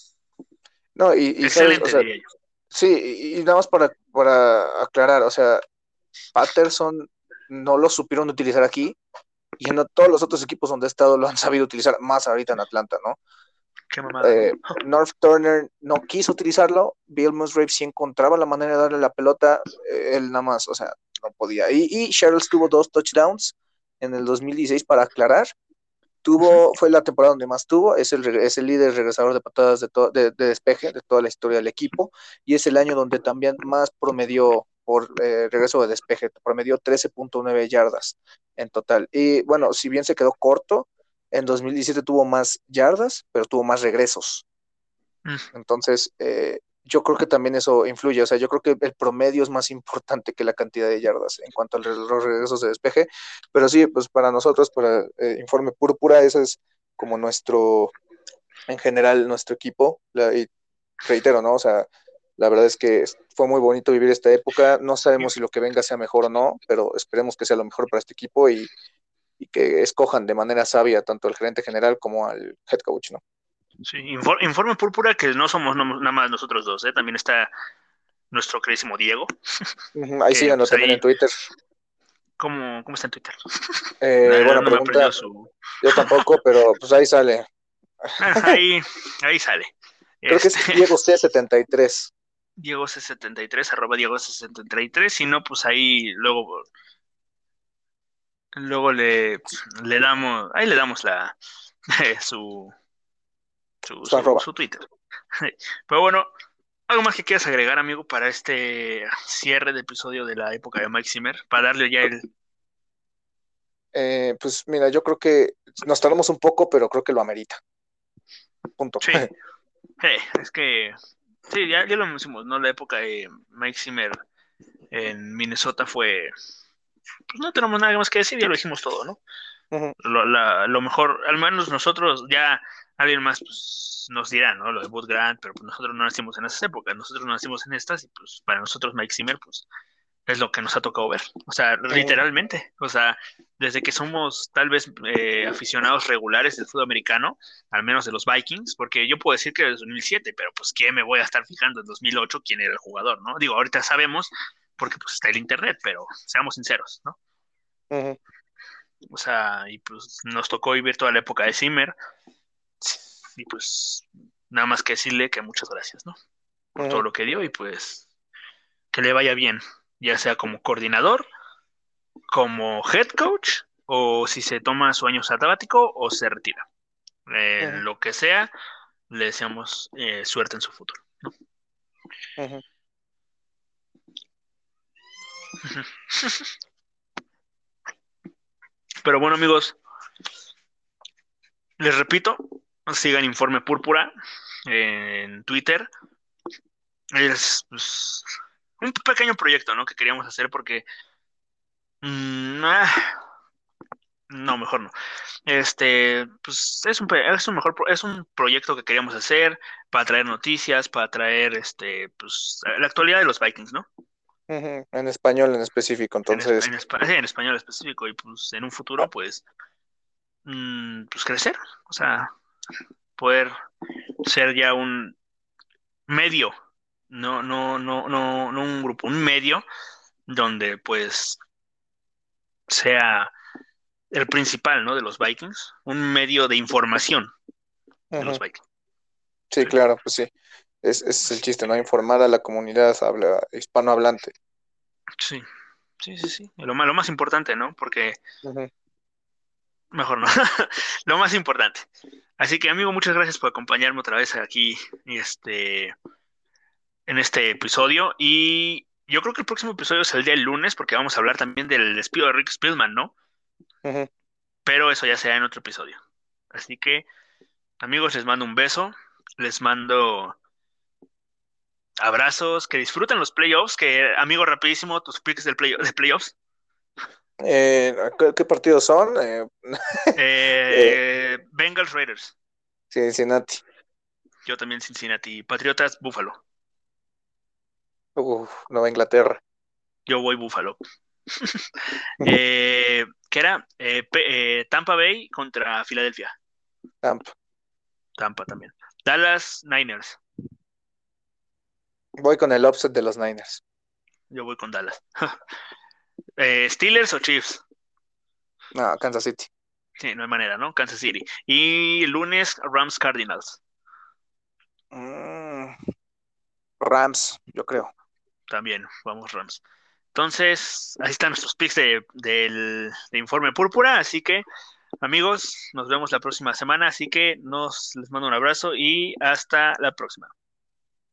No, y, y sabes, Excelente, o sea, diría yo. sí, y, y nada más para, para aclarar, o sea, Patterson no lo supieron utilizar aquí y en todos los otros equipos donde ha estado lo han sabido utilizar, más ahorita en Atlanta, ¿no? Qué mamada. Eh, North Turner no quiso utilizarlo, Bill Musgrave sí encontraba la manera de darle la pelota, eh, él nada más, o sea, no podía. Y, y Sherrills tuvo dos touchdowns en el 2016 para aclarar, tuvo, fue la temporada donde más tuvo, es el, es el líder regresador de patadas de, de, de, despeje de toda la historia del equipo, y es el año donde también más promedió por eh, regreso de despeje, promedió 13.9 yardas en total. Y bueno, si bien se quedó corto, en 2017 tuvo más yardas, pero tuvo más regresos. Mm. Entonces, eh, yo creo que también eso influye. O sea, yo creo que el promedio es más importante que la cantidad de yardas en cuanto a los regresos de despeje. Pero sí, pues para nosotros, para eh, Informe Púrpura, ese es como nuestro, en general, nuestro equipo. y reitero, ¿no? O sea, la verdad es que fue muy bonito vivir esta época. No sabemos si lo que venga sea mejor o no, pero esperemos que sea lo mejor para este equipo y, y que escojan de manera sabia tanto al gerente general como al head coach, ¿no? Sí, informe púrpura que no somos nada más nosotros dos, ¿eh? también está nuestro queridísimo Diego. ahí síganos pues, también en Twitter. ¿Cómo, ¿Cómo, está en Twitter? Eh, bueno, pregunta. Yo tampoco, pero pues ahí sale. ahí, ahí sale. Creo que es este, Diego C73. Diego C73, arroba Diego C73, si no, pues ahí luego luego le, le damos, ahí le damos la su, su, Twitter. Pero bueno, ¿algo más que quieras agregar, amigo, para este cierre de episodio de la época de Mike Zimmer? Para darle ya el. Eh, pues mira, yo creo que nos tardamos un poco, pero creo que lo amerita. Punto. Sí. es que. Sí, ya, ya lo mencionamos, ¿no? La época de Mike Zimmer en Minnesota fue. Pues no tenemos nada más que decir, ya lo dijimos todo, ¿no? lo, lo mejor, al menos nosotros ya alguien más pues, nos dirá, ¿no? Lo de Bud Grant, pero pues, nosotros no nacimos en esas épocas, nosotros nacimos en estas y pues para nosotros Mike Zimmer pues es lo que nos ha tocado ver, o sea, literalmente, o sea, desde que somos tal vez eh, aficionados regulares del fútbol americano, al menos de los Vikings, porque yo puedo decir que desde 2007, pero pues ¿quién me voy a estar fijando en 2008 quién era el jugador, ¿no? Digo, ahorita sabemos porque pues está el internet, pero seamos sinceros, ¿no? O sea, y pues nos tocó vivir toda la época de Zimmer, y pues nada más que decirle que muchas gracias, ¿no? Por todo lo que dio y pues que le vaya bien, ya sea como coordinador, como head coach, o si se toma su año sabático o se retira. Lo que sea, le deseamos eh, suerte en su futuro. ¿no? Pero bueno, amigos, les repito, sigan Informe Púrpura en Twitter. Es pues, un pequeño proyecto, ¿no? Que queríamos hacer porque... Mm, ah, no, mejor no. Este, pues es un, es un mejor es un proyecto que queríamos hacer para traer noticias, para traer este, pues la actualidad de los Vikings, ¿no? En español en específico, entonces. En, en, español específico y pues en un futuro, pues, mm, pues crecer, o sea, poder ser ya un medio, no, no, no, no, no un grupo, un medio donde pues sea el principal, ¿no? De los Vikings, un medio de información de los Vikings. Sí, claro, pues sí. Es, es el chiste, ¿no? Informar a la comunidad habla, hispanohablante. Sí, sí, sí, sí. Lo, lo más importante, ¿no? Porque mejor no. lo más importante. Así que, amigo, muchas gracias por acompañarme otra vez aquí este, en este episodio. Y yo creo que el próximo episodio es el día del lunes, porque vamos a hablar también del despido de Rick Spielman, ¿no? Pero eso ya será en otro episodio. Así que, amigos, les mando un beso. Les mando abrazos, que disfruten los playoffs, que amigo rapidísimo, tus picks del play, de playoffs. Eh, ¿qué, partidos son? Eh, eh, Bengals Raiders. Cincinnati. Yo también Cincinnati. Patriotas, Buffalo. Uf, Nueva Inglaterra. Yo voy Buffalo. ¿Qué era? Tampa Bay contra Filadelfia. Tampa. Tampa también. Dallas Niners. Voy con el offset de los Niners. Yo voy con Dallas. Eh, ¿Steelers o Chiefs? No, Kansas City. Sí, no hay manera, ¿no? Kansas City. Y lunes, Rams Cardinals. Mm, Rams, yo creo. También, vamos Rams. Entonces, ahí están nuestros picks de, del informe púrpura, así que Amigos, nos vemos la próxima semana, así que nos les mando un abrazo y hasta la próxima.